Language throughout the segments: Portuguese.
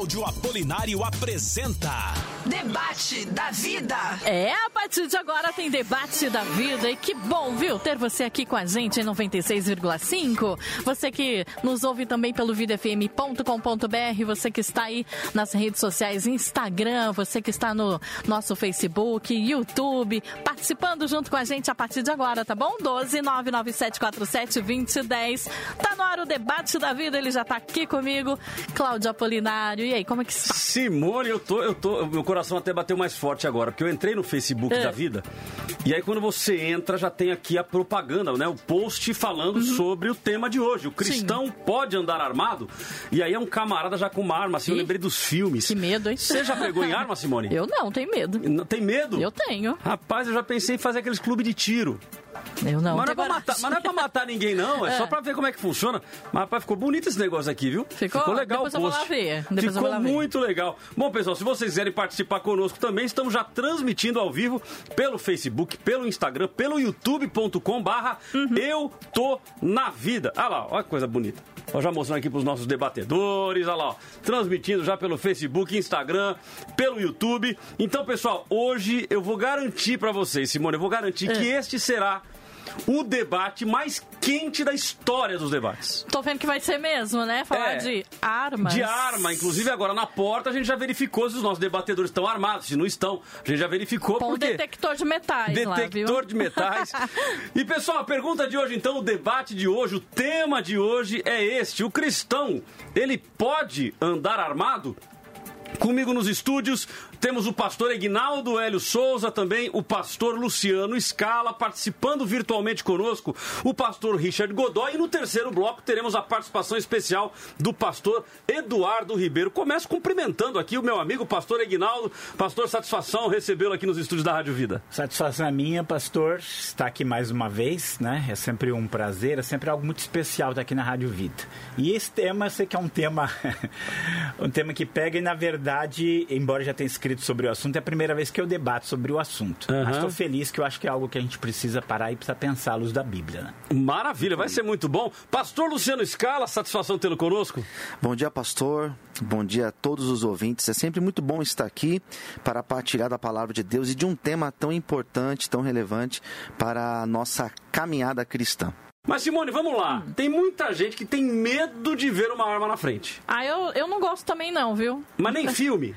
Cláudio Apolinário apresenta Debate da Vida. É, a partir de agora tem Debate da Vida e que bom, viu, ter você aqui com a gente em 96,5. Você que nos ouve também pelo vidafm.com.br, você que está aí nas redes sociais, Instagram, você que está no nosso Facebook, YouTube, participando junto com a gente a partir de agora, tá bom? 12 99747 2010. Tá no ar o Debate da Vida, ele já tá aqui comigo, Cláudio Apolinário. E aí, como é que está? Simone, eu tô, eu tô, meu coração até bateu mais forte agora, porque eu entrei no Facebook É. da vida. E aí quando você entra, já tem aqui a propaganda, né? O post falando Uhum. sobre o tema de hoje. O cristão pode andar armado? E aí é um camarada já com uma arma, assim, eu Ih, lembrei dos filmes. Que medo, hein? Você já pegou em arma, Simone? Eu não, tenho medo. Não Tem medo? Eu tenho. Rapaz, eu já pensei em fazer aqueles clubes de tiro. Eu não. Mas não, é pra matar, mas não é pra matar ninguém, não. É, É. só pra ver como é que funciona. Mas, rapaz, ficou bonito esse negócio aqui, viu? Ficou? legal Depois o post. ficou muito legal. Bom, pessoal, se vocês quiserem participar conosco também, estamos já transmitindo ao vivo pelo Facebook, pelo Instagram, pelo youtube.com barra Uhum. eu tô na vida. Olha lá, olha que coisa bonita. Ó, já mostrando aqui pros nossos debatedores, olha lá, ó, transmitindo já pelo Facebook, Instagram, pelo YouTube. Então, pessoal, hoje eu vou garantir pra vocês, Simone, eu vou garantir É. que este será o debate mais quente da história dos debates. Tô vendo que vai ser mesmo, né? Falar É. de armas. De arma, inclusive agora na porta a gente já verificou se os nossos debatedores estão armados, se não estão. A gente já verificou Com um porque detector de metais lá, detector de metais. e pessoal, a pergunta de hoje então, o debate de hoje, o tema de hoje é este: o cristão, ele pode andar armado? Comigo nos estúdios temos o pastor Egnaldo Hélio Souza, também o pastor Luciano Scala, participando virtualmente conosco, o pastor Richard Godoy, e no terceiro bloco teremos a participação especial do pastor Eduardo Ribeiro. Começo cumprimentando aqui o meu amigo pastor Egnaldo. Pastor, satisfação recebê-lo aqui nos estúdios da Rádio Vida. Satisfação é minha, pastor, estar aqui mais uma vez, né? É sempre um prazer, é sempre algo muito especial estar aqui na Rádio Vida. E esse tema, eu sei que é um tema, um tema que pega e, na verdade, embora já tenha escrito sobre o assunto, é a primeira vez que eu debato sobre o assunto. Aham. Mas estou feliz que eu acho que é algo que a gente precisa parar e precisa pensar à luz da Bíblia, né? Maravilha, vai ser muito bom. Pastor Luciano Scala, satisfação tê-lo conosco. Bom dia, pastor. Bom dia a todos os ouvintes. É sempre muito bom estar aqui para partilhar da palavra de Deus e de um tema tão importante, tão relevante para a nossa caminhada cristã. Mas Simone, vamos lá. Tem muita gente que tem medo de ver uma arma na frente. Ah, eu, eu não gosto também não, viu? Mas nem filme.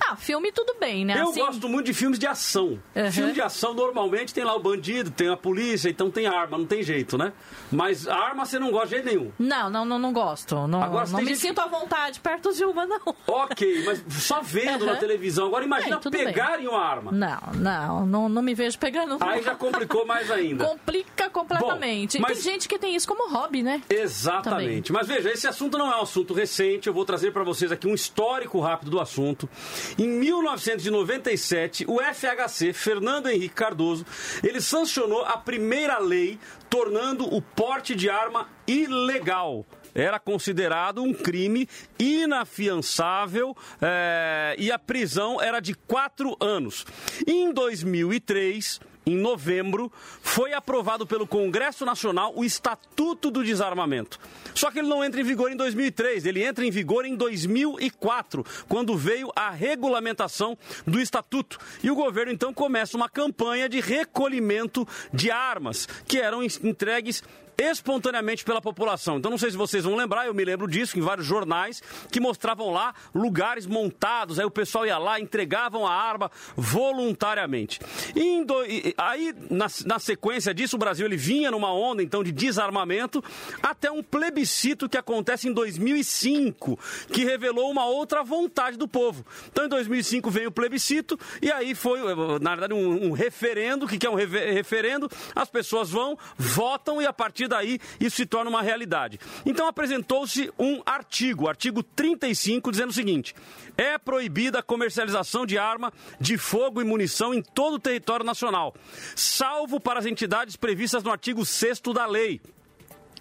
Ah, filme tudo bem, né? Eu Assim, gosto muito de filmes de ação. Uhum. Filme de ação normalmente tem lá o bandido, tem a polícia, então tem arma, não tem jeito, né? Mas arma você não gosta de jeito nenhum. Não, não, não, não gosto. Não, Agora, não me gente sinto à vontade perto de uma, não. Ok, mas só vendo na Uhum. televisão. Agora imagina bem. pegarem uma arma. Não, não, não, não me vejo pegando. Aí já complicou mais ainda. Complica completamente. Bom, mas- Tem gente que tem isso como hobby, né? Exatamente. Mas veja, esse assunto não é um assunto recente. Eu vou trazer para vocês aqui um histórico rápido do assunto. Em 1997, o FHC, Fernando Henrique Cardoso, ele sancionou a primeira lei tornando o porte de arma ilegal. Era considerado um crime inafiançável eh, e a prisão era de quatro anos. Em 2003, em novembro, foi aprovado pelo Congresso Nacional o Estatuto do Desarmamento. Só que ele não entra em vigor em 2003, ele entra em vigor em 2004, quando veio a regulamentação do Estatuto. E o governo então começa uma campanha de recolhimento de armas, que eram entregues espontaneamente pela população. Então não sei se vocês vão lembrar, eu me lembro disso em vários jornais que mostravam lá lugares montados, aí o pessoal ia lá, entregavam a arma voluntariamente. E aí na, na sequência disso o Brasil ele vinha numa onda então de desarmamento até um plebiscito que acontece em 2005, que revelou uma outra vontade do povo. Então em 2005 vem o plebiscito e aí foi na verdade um, um referendo, o que que é um referendo? As pessoas vão, votam e a partir daí isso se torna uma realidade. Então apresentou-se um artigo, artigo 35, dizendo o seguinte: é proibida a comercialização de arma de fogo e munição em todo o território nacional, salvo para as entidades previstas no artigo 6 da lei.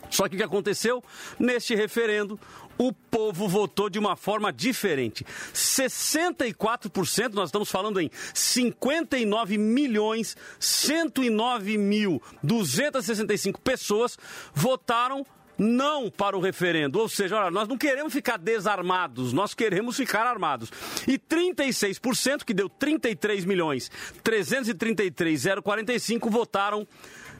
Só que o que aconteceu? Neste referendo, o povo votou de uma forma diferente. 64%, nós estamos falando em 59 milhões 109 mil 265 pessoas votaram não para o referendo. Ou seja, olha, nós não queremos ficar desarmados, nós queremos ficar armados. E 36%, que deu 33 milhões 333,045, votaram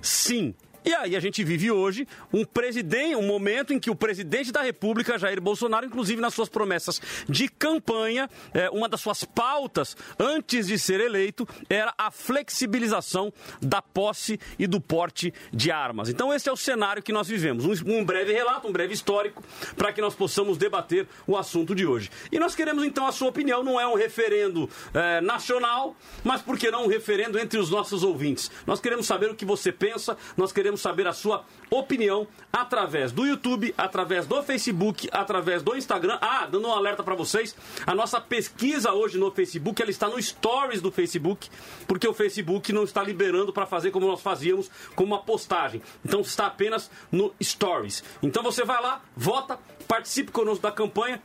sim. E aí a gente vive hoje um presidente, um momento em que o presidente da República, Jair Bolsonaro, inclusive nas suas promessas de campanha, é, uma das suas pautas antes de ser eleito era a flexibilização da posse e do porte de armas. Então esse é o cenário que nós vivemos. Um, um breve relato, um breve histórico, para que nós possamos debater o assunto de hoje. E nós queremos então a sua opinião. Não é um referendo é, nacional, mas por que não um referendo entre os nossos ouvintes? Nós queremos saber o que você pensa, nós queremos queremos saber a sua opinião através do YouTube, através do Facebook, através do Instagram. Ah, dando um alerta para vocês, a nossa pesquisa hoje no Facebook, ela está no Stories do Facebook, porque o Facebook não está liberando para fazer como nós fazíamos, como uma postagem. Então está apenas no Stories. Então você vai lá, vota, participe conosco da campanha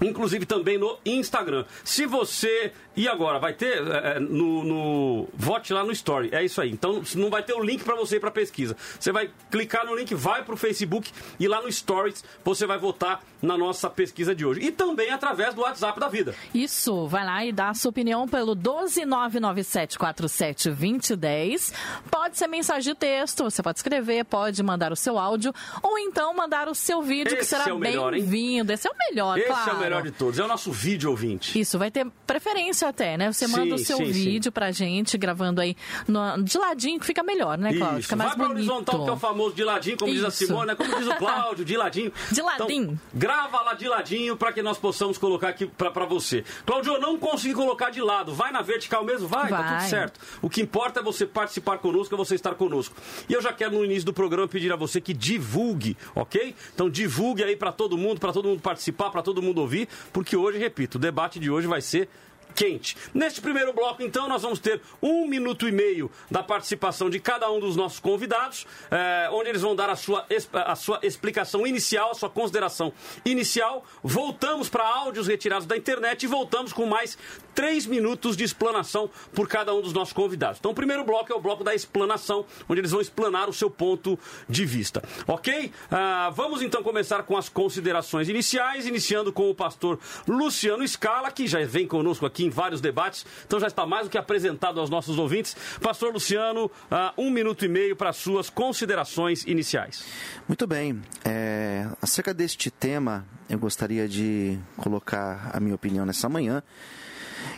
inclusive também no Instagram. Se você e agora, vai ter é, no, no, Vote lá no Story. É isso aí. Então não vai ter o link para você ir para pesquisa. Você vai clicar no link, vai para o Facebook e lá no Stories você vai votar na nossa pesquisa de hoje. E também através do WhatsApp da vida. Isso, vai lá e dá a sua opinião pelo 12997472010. Pode ser mensagem de texto, você pode escrever, pode mandar o seu áudio ou então mandar o seu vídeo Esse que será é bem-vindo. Esse é o melhor, Esse claro. Esse é o melhor de todos. É o nosso vídeo ouvinte. Isso, vai ter preferência até, né? Você manda sim, o seu sim, vídeo sim. pra gente, gravando aí no, de ladinho, que fica melhor, né, Cláudio? Fica mais Vai bonito. pra horizontal, que é o famoso de ladinho, como Isso. diz a Simone, né? Como diz o Cláudio, de ladinho. De então, ladinho. Então, grava lá de ladinho pra que nós possamos colocar aqui pra, pra você. Cláudio, eu não consegui colocar de lado. Vai na vertical mesmo? Vai, Vai, tá tudo certo. O que importa é você participar conosco, é você estar conosco. E eu já quero no início do programa pedir a você que divulgue, ok? Então divulgue aí para todo mundo, para todo mundo participar, para todo mundo ouvir, porque hoje, repito, o debate de hoje vai ser quente. Neste primeiro bloco, então, nós vamos ter um minuto e meio da participação de cada um dos nossos convidados, é, onde eles vão dar a sua, a sua explicação inicial, a sua consideração inicial. Voltamos para áudios retirados da internet e voltamos com mais três minutos de explanação por cada um dos nossos convidados. Então, o primeiro bloco é o bloco da explanação, onde eles vão explanar o seu ponto de vista. Ok? Ah, vamos então começar com as considerações iniciais, iniciando com o pastor Luciano Scala, que já vem conosco aqui em vários debates, então já está mais do que apresentado aos nossos ouvintes. Pastor Luciano, uh, um minuto e meio para suas considerações iniciais. Muito bem. É, acerca deste tema, eu gostaria de colocar a minha opinião nessa manhã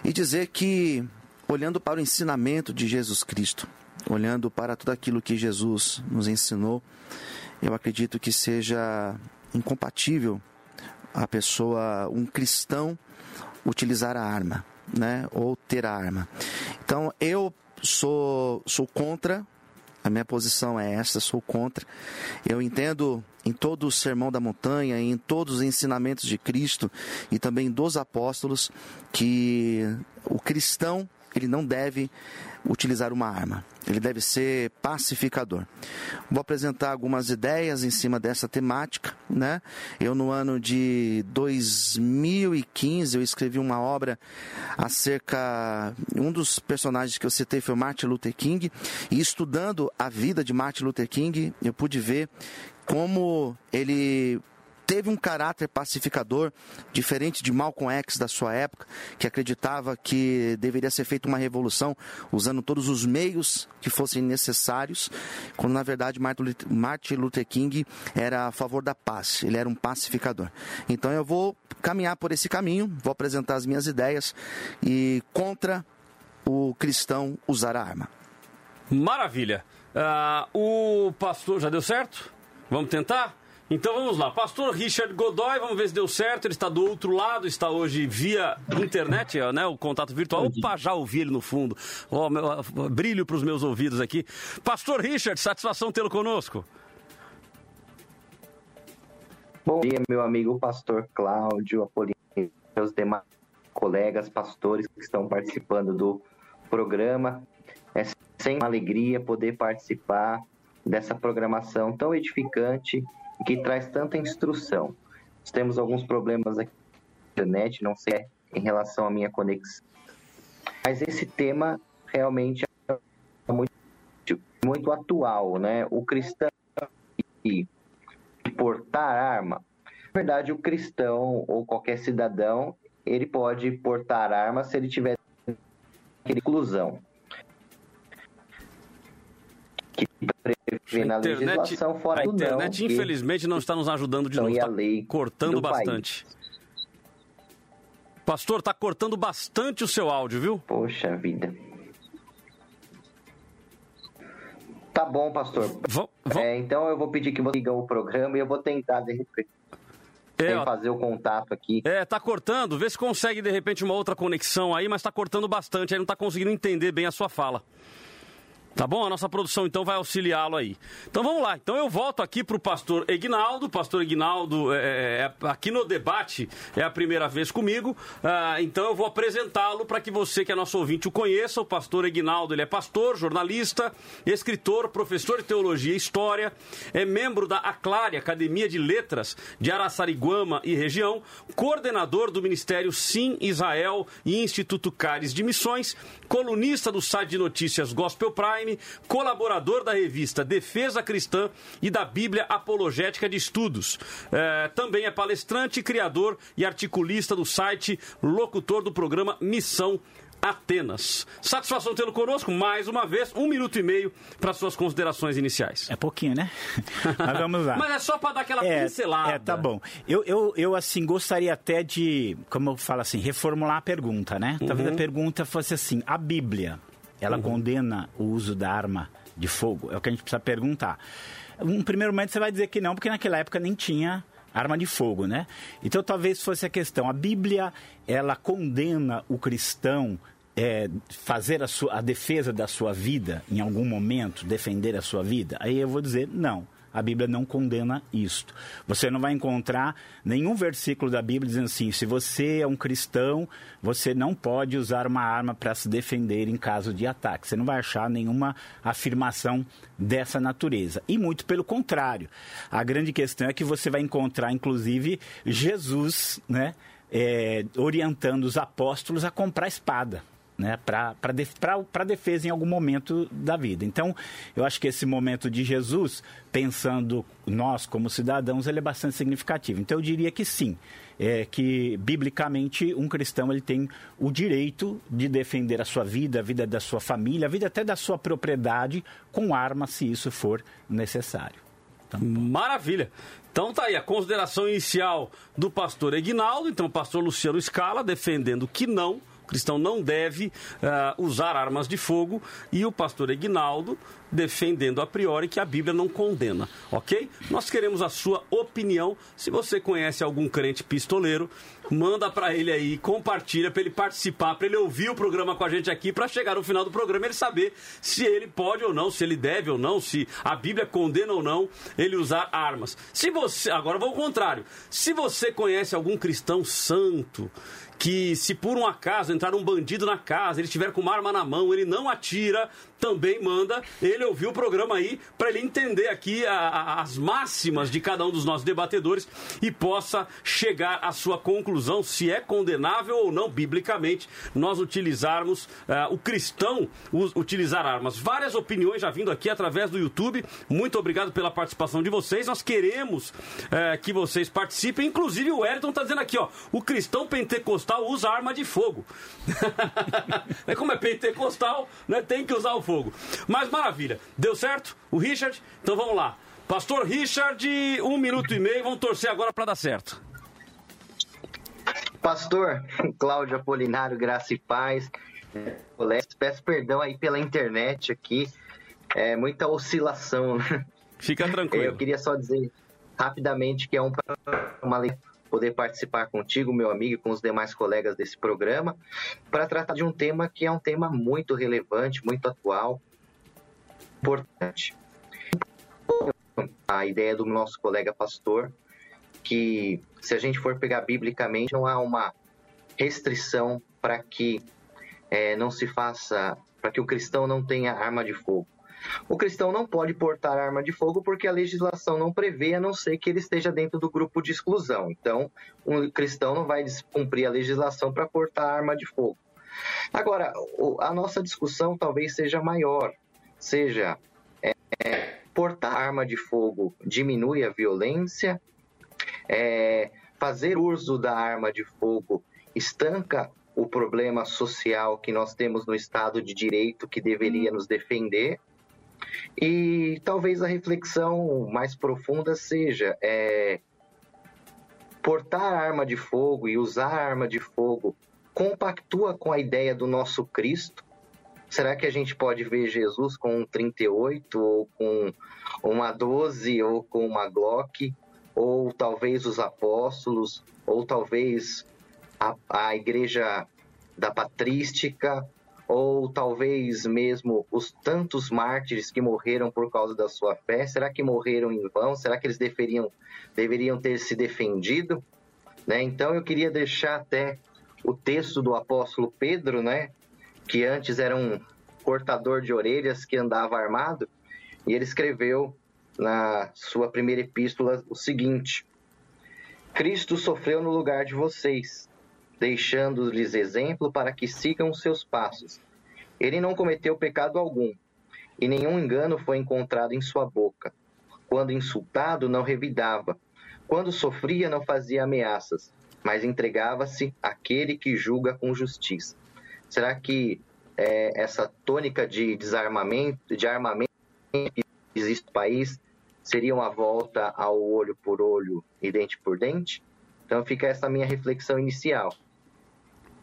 e dizer que, olhando para o ensinamento de Jesus Cristo, olhando para tudo aquilo que Jesus nos ensinou, eu acredito que seja incompatível a pessoa, um cristão, utilizar a arma né, ou ter a arma. Então eu sou sou contra. A minha posição é essa, sou contra. Eu entendo em todo o sermão da montanha, em todos os ensinamentos de Cristo e também dos apóstolos que o cristão ele não deve utilizar uma arma. Ele deve ser pacificador. Vou apresentar algumas ideias em cima dessa temática, né? Eu no ano de 2015 eu escrevi uma obra acerca um dos personagens que eu citei foi Martin Luther King e estudando a vida de Martin Luther King, eu pude ver como ele teve um caráter pacificador, diferente de Malcolm X da sua época, que acreditava que deveria ser feita uma revolução usando todos os meios que fossem necessários, quando na verdade Martin Luther King era a favor da paz, ele era um pacificador. Então eu vou caminhar por esse caminho, vou apresentar as minhas ideias e contra o cristão usar a arma. Maravilha. Uh, o pastor já deu certo? Vamos tentar? Então vamos lá, pastor Richard Godoy, vamos ver se deu certo. Ele está do outro lado, está hoje via internet, né? O contato virtual. Opa, já ouvi ele no fundo. Oh, meu, brilho para os meus ouvidos aqui. Pastor Richard, satisfação tê-lo conosco. Bom dia, meu amigo pastor Cláudio Apolino, meus demais colegas pastores que estão participando do programa. É sempre uma alegria poder participar dessa programação tão edificante que traz tanta instrução. Nós temos alguns problemas aqui na internet, não sei em relação à minha conexão, mas esse tema realmente é muito, muito atual, né? O cristão que portar arma? Na verdade, o cristão ou qualquer cidadão, ele pode portar arma se ele tiver inclusão. Que prevê na internet, legislação fora a do internet, não, que- infelizmente, não está nos ajudando de Então, novo. a Está cortando do país? bastante. Pastor, está cortando bastante o seu áudio, viu? Poxa vida. Tá bom, pastor. Vão- vão- É, então eu vou pedir que você siga o programa e eu vou tentar de repente, É, ó, fazer o contato aqui. É, tá cortando. Vê se consegue de repente uma outra conexão aí, mas tá cortando bastante. Aí não tá conseguindo entender bem a sua fala. Tá bom? A nossa produção então vai auxiliá-lo aí. Então vamos lá. Então eu volto aqui pro pastor Egnaldo. Pastor Egnaldo, é, é, aqui no debate é a primeira vez comigo. Ah, então eu vou apresentá-lo para que você, que é nosso ouvinte, o conheça. O pastor Egnaldo, ele é pastor, jornalista, escritor, professor de teologia e história, é membro da Aclare, Academia de Letras de Araçariguama e região, coordenador do Ministério Sim Israel e Instituto Cares de Missões, colunista do site de notícias Gospel Prime, colaborador da revista Defesa Cristã e da Bíblia Apologética de Estudos. É, também é palestrante, criador e articulista do site, locutor do programa Missão Atenas. Satisfação tê-lo conosco mais uma vez, um minuto e meio para suas considerações iniciais. É pouquinho, né? Mas vamos lá. Mas é só para dar aquela É, pincelada. é, tá bom. Eu, eu, eu, assim, gostaria até de, como eu falo assim, reformular a pergunta, né? Talvez Uhum. a pergunta fosse assim, a Bíblia, ela condena o uso da arma de fogo? É o que a gente precisa perguntar. Um primeiro momento você vai dizer que não, porque naquela época nem tinha arma de fogo, né? Então talvez fosse a questão. A Bíblia, ela condena o cristão é, fazer a, sua, a defesa da sua vida em algum momento, defender a sua vida? Aí eu vou dizer não. A Bíblia não condena isto. Você não vai encontrar nenhum versículo da Bíblia dizendo assim: se você é um cristão, você não pode usar uma arma para se defender em caso de ataque. Você não vai achar nenhuma afirmação dessa natureza. E muito pelo contrário. A grande questão é que você vai encontrar, inclusive, Jesus, né? é, orientando os apóstolos a comprar espada. Né, para def defesa em algum momento da vida. Então, eu acho que esse momento de Jesus, pensando nós como cidadãos, ele é bastante significativo. Então, eu diria que sim, é que biblicamente um cristão ele tem o direito de defender a sua vida, a vida da sua família, a vida até da sua propriedade com arma, se isso for necessário. Maravilha. Então tá aí a consideração inicial do pastor Egnaldo, então o pastor Luciano Scala defendendo que não, cristão não deve ah, usar armas de fogo e o pastor Egnaldo defendendo a priori que a Bíblia não condena, ok? Nós queremos a sua opinião. Se você conhece algum crente pistoleiro, manda para ele aí, compartilha para ele participar, para ele ouvir o programa com a gente aqui, para chegar no final do programa ele saber se ele pode ou não, se ele deve ou não, se a Bíblia condena ou não ele usar armas. Se você, agora vou ao contrário. Se você conhece algum cristão santo que se por um acaso entrar um bandido na casa, ele estiver com uma arma na mão, ele não atira, também manda ele ouvir o programa aí para ele entender aqui a, a, as máximas de cada um dos nossos debatedores e possa chegar à sua conclusão se é condenável ou não biblicamente nós utilizarmos uh, o cristão us, utilizar armas. Várias opiniões já vindo aqui através do YouTube. Muito obrigado pela participação de vocês. Nós queremos uh, que vocês participem. Inclusive o Wellington está dizendo aqui, ó, o cristão pentecostal usa arma de fogo. é como é pentecostal, né? Tem que usar o fogo. Mas maravilha. Deu certo? O Richard? Então vamos lá. Pastor Richard, um minuto e meio. Vamos torcer agora para dar certo. Pastor Cláudio Apolinário, graça e paz. Peço perdão aí pela internet aqui. É muita oscilação. Fica tranquilo. Eu queria só dizer rapidamente que é um uma poder participar contigo, meu amigo, e com os demais colegas desse programa, para tratar de um tema que é um tema muito relevante, muito atual, importante. A ideia do nosso colega pastor, que se a gente for pegar biblicamente, não há uma restrição para que é, não se faça, para que o cristão não tenha arma de fogo. O cristão não pode portar arma de fogo porque a legislação não prevê, a não ser que ele esteja dentro do grupo de exclusão. Então, um cristão não vai cumprir a legislação para portar arma de fogo. Agora, a nossa discussão talvez seja maior, seja é, portar arma de fogo diminui a violência, é, fazer uso da arma de fogo estanca o problema social que nós temos no Estado de Direito que deveria nos defender. E talvez a reflexão mais profunda seja é, portar arma de fogo e usar arma de fogo compactua com a ideia do nosso Cristo? Será que a gente pode ver Jesus com um 38 ou com uma 12 ou com uma Glock? Ou talvez os apóstolos, ou talvez a, a igreja da patrística, ou talvez mesmo os tantos mártires que morreram por causa da sua fé, será que morreram em vão? Será que eles deveriam, deveriam ter se defendido? Né? Então eu queria deixar até o texto do apóstolo Pedro, né? que antes era um cortador de orelhas que andava armado, e ele escreveu na sua primeira epístola o seguinte: Cristo sofreu no lugar de vocês, deixando-lhes exemplo para que sigam os seus passos. Ele não cometeu pecado algum, e nenhum engano foi encontrado em sua boca. Quando insultado, não revidava. Quando sofria, não fazia ameaças, mas entregava-se àquele que julga com justiça. Será que é, essa tônica de desarmamento, de armamento que existe no país, seria uma volta ao olho por olho e dente por dente? Então fica essa minha reflexão inicial.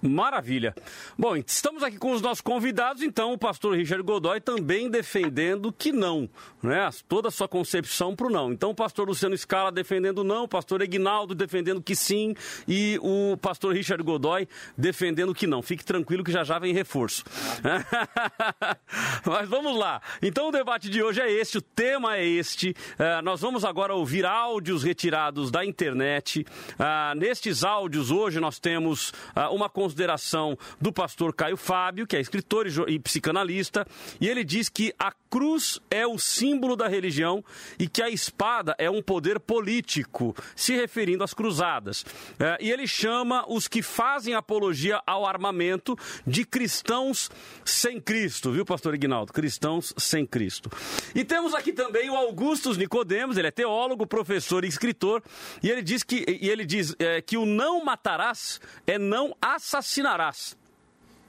Maravilha. Bom, estamos aqui com os nossos convidados, então o pastor Richard Godoy também defendendo que não, né? Toda a sua concepção para o não. Então o pastor Luciano Scala defendendo não, o pastor Egnaldo defendendo que sim e o pastor Richard Godoy defendendo que não. Fique tranquilo que já já vem reforço. Mas vamos lá. Então o debate de hoje é este, o tema é este. Uh, nós vamos agora ouvir áudios retirados da internet. Uh, nestes áudios hoje nós temos uh, uma consideração do pastor Caio Fábio, que é escritor e psicanalista, e ele diz que a cruz é o símbolo da religião e que a espada é um poder político, se referindo às cruzadas. É, e ele chama os que fazem apologia ao armamento de cristãos sem Cristo, viu, pastor Ignaldo? Cristãos sem Cristo. E temos aqui também o Augustus Nicodemos, ele é teólogo, professor e escritor, e ele diz que, e ele diz, é, que o não matarás é não assassinarás assassinarás.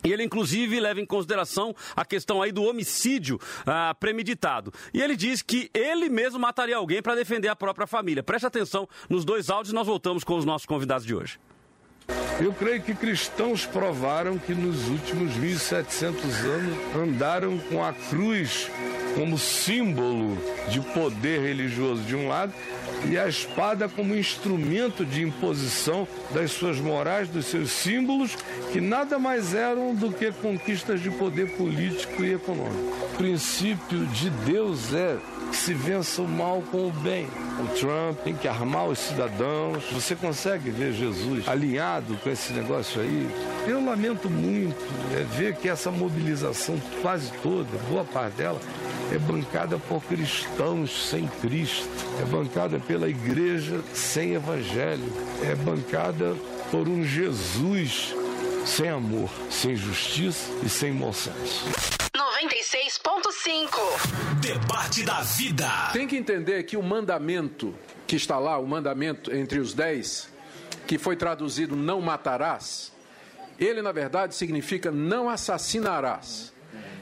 E ele, inclusive, leva em consideração a questão aí do homicídio ah, premeditado. E ele diz que ele mesmo mataria alguém para defender a própria família. Preste atenção nos dois áudios nós voltamos com os nossos convidados de hoje. Eu creio que cristãos provaram que nos últimos 1700 anos andaram com a cruz como símbolo de poder religioso de um lado e a espada como instrumento de imposição das suas morais, dos seus símbolos, que nada mais eram do que conquistas de poder político e econômico. O princípio de Deus é que se vença o mal com o bem. O Trump tem que armar os cidadãos. Você consegue ver Jesus alinhado com esse negócio aí? Eu lamento muito é, ver que essa mobilização quase toda, boa parte dela, é bancada por cristãos sem Cristo, é bancada pela igreja sem evangelho, é bancada por um Jesus sem amor, sem justiça e sem bom senso. 96.5 Debate da vida. Tem que entender que o mandamento que está lá, o mandamento entre os dez, que foi traduzido não matarás, ele na verdade significa não assassinarás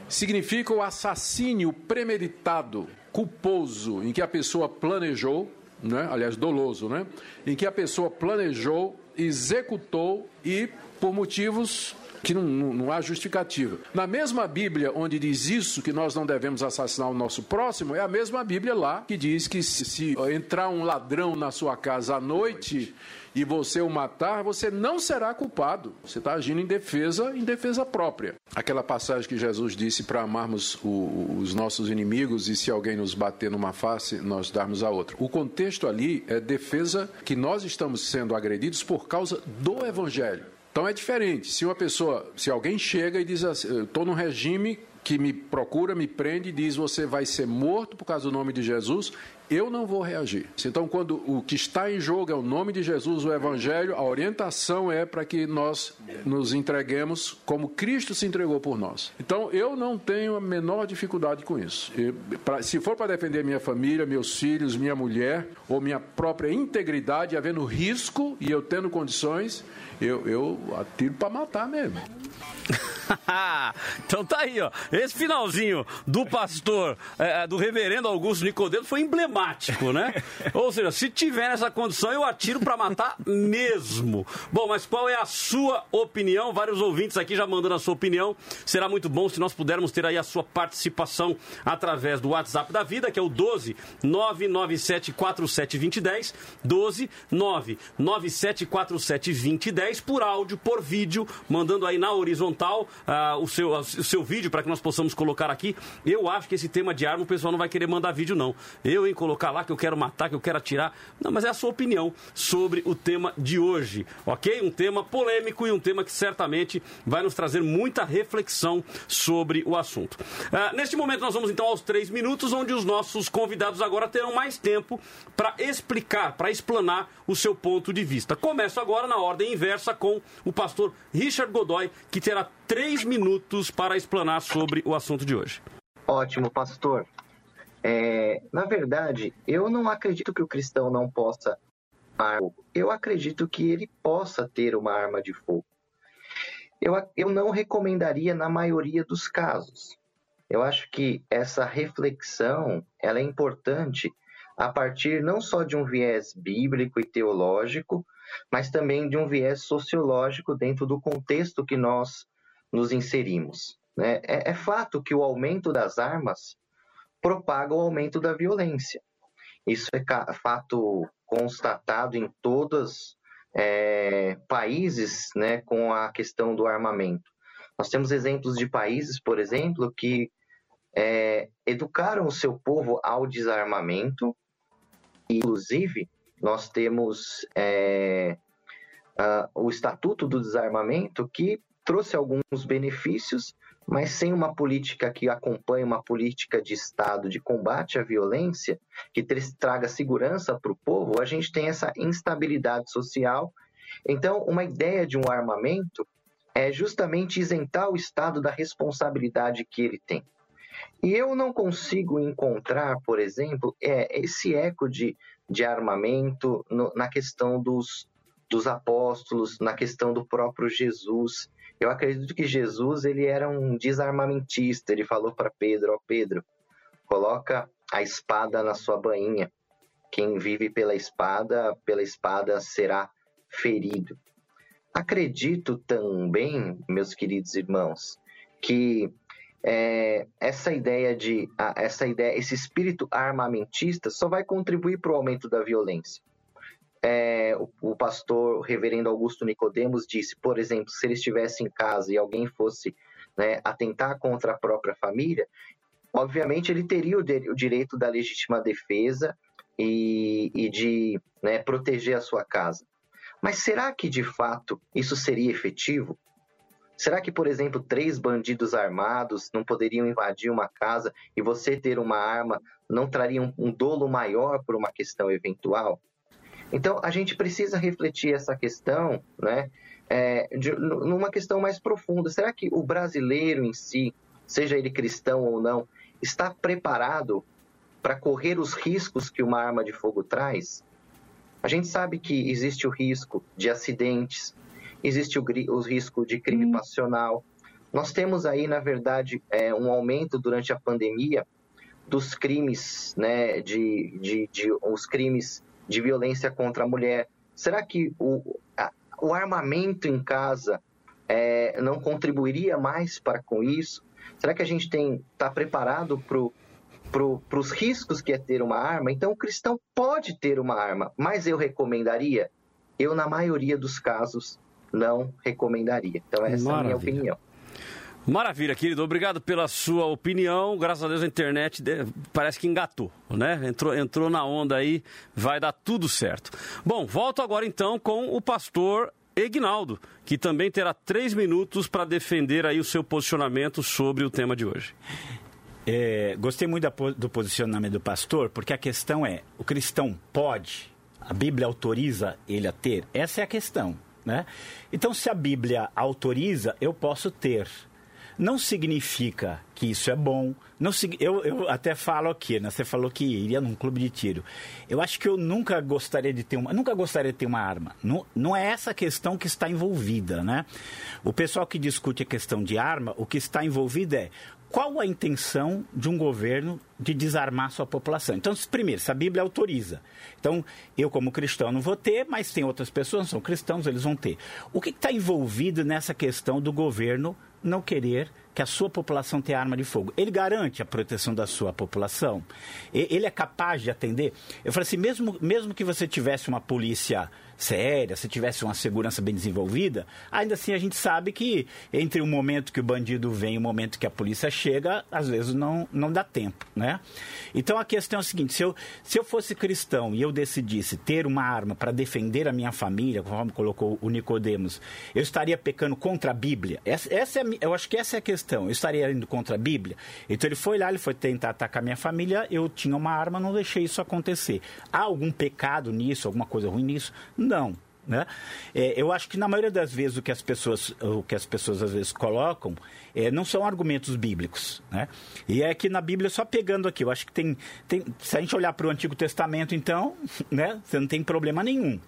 significa o assassínio premeditado, culposo, em que a pessoa planejou, né? aliás, doloso, né? em que a pessoa planejou, executou e, por motivos que não, não, não, há justificativa. Na mesma Bíblia onde diz isso, que nós não devemos assassinar o nosso próximo, é a mesma Bíblia lá que diz que se, se entrar um ladrão na sua casa à noite e você o matar, você não será culpado. Você está agindo em defesa, em defesa própria. Aquela passagem que Jesus disse para amarmos o, os nossos inimigos e se alguém nos bater numa face, nós darmos a outra. O contexto ali é defesa que nós estamos sendo agredidos por causa do Evangelho. Então é diferente. Se uma pessoa, se alguém chega e diz assim, estou num regime que me procura, me prende e diz você vai ser morto por causa do nome de Jesus, eu não vou reagir. Então, quando o que está em jogo é o nome de Jesus, o Evangelho, a orientação é para que nós nos entreguemos como Cristo se entregou por nós. Então, eu não tenho a menor dificuldade com isso. pra, se for para defender minha família, meus filhos, minha mulher ou minha própria integridade, havendo risco e eu tendo condições, eu, eu atiro para matar mesmo. então tá aí, ó. Esse finalzinho do pastor, é, do reverendo Augusto Nicodemo foi emblemático, né? Ou seja, se tiver nessa condição, eu atiro para matar mesmo. Bom, mas qual é a sua opinião? Vários ouvintes aqui já mandando a sua opinião. Será muito bom se nós pudermos ter aí a sua participação através do WhatsApp da vida, que é o 12 997 47 2010, 12 997 47 2010 por áudio, por vídeo, mandando aí na horizontal uh, o, seu, o seu vídeo para que nós possamos colocar aqui. Eu acho que esse tema de arma o pessoal não vai querer mandar vídeo, não. Eu em colocar lá que eu quero matar, que eu quero atirar. Não, mas é a sua opinião sobre o tema de hoje, ok? Um tema polêmico e um tema que certamente vai nos trazer muita reflexão sobre o assunto. Uh, neste momento, nós vamos então aos três minutos, onde os nossos convidados agora terão mais tempo para explicar, para explanar o seu ponto de vista. Começo agora na ordem inversa com o pastor Richard Godoy, que terá três minutos para explanar sobre o assunto de hoje. Ótimo, pastor. É, na verdade, eu não acredito que o cristão não possa eu acredito que ele possa ter uma arma de fogo. Eu, eu não recomendaria na maioria dos casos. Eu acho que essa reflexão ela é importante a partir não só de um viés bíblico e teológico, mas também de um viés sociológico dentro do contexto que nós nos inserimos. Né? É, é fato que o aumento das armas propaga o aumento da violência. Isso é fato constatado em todos é, países né, com a questão do armamento. Nós temos exemplos de países, por exemplo, que é, educaram o seu povo ao desarmamento, inclusive nós temos é, o Estatuto do Desarmamento, que trouxe alguns benefícios, mas sem uma política que acompanhe uma política de Estado de combate à violência, que traga segurança para o povo, a gente tem essa instabilidade social. Então, uma ideia de um armamento é justamente isentar o Estado da responsabilidade que ele tem. E eu não consigo encontrar, por exemplo, é, esse eco de, de armamento no, na questão dos, dos apóstolos, na questão do próprio Jesus. Eu acredito que Jesus ele era um desarmamentista. Ele falou para Pedro: ó oh, Pedro, coloca a espada na sua bainha. Quem vive pela espada, pela espada será ferido. Acredito também, meus queridos irmãos, que é, essa ideia de essa ideia, esse espírito armamentista só vai contribuir para o aumento da violência é, o, o, pastor o reverendo Augusto Nicodemos disse, por exemplo, se ele estivesse em casa e alguém fosse né, atentar contra a própria família, obviamente ele teria o, de, o direito da legítima defesa e, e de né, proteger a sua casa. Mas será que de fato isso seria efetivo? Será que, por exemplo, três bandidos armados não poderiam invadir uma casa e você ter uma arma não traria um, um dolo maior por uma questão eventual? Então, a gente precisa refletir essa questão, né, é, de, numa questão mais profunda. Será que o brasileiro em si, seja ele cristão ou não, está preparado para correr os riscos que uma arma de fogo traz? A gente sabe que existe o risco de acidentes, existe o, o risco de crime hum. passional. Nós temos aí, na verdade, é, um aumento durante a pandemia dos crimes, né, de, de, de os crimes de violência contra a mulher. Será que o, a, o armamento em casa é, não contribuiria mais para com isso? Será que a gente está preparado para os riscos que é ter uma arma? Então, o cristão pode ter uma arma, mas eu recomendaria? Eu, na maioria dos casos, não recomendaria. Então, essa Maravilha. é a minha opinião. Maravilha, querido. Obrigado pela sua opinião. Graças a Deus a internet parece que engatou, né? Entrou, entrou na onda aí, vai dar tudo certo. Bom, volto agora então com o pastor Egnaldo, que também terá três minutos para defender aí o seu posicionamento sobre o tema de hoje. É, gostei muito do posicionamento do pastor, porque a questão é: o cristão pode, a Bíblia autoriza ele a ter? Essa é a questão. Né? Então, se a Bíblia autoriza, eu posso ter não significa que isso é bom. Não, eu, eu até falo aqui, né? Você falou que iria num clube de tiro. Eu acho que eu nunca gostaria de ter uma, nunca gostaria de ter uma arma. Não, não é essa questão que está envolvida, né? O pessoal que discute a questão de arma, o que está envolvido é qual a intenção de um governo de desarmar sua população? Então, primeiro, se a Bíblia autoriza. Então, eu, como cristão, não vou ter, mas tem outras pessoas, são cristãos, eles vão ter. O que está envolvido nessa questão do governo não querer que a sua população tenha arma de fogo. Ele garante a proteção da sua população? Ele é capaz de atender? Eu falei assim, mesmo, mesmo que você tivesse uma polícia séria, se tivesse uma segurança bem desenvolvida, ainda assim a gente sabe que entre o momento que o bandido vem e o momento que a polícia chega, às vezes não, não dá tempo, né? Então a questão é a seguinte, se eu, se eu fosse cristão e eu decidisse ter uma arma para defender a minha família, conforme colocou o Nicodemos, eu estaria pecando contra a Bíblia? Essa, essa é, eu acho que essa é a questão, eu estaria indo contra a Bíblia? Então ele foi lá, ele foi tentar atacar a minha família, eu tinha uma arma, não deixei isso acontecer. Há algum pecado nisso, alguma coisa ruim nisso? Não. Né? É, eu acho que na maioria das vezes o que as pessoas, o que as pessoas às vezes colocam é, não são argumentos bíblicos. Né? E é que na Bíblia, só pegando aqui, eu acho que tem. tem se a gente olhar para o Antigo Testamento, então, né, você não tem problema nenhum.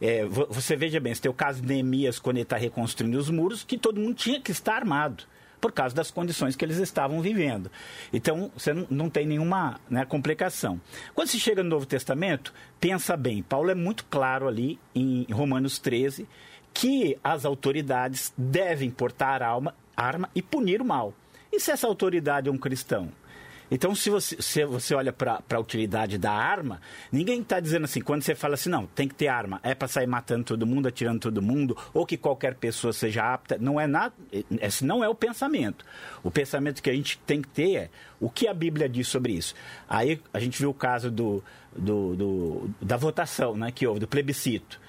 É, você veja bem, você tem o caso de Neemias quando ele está reconstruindo os muros, que todo mundo tinha que estar armado por causa das condições que eles estavam vivendo. Então, você não tem nenhuma né, complicação. Quando se chega no Novo Testamento, pensa bem, Paulo é muito claro ali em Romanos 13 que as autoridades devem portar alma, arma e punir o mal. E se essa autoridade é um cristão? Então, se você, se você olha para a utilidade da arma, ninguém está dizendo assim, quando você fala assim, não, tem que ter arma, é para sair matando todo mundo, atirando todo mundo, ou que qualquer pessoa seja apta. Não é nada, esse não é o pensamento. O pensamento que a gente tem que ter é o que a Bíblia diz sobre isso. Aí a gente viu o caso do, do, do da votação né, que houve, do plebiscito.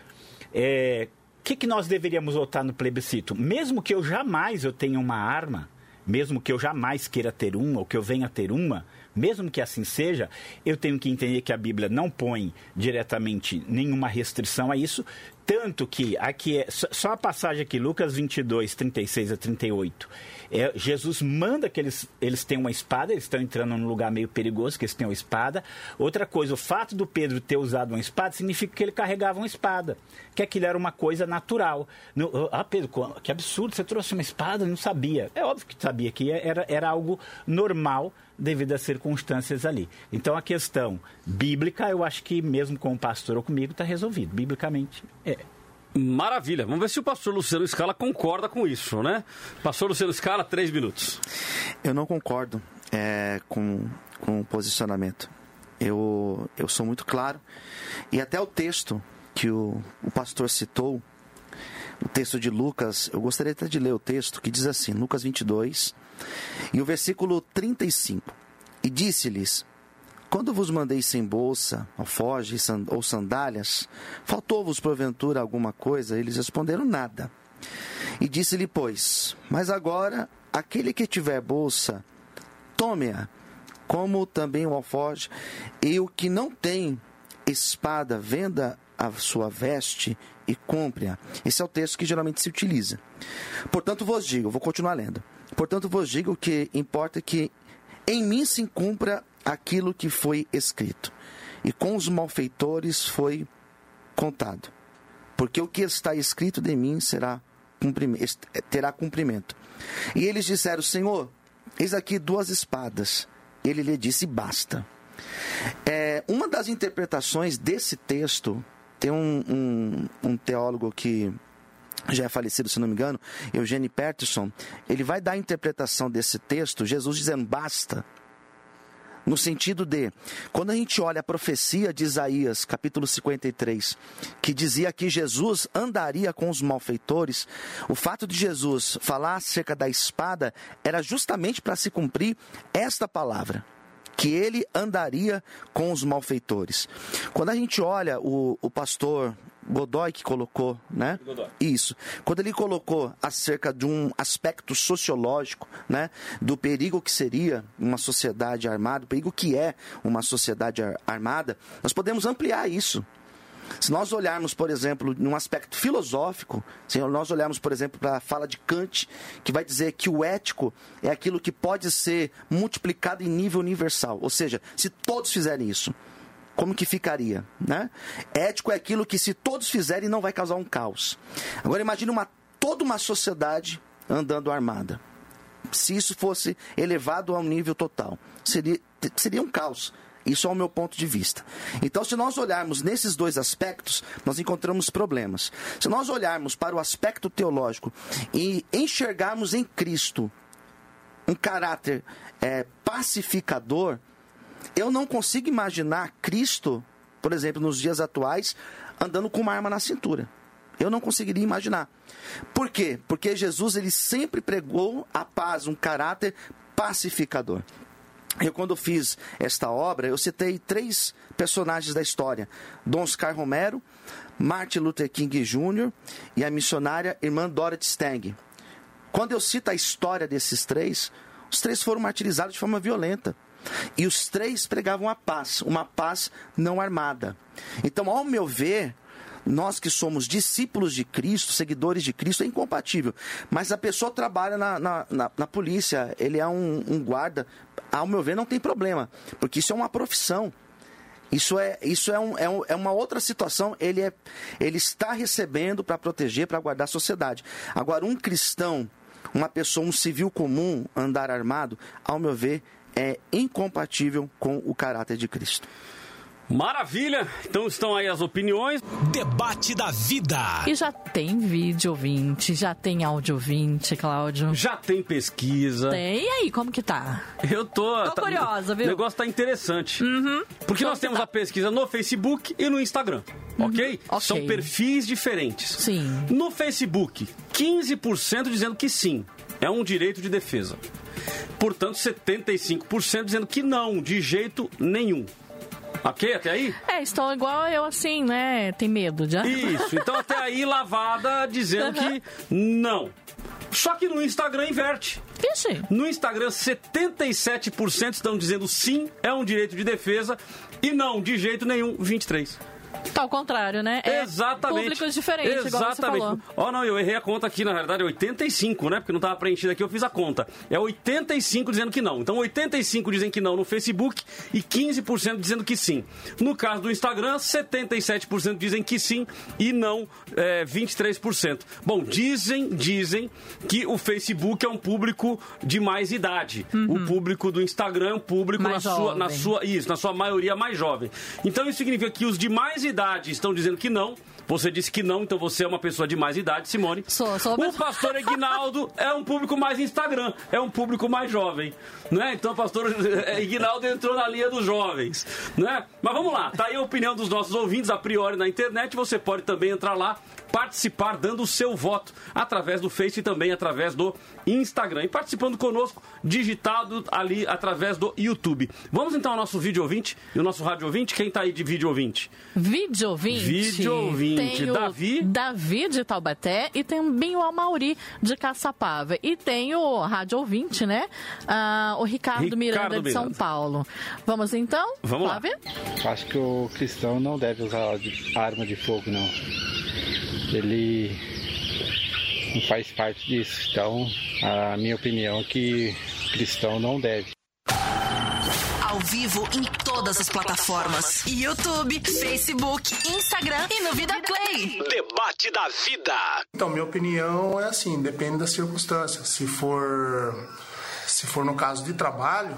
É, o que, que nós deveríamos votar no plebiscito? Mesmo que eu jamais eu tenha uma arma, mesmo que eu jamais queira ter uma ou que eu venha ter uma, mesmo que assim seja, eu tenho que entender que a Bíblia não põe diretamente nenhuma restrição a isso, tanto que aqui é só a passagem aqui, Lucas 22, 36 a 38. É, Jesus manda que eles, eles tenham uma espada, eles estão entrando num lugar meio perigoso, que eles tenham uma espada. Outra coisa, o fato do Pedro ter usado uma espada significa que ele carregava uma espada, que aquilo era uma coisa natural. No, ah, Pedro, que absurdo, você trouxe uma espada? Não sabia. É óbvio que sabia que era, era algo normal devido às circunstâncias ali. Então a questão bíblica, eu acho que mesmo com o pastor ou comigo, está resolvido. Biblicamente, é. Maravilha. Vamos ver se o pastor Luciano Scala concorda com isso, né? Pastor Luciano Scala, três minutos. Eu não concordo é, com, com o posicionamento. Eu, eu sou muito claro. E até o texto que o, o pastor citou, o texto de Lucas, eu gostaria até de ler o texto que diz assim, Lucas 22, e o versículo 35. E disse-lhes: Quando vos mandei sem bolsa, alfoge ou sandálias, faltou-vos porventura alguma coisa? Eles responderam: Nada. E disse-lhe, pois: Mas agora, aquele que tiver bolsa, tome-a, como também o alfoge, e o que não tem espada, venda a sua veste e compre-a. Esse é o texto que geralmente se utiliza. Portanto, vos digo, vou continuar lendo. Portanto, vos digo que importa que em mim se cumpra aquilo que foi escrito, e com os malfeitores foi contado. Porque o que está escrito de mim será terá cumprimento. E eles disseram: Senhor, eis aqui duas espadas. Ele lhe disse: Basta. É, uma das interpretações desse texto tem um, um, um teólogo que já é falecido, se não me engano, Eugênio Peterson, ele vai dar a interpretação desse texto, Jesus dizendo basta. No sentido de, quando a gente olha a profecia de Isaías, capítulo 53, que dizia que Jesus andaria com os malfeitores, o fato de Jesus falar acerca da espada era justamente para se cumprir esta palavra que ele andaria com os malfeitores. Quando a gente olha o, o pastor Godoy que colocou, né? Godoy. Isso. Quando ele colocou acerca de um aspecto sociológico, né? Do perigo que seria uma sociedade armada, o perigo que é uma sociedade ar- armada, nós podemos ampliar isso. Se nós olharmos, por exemplo, num aspecto filosófico, se nós olharmos, por exemplo, para a fala de Kant, que vai dizer que o ético é aquilo que pode ser multiplicado em nível universal. Ou seja, se todos fizerem isso, como que ficaria, né? Ético é aquilo que se todos fizerem não vai causar um caos. Agora imagine uma toda uma sociedade andando armada. Se isso fosse elevado ao nível total, seria seria um caos. Isso é o meu ponto de vista. Então, se nós olharmos nesses dois aspectos, nós encontramos problemas. Se nós olharmos para o aspecto teológico e enxergarmos em Cristo um caráter é, pacificador, eu não consigo imaginar Cristo, por exemplo, nos dias atuais, andando com uma arma na cintura. Eu não conseguiria imaginar. Por quê? Porque Jesus ele sempre pregou a paz, um caráter pacificador. Eu, quando fiz esta obra, eu citei três personagens da história: Dom Oscar Romero, Martin Luther King Jr. e a missionária irmã Dorothy Stang. Quando eu cito a história desses três, os três foram martirizados de forma violenta. E os três pregavam a paz, uma paz não armada. Então, ao meu ver, nós que somos discípulos de Cristo, seguidores de Cristo, é incompatível. Mas a pessoa trabalha na, na, na, na polícia, ele é um, um guarda, ao meu ver, não tem problema, porque isso é uma profissão. Isso é, isso é, um, é, um, é uma outra situação. Ele, é, ele está recebendo para proteger, para guardar a sociedade. Agora, um cristão, uma pessoa, um civil comum, andar armado, ao meu ver, é incompatível com o caráter de Cristo. Maravilha! Então estão aí as opiniões. Debate da vida. E já tem vídeo ouvinte, já tem áudio ouvinte, Cláudio. Já tem pesquisa. Tem. E aí, como que tá? Eu tô. Tô curiosa, viu? O negócio tá interessante. Uhum. Porque Como nós temos tá? a pesquisa no Facebook e no Instagram. Ok? ok. São perfis diferentes. Sim. No Facebook, 15% dizendo que sim, é um direito de defesa. Portanto, 75% dizendo que não, de jeito nenhum. Ok? Até aí? É, estão igual eu assim, né? Tem medo já. Isso. Então, até aí, lavada dizendo que não. Só que no Instagram inverte. Vixe. No Instagram, 77% estão dizendo sim, é um direito de defesa, e não, de jeito nenhum, 23%. Tá ao contrário, né? É Exatamente. Públicos diferentes, Exatamente. Ó, não, eu errei a conta aqui, na verdade é 85, né? Porque não estava preenchido aqui, eu fiz a conta. É 85 dizendo que não. Então 85 dizem que não no Facebook e 15% dizendo que sim. No caso do Instagram, 77% dizem que sim e não é, 23%. Bom, dizem, dizem que o Facebook é um público de mais idade. O público do Instagram é um público Uhum. Mais na sua, na sua isso, na sua maioria mais jovem. Então isso significa que os de mais idade estão dizendo que não. Você disse que não, então você é uma pessoa de mais idade, Simone. Sou, sou O pastor Ignaldo é um público mais Instagram, é um público mais jovem, né? Então o pastor Ignaldo entrou na linha dos jovens, né? Mas vamos lá, tá aí a opinião dos nossos ouvintes a priori na internet, você pode também entrar lá, participar dando o seu voto através do Face e também através do Instagram. E participando conosco, digitado ali através do YouTube. Vamos então ao nosso vídeo ouvinte e o nosso rádio ouvinte. Quem tá aí de vídeo ouvinte? Vídeo ouvinte. Vídeo ouvinte. Tem o Davi? Davi de Taubaté e também o Amauri de Caçapava. E tem o rádio ouvinte, né? Ah, o Ricardo, Ricardo Miranda de São Miranda. Paulo. Vamos então? Vamos lá. Flávia? Acho que o cristão não deve usar arma de fogo, não. Ele não faz parte disso. Então, a minha opinião é que cristão não deve. Ao vivo em todas as plataformas: YouTube, Facebook, Instagram e no Vida Play. Debate da vida. Então, minha opinião é assim, depende das circunstâncias. Se for, se for no caso de trabalho,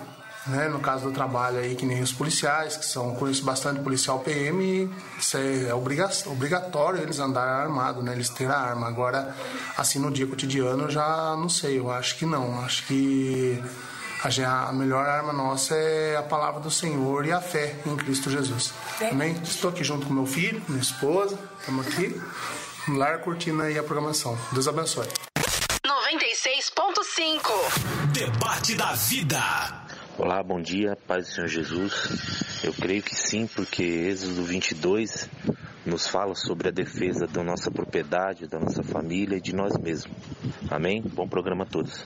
né, no caso do trabalho aí que nem os policiais, que são conheço bastante policial PM, isso é obriga- obrigatório eles andarem armados, né, eles terem a arma. Agora, assim no dia cotidiano, eu já não sei, eu acho que não. Acho que a, melhor arma nossa é a palavra do Senhor e a fé em Cristo Jesus. Amém? Estou aqui junto com meu filho, minha esposa, estamos aqui. Vamos lá curtindo aí a programação. Deus abençoe. 96.5. Debate da vida. Olá, bom dia, paz do Senhor Jesus. Eu creio que sim, porque Êxodo 22 nos fala sobre a defesa da nossa propriedade, da nossa família e de nós mesmos. Amém? Bom programa a todos.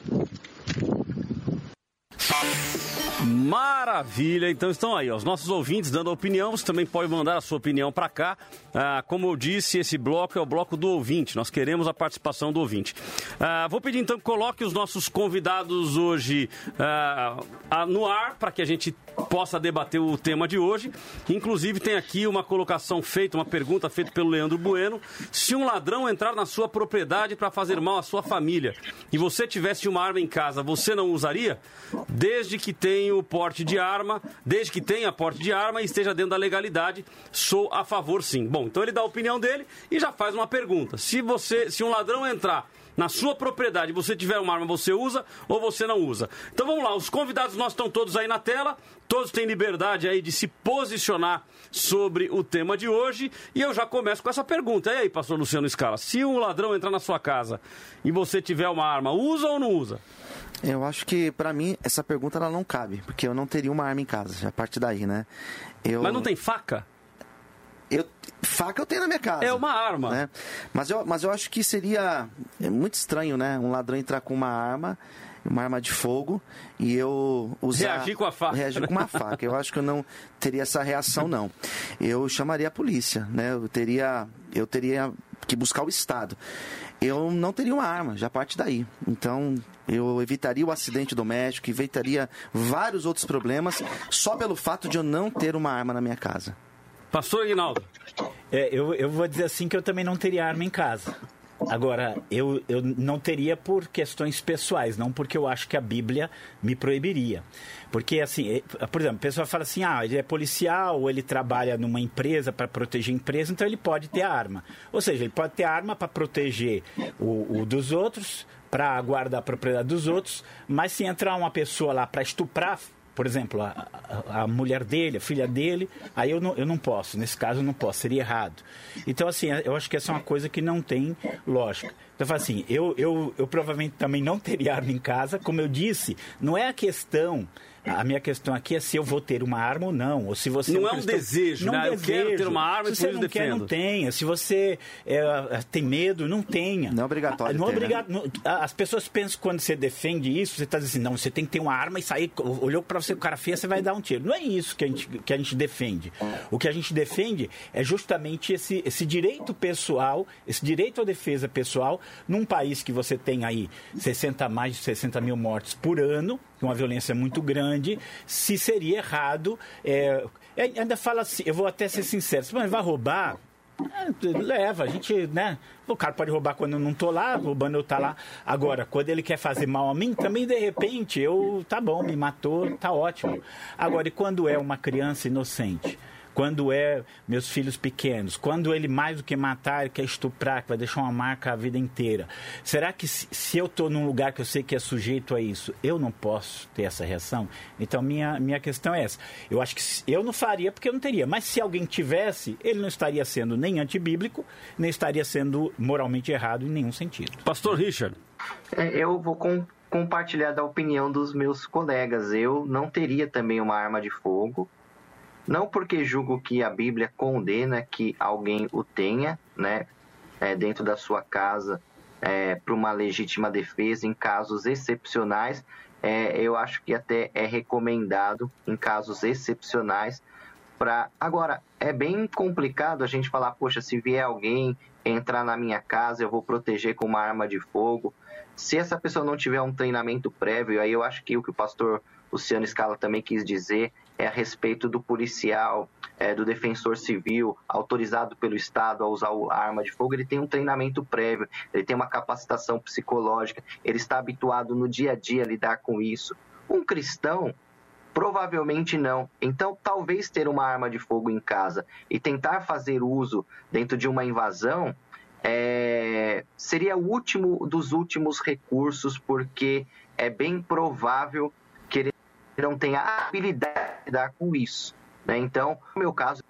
Maravilha, então estão aí, ó, os nossos ouvintes dando opinião, você também pode mandar a sua opinião para cá. Ah, como eu disse, esse bloco é o bloco do ouvinte, nós queremos a participação do ouvinte. Ah, vou pedir então que coloque os nossos convidados hoje ah, no ar para que a gente possa debater o tema de hoje. Inclusive tem aqui uma colocação feita, uma pergunta feita pelo Leandro Bueno. Se um ladrão entrar na sua propriedade para fazer mal à sua família e você tivesse uma arma em casa, você não usaria? Desde que tenha o porte de arma, desde que tenha porte de arma e esteja dentro da legalidade, sou a favor sim. Bom, então ele dá a opinião dele e já faz uma pergunta. Se você, se um ladrão entrar na sua propriedade você tiver uma arma, você usa ou você não usa. Então vamos lá, os convidados nós estão todos aí na tela, todos têm liberdade aí de se posicionar sobre o tema de hoje e eu já começo com essa pergunta. E aí, pastor Luciano Scala, se um ladrão entrar na sua casa e você tiver uma arma, usa ou não usa? Eu acho que para mim essa pergunta ela não cabe, porque eu não teria uma arma em casa, a partir daí, né? Eu... Mas não tem faca? Eu, faca eu tenho na minha casa. É uma arma. Né? Mas, eu, mas eu acho que seria é muito estranho, né? Um ladrão entrar com uma arma, uma arma de fogo, e eu usar... Reagir com a faca. Reagir com uma faca. Eu acho que eu não teria essa reação, não. Eu chamaria a polícia, né? Eu teria, eu teria que buscar o Estado. Eu não teria uma arma, já parte daí. Então, eu evitaria o acidente doméstico, evitaria vários outros problemas, só pelo fato de eu não ter uma arma na minha casa. Pastor Aguinaldo. É, eu, eu vou dizer assim que eu também não teria arma em casa. Agora, eu, eu não teria por questões pessoais, não porque eu acho que a Bíblia me proibiria. Porque, assim, por exemplo, a pessoa fala assim: ah, ele é policial ou ele trabalha numa empresa para proteger a empresa, então ele pode ter arma. Ou seja, ele pode ter arma para proteger o, o dos outros, para guardar a propriedade dos outros, mas se entrar uma pessoa lá para estuprar por exemplo, a, a, a, mulher dele, a filha dele, aí eu não, eu não posso, nesse caso eu não posso, seria errado. Então, assim, eu acho que essa é uma coisa que não tem lógica. Então, assim, eu, eu, eu provavelmente também não teria arma em casa, como eu disse, não é a questão a minha questão aqui é se eu vou ter uma arma ou não. Ou se você não é um cristão, desejo, não né? Desejo. Eu quero ter uma arma se e você não defendo. quer, não tenha. Se você é, tem medo, não tenha. Não é obrigatório. Não ter, obrigado. Né? As pessoas pensam que quando você defende isso, você está dizendo não, você tem que ter uma arma e sair. Olhou para você o cara feia, você vai dar um tiro. Não é isso que a gente, que a gente defende. O que a gente defende é justamente esse, esse direito pessoal, esse direito à defesa pessoal, num país que você tem aí 60, mais de 60 mil mortes por ano, uma violência muito grande, se seria errado. É, ainda fala assim, eu vou até ser sincero, mas vai roubar? É, leva, a gente, né? O cara pode roubar quando eu não tô lá, roubando eu tá lá. Agora, quando ele quer fazer mal a mim, também de repente eu, tá bom, me matou, tá ótimo. Agora, e quando é uma criança inocente? Quando é meus filhos pequenos, quando ele mais do que matar, quer estuprar, que vai deixar uma marca a vida inteira. Será que se, se eu estou num lugar que eu sei que é sujeito a isso, eu não posso ter essa reação? Então minha, minha questão é essa. Eu acho que eu não faria porque eu não teria, mas se alguém tivesse, ele não estaria sendo nem antibíblico, nem estaria sendo moralmente errado em nenhum sentido. Pastor Richard. É, eu vou com, compartilhar da opinião dos meus colegas. Eu não teria também uma arma de fogo não porque julgo que a Bíblia condena que alguém o tenha, né, é, dentro da sua casa, é, para uma legítima defesa em casos excepcionais. É, eu acho que até é recomendado em casos excepcionais. Para agora é bem complicado a gente falar, poxa, se vier alguém entrar na minha casa, eu vou proteger com uma arma de fogo. Se essa pessoa não tiver um treinamento prévio, aí eu acho que o que o pastor Luciano Scala também quis dizer é a respeito do policial, é, do defensor civil autorizado pelo Estado a usar a arma de fogo, ele tem um treinamento prévio, ele tem uma capacitação psicológica, ele está habituado no dia a dia a lidar com isso. Um cristão, provavelmente não. Então, talvez ter uma arma de fogo em casa e tentar fazer uso dentro de uma invasão é, seria o último dos últimos recursos, porque é bem provável não tem a habilidade de lidar com isso. Né? Então, no meu caso.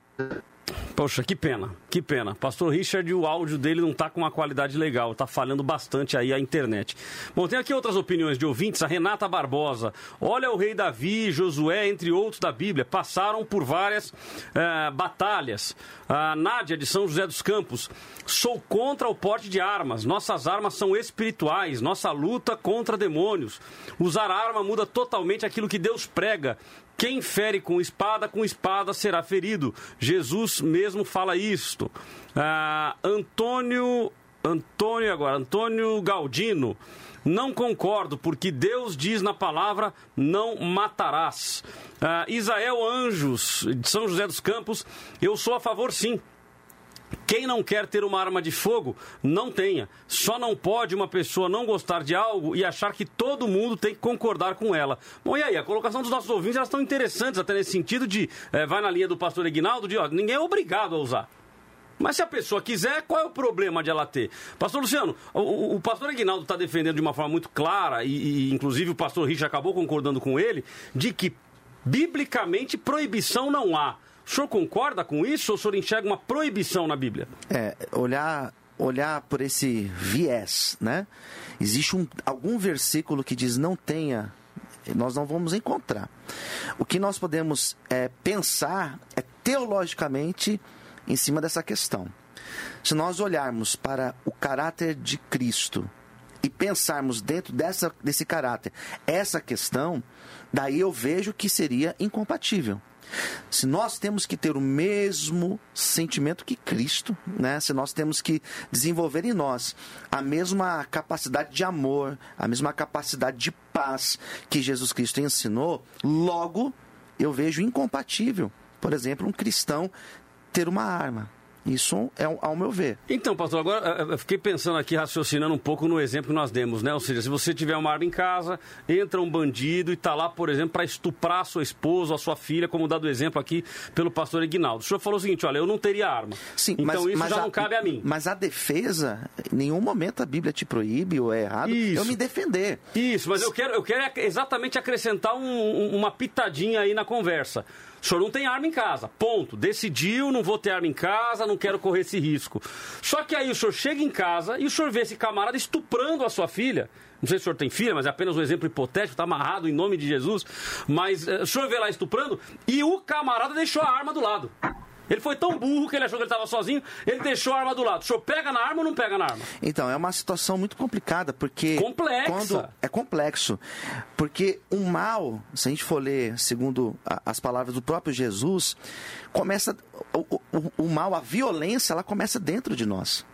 Poxa, que pena. Que pena. Pastor Richard, o áudio dele não está com uma qualidade legal, está falhando bastante aí a internet. Bom, tem aqui outras opiniões de ouvintes. A Renata Barbosa. Olha o rei Davi, Josué, entre outros da Bíblia, passaram por várias eh, batalhas. A Nádia de São José dos Campos. Sou contra o porte de armas. Nossas armas são espirituais. Nossa luta contra demônios. Usar arma muda totalmente aquilo que Deus prega. Quem fere com espada, com espada será ferido. Jesus mesmo fala isto. Ah, Antônio. Antônio agora, Antônio Galdino. Não concordo, porque Deus diz na palavra: não matarás. Ah, Isael Anjos, de São José dos Campos, eu sou a favor sim. Quem não quer ter uma arma de fogo, não tenha. Só não pode uma pessoa não gostar de algo e achar que todo mundo tem que concordar com ela. Bom, e aí? A colocação dos nossos ouvintes elas estão interessantes, até nesse sentido de. Eh, vai na linha do pastor Ignaldo, de ó, ninguém é obrigado a usar. Mas se a pessoa quiser, qual é o problema de ela ter? Pastor Luciano, o, o pastor Aguinaldo está defendendo de uma forma muito clara, e, e, inclusive o pastor Rich acabou concordando com ele, de que biblicamente proibição não há. O senhor concorda com isso ou o senhor enxerga uma proibição na Bíblia? É, olhar, olhar por esse viés, né? Existe um, algum versículo que diz não tenha, nós não vamos encontrar. O que nós podemos é, pensar é teologicamente em cima dessa questão. Se nós olharmos para o caráter de Cristo e pensarmos dentro dessa, desse caráter essa questão, daí eu vejo que seria incompatível. Se nós temos que ter o mesmo sentimento que Cristo, né? se nós temos que desenvolver em nós a mesma capacidade de amor, a mesma capacidade de paz que Jesus Cristo ensinou, logo eu vejo incompatível, por exemplo, um cristão ter uma arma. Isso é ao meu ver. Então, pastor, agora eu fiquei pensando aqui, raciocinando um pouco no exemplo que nós demos, né? Ou seja, se você tiver uma arma em casa, entra um bandido e está lá, por exemplo, para estuprar a sua esposa, a sua filha, como dado o exemplo aqui pelo pastor Ignaldo. O senhor falou o seguinte: olha, eu não teria arma. Sim, então mas, isso mas já a, não cabe a mim. Mas a defesa, em nenhum momento a Bíblia te proíbe ou é errado Isso. eu me defender. Isso, mas eu quero, eu quero exatamente acrescentar um- uma pitadinha aí na conversa. O senhor não tem arma em casa, ponto. Decidiu, não vou ter arma em casa, não quero correr esse risco. Só que aí o senhor chega em casa e o senhor vê esse camarada estuprando a sua filha. Não sei se o senhor tem filha, mas é apenas um exemplo hipotético, está amarrado em nome de Jesus. Mas eh, o senhor vê lá estuprando e o camarada deixou a arma do lado. Ele foi tão burro que ele achou que ele estava sozinho, ele deixou a arma do lado. O senhor pega na arma ou não pega na arma? Então, é uma situação muito complicada, porque. Complexa. Quando, é complexo. Porque o mal, se a gente for ler segundo a- as palavras do próprio Jesus, começa. O, o- o mal, a violência, ela começa dentro de nós.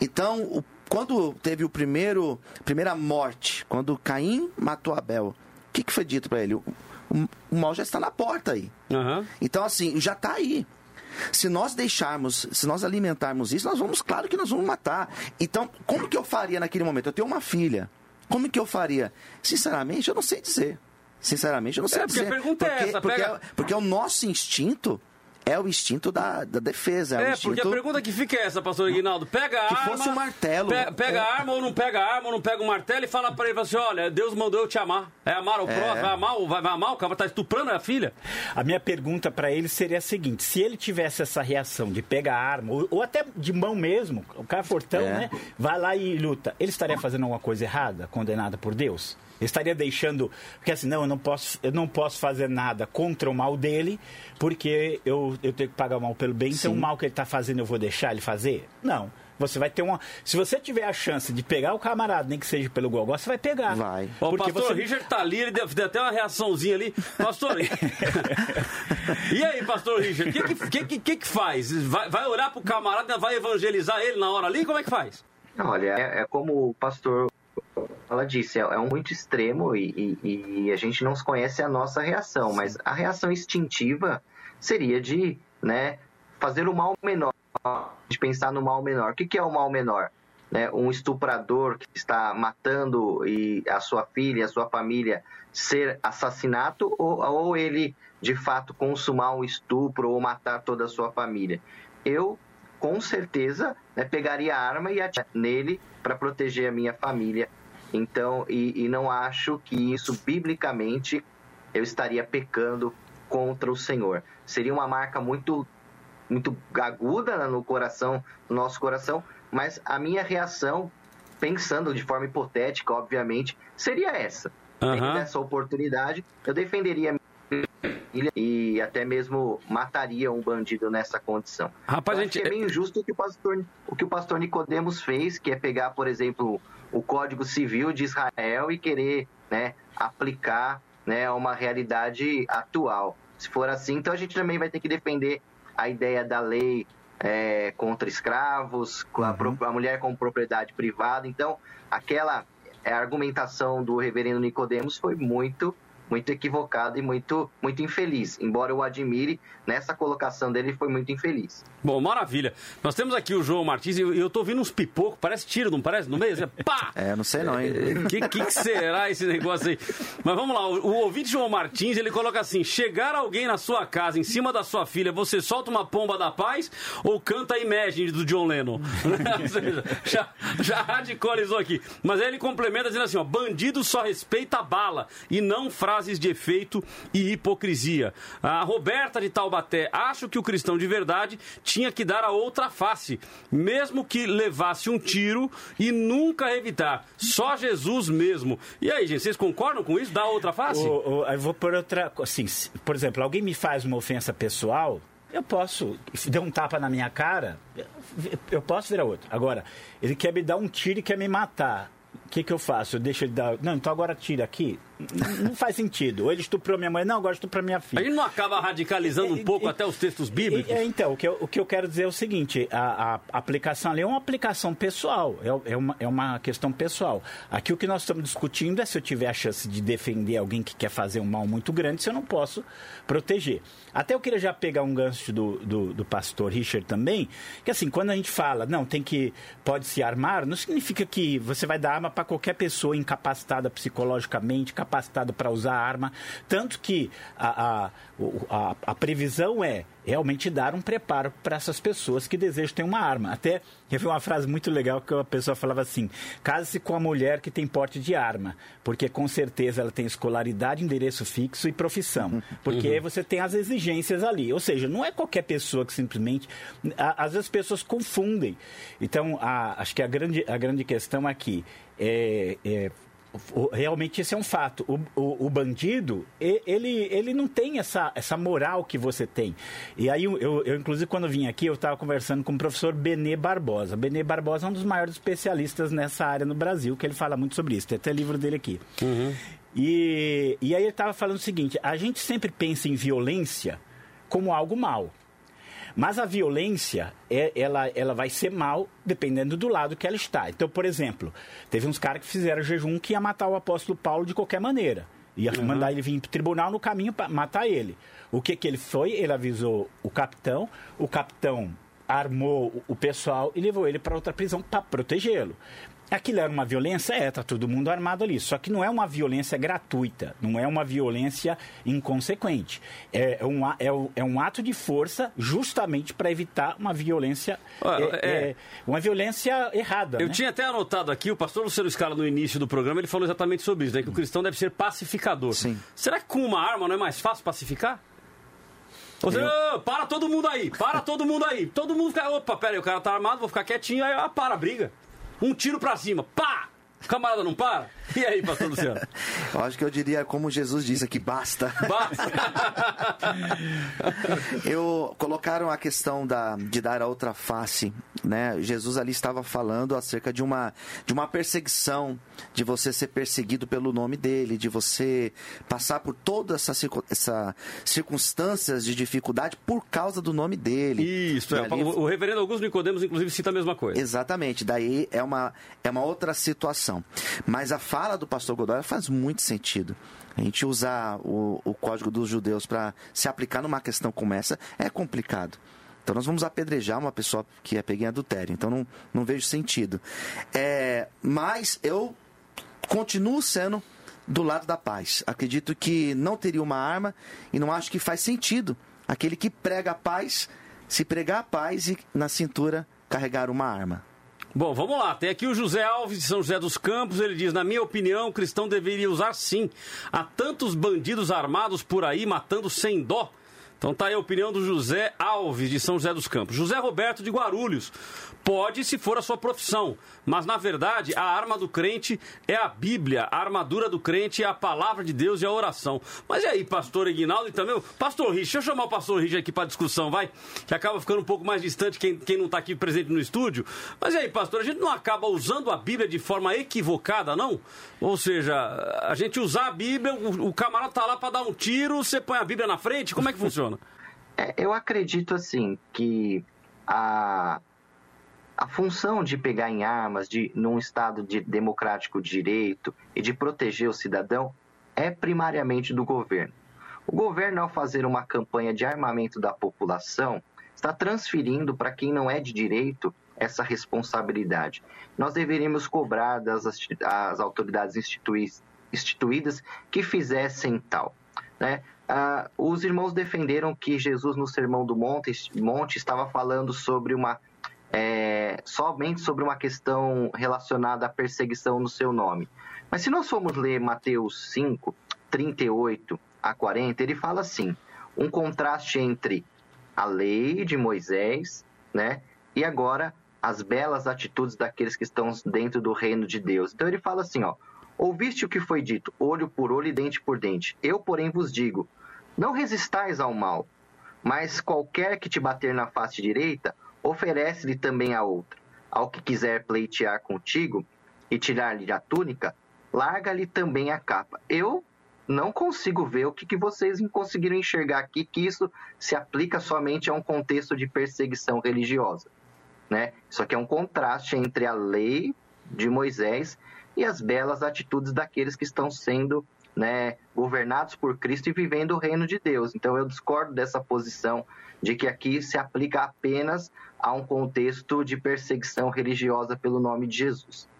Então, o- quando teve o primeiro. primeira morte, quando Caim matou Abel, o que, que foi dito para ele? O, o- o mal já está na porta aí. Então, assim, já está aí. Se nós deixarmos, se nós alimentarmos isso, nós vamos, claro que nós vamos matar. Então, como que eu faria naquele momento? Eu tenho uma filha. Como que eu faria? Sinceramente, eu não sei dizer. Sinceramente, eu não sei É, porque a dizer. é porque, essa, porque, pega- é- porque o nosso instinto é o instinto da, da defesa. É, o É, instinto... porque a pergunta que fica é essa, pastor Aguinaldo. Pega a Que arma. fosse um martelo. pe- Pega É. a arma ou não pega a arma, ou não pega o martelo e fala pra ele fala assim: olha, Deus mandou eu te amar. É amar o É. próximo, vai amar, o- vai, vai amar, o cara tá estuprando a filha. A minha pergunta para ele seria a seguinte: se ele tivesse essa reação de pegar a arma, ou, ou até de mão mesmo, o cara fortão, É. né? Vai lá e luta, ele estaria fazendo alguma coisa errada, condenada por Deus? Estaria deixando. Porque assim, não, eu não posso, eu não posso fazer nada contra o mal dele, porque eu, eu tenho que pagar o mal pelo bem, então Sim. o mal que ele está fazendo eu vou deixar ele fazer? Não. Você vai ter uma. Se você tiver a chance de pegar o camarada, nem que seja pelo gogó, você vai pegar. Vai. Ó, O pastor você- Richard tá ali, ele deve ter até uma reaçãozinha ali. Pastor. e aí, pastor Richard, o que que, que, que que faz? Vai, vai olhar pro camarada, vai evangelizar ele na hora ali? Como é que faz? Olha, é, é como o pastor ela disse, é, é um muito extremo e, e- e a gente não conhece a nossa reação, mas a reação instintiva seria de né, fazer o mal menor, de pensar no mal menor. O que, que é o mal menor? Né, um estuprador que está matando e a sua filha a sua família ser assassinato ou, ou ele de fato consumar um estupro ou matar toda a sua família. Eu com certeza né, pegaria a arma e atirar nele para proteger a minha família. Então, e, e não acho que isso biblicamente eu estaria pecando contra o Senhor. Seria uma marca muito muito aguda no coração, no nosso coração, mas a minha reação, pensando de forma hipotética, obviamente, seria essa. Aham. Tendo essa oportunidade, eu defenderia a minha família e até mesmo mataria um bandido nessa condição. Rapaz, acho gente- é bem injusto o que o pastor, o que o pastor Nicodemos fez, que é pegar, por exemplo, o Código Civil de Israel e querer, né, aplicar, né, a uma realidade atual. Se for assim, então a gente também vai ter que defender a ideia da lei é, contra escravos, com a, pro- a mulher com propriedade privada. Então, aquela é, argumentação do reverendo Nicodemos foi muito muito equivocada e muito muito infeliz. Embora eu o admire, nessa colocação dele foi muito infeliz. Bom, maravilha. Nós temos aqui o João Martins e eu- tô ouvindo uns pipocos, parece tiro, não parece? No meio? Assim, pá! É, não sei não, hein? O que, que, que será esse negócio aí? Mas vamos lá, o, o ouvinte João Martins, ele coloca assim, chegar alguém na sua casa, em cima da sua filha, você solta uma pomba da paz ou canta Imagine do John Lennon? Ou seja, já, já radicalizou aqui. Mas aí ele complementa dizendo assim, ó, bandido só respeita a bala e não frases de efeito e hipocrisia. A Roberta de Taubaté, acho que o cristão de verdade tinha que dar a outra face, mesmo que levasse um tiro e nunca evitar. Só Jesus mesmo. E aí, gente, vocês concordam com isso? Dá outra face? O- o- eu vou por outra. Assim, por exemplo, alguém me faz uma ofensa pessoal, eu posso. Se um tapa na minha cara, eu posso virar outro. Agora, ele quer me dar um tiro e quer me matar. O que, que eu faço? Eu deixo ele dar. Não, então agora tira aqui. Não faz sentido. Ou ele estuprou minha mãe, não, agora estuprou minha filha. A gente não acaba radicalizando um pouco até os textos bíblicos? É, então, o que, eu, o que eu quero dizer é o seguinte: a, a aplicação ali é uma aplicação pessoal, é, é uma, é uma questão pessoal. Aqui o que nós estamos discutindo é se eu tiver a chance de defender alguém que quer fazer um mal muito grande, se eu não posso proteger. Até eu queria já pegar um gancho do, do, do pastor Richard também, que assim, quando a gente fala, não, tem que, pode se armar, não significa que você vai dar arma para qualquer pessoa incapacitada psicologicamente, capacitada para usar arma. Tanto que a, a, a, a previsão é realmente dar um preparo para essas pessoas que desejam ter uma arma. Até eu vi uma frase muito legal que a pessoa falava assim: case-se com a mulher que tem porte de arma, porque com certeza ela tem escolaridade, endereço fixo e profissão. Porque Uhum. aí você tem as exigências ali. Ou seja, não é qualquer pessoa que simplesmente. Às vezes as pessoas confundem. Então, a- acho que a grande, a grande questão aqui é. É o- realmente esse é um fato. O, o, o bandido, ele, ele não tem essa, essa moral que você tem. E aí, eu, eu, inclusive, quando vim aqui, eu estava conversando com o professor Benê Barbosa. Benê Barbosa é um dos maiores especialistas nessa área no Brasil, que ele fala muito sobre isso. Tem até livro dele aqui. E, e aí ele estava falando o seguinte: a gente sempre pensa em violência como algo mal. Mas a violência, é, ela, ela vai ser mal dependendo do lado que ela está. Então, por exemplo, teve uns caras que fizeram jejum que ia matar o apóstolo Paulo de qualquer maneira. Ia mandar ele vir para o tribunal no caminho para matar ele. O que, que ele foi? Ele avisou o capitão, o capitão armou o pessoal e levou ele para outra prisão para protegê-lo. Aquilo era uma violência? É, tá todo mundo armado ali. Só que não é uma violência gratuita, não é uma violência inconsequente. É, é um, é, um- é um ato de força justamente para evitar uma violência, Ah, é, é. é, uma violência errada. Eu né? tinha até anotado aqui, o pastor Luciano Scala, no início do programa, ele falou exatamente sobre isso, né? Que o cristão deve ser pacificador. Sim. Será que com uma arma não é mais fácil pacificar? Você, "Ô, para todo mundo aí, para todo mundo aí. Todo mundo fica, opa, pera aí, o cara tá armado, vou ficar quietinho, aí ah, para a briga. Um tiro pra cima, pá! Camarada não para? E aí, pastor Luciano? Eu acho que eu diria como Jesus disse aqui, basta. Eu colocaram a questão da, de dar a outra face, né? Jesus ali estava falando acerca de uma de uma perseguição, de você ser perseguido pelo nome dele, de você passar por todas essas essa circunstâncias de dificuldade por causa do nome dele. Isso, é, ali- o, o reverendo Augusto Nicodemos, inclusive, cita a mesma coisa. Exatamente, daí é uma, é uma outra situação. Mas a fala do pastor Godoy faz muito sentido. A gente usar o, o código dos judeus para se aplicar numa questão como essa é complicado. Então nós vamos apedrejar uma pessoa que é pega em adultério. Então não, não vejo sentido. É, mas eu continuo sendo do lado da paz. Acredito que não teria uma arma e não acho que faz sentido aquele que prega a paz se pregar a paz e na cintura carregar uma arma. Bom, vamos lá. Tem aqui o José Alves de São José dos Campos. Ele diz: Na minha opinião, o cristão deveria usar sim. Há tantos bandidos armados por aí matando sem dó. Então tá aí a opinião do José Alves, de São José dos Campos. José Roberto de Guarulhos. Pode se for a sua profissão, mas na verdade a arma do crente é a Bíblia, a armadura do crente é a palavra de Deus e a oração. Mas e aí, pastor Ignaldo e também pastor Rich? Deixa eu chamar o pastor Rich aqui para discussão, vai? Que acaba ficando um pouco mais distante quem, quem não está aqui presente no estúdio. Mas e aí, pastor, a gente não acaba usando a Bíblia de forma equivocada, não? Ou seja, a gente usar a Bíblia, o, o camarada tá lá para dar um tiro, você põe a Bíblia na frente, como é que funciona? É, eu acredito assim que a, a função de pegar em armas de, num Estado de democrático de direito e de proteger o cidadão é primariamente do governo. O governo, ao fazer uma campanha de armamento da população, está transferindo para quem não é de direito essa responsabilidade. Nós deveríamos cobrar das as autoridades instituídas que fizessem tal. Né? Ah, os irmãos defenderam que Jesus, no Sermão do Monte, Monte estava falando sobre uma é, somente sobre uma questão relacionada à perseguição no seu nome. Mas se nós formos ler Mateus 5, 38 a 40, ele fala assim: um contraste entre a lei de Moisés, né, e agora as belas atitudes daqueles que estão dentro do reino de Deus. Então ele fala assim, ó: Ouviste o que foi dito, olho por olho e dente por dente. Eu, porém, vos digo: não resistais ao mal, mas qualquer que te bater na face direita, oferece-lhe também a outra. Ao que quiser pleitear contigo e tirar-lhe a túnica, larga-lhe também a capa. Eu não consigo ver o que, que vocês conseguiram enxergar aqui, que isso se aplica somente a um contexto de perseguição religiosa. Né? Isso aqui é um contraste entre a lei de Moisés e as belas atitudes daqueles que estão sendo né, governados por Cristo e vivendo o reino de Deus. Então eu discordo dessa posição de que aqui se aplica apenas a um contexto de perseguição religiosa pelo nome de Jesus.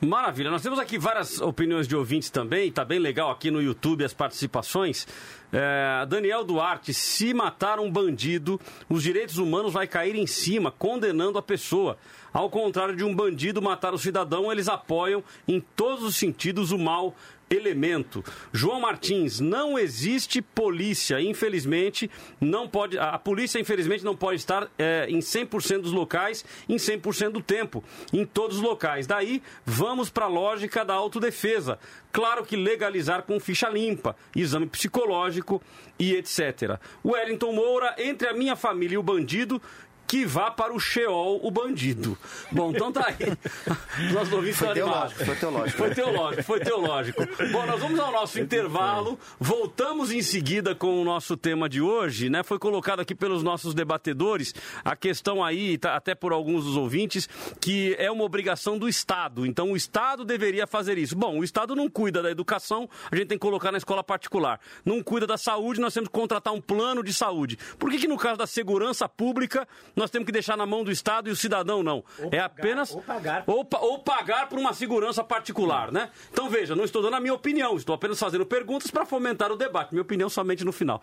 Maravilha, nós temos aqui várias opiniões de ouvintes também, tá bem legal aqui no YouTube as participações. É, Daniel Duarte, se matar um bandido, os direitos humanos vai cair em cima, condenando a pessoa. Ao contrário de um bandido matar o cidadão, eles apoiam em todos os sentidos o mal elemento. João Martins, não existe polícia, infelizmente, não pode. A polícia, infelizmente, não pode estar é, em 100% dos locais, em 100% do tempo, em todos os locais. Daí, vamos para a lógica da autodefesa. Claro que legalizar com ficha limpa, exame psicológico e etc. Wellington Moura, entre a minha família e o bandido, que vá para o Sheol o bandido. Bom, então tá aí. Nós ouvintes foi teológico, foi teológico. Foi teológico, foi teológico. Bom, nós vamos ao nosso intervalo. Voltamos em seguida com o nosso tema de hoje, né? Foi colocado aqui pelos nossos debatedores a questão aí, tá, até por alguns dos ouvintes, que é uma obrigação do Estado. Então o Estado deveria fazer isso. Bom, o Estado não cuida da educação, a gente tem que colocar na escola particular. Não cuida da saúde, nós temos que contratar um plano de saúde. Por que, que no caso da segurança pública nós temos que deixar na mão do Estado e o cidadão não. Ou é apenas. Ou pagar. Ou, ou pagar por uma segurança particular, né? Então veja, não estou dando a minha opinião, estou apenas fazendo perguntas para fomentar o debate. Minha opinião somente no final.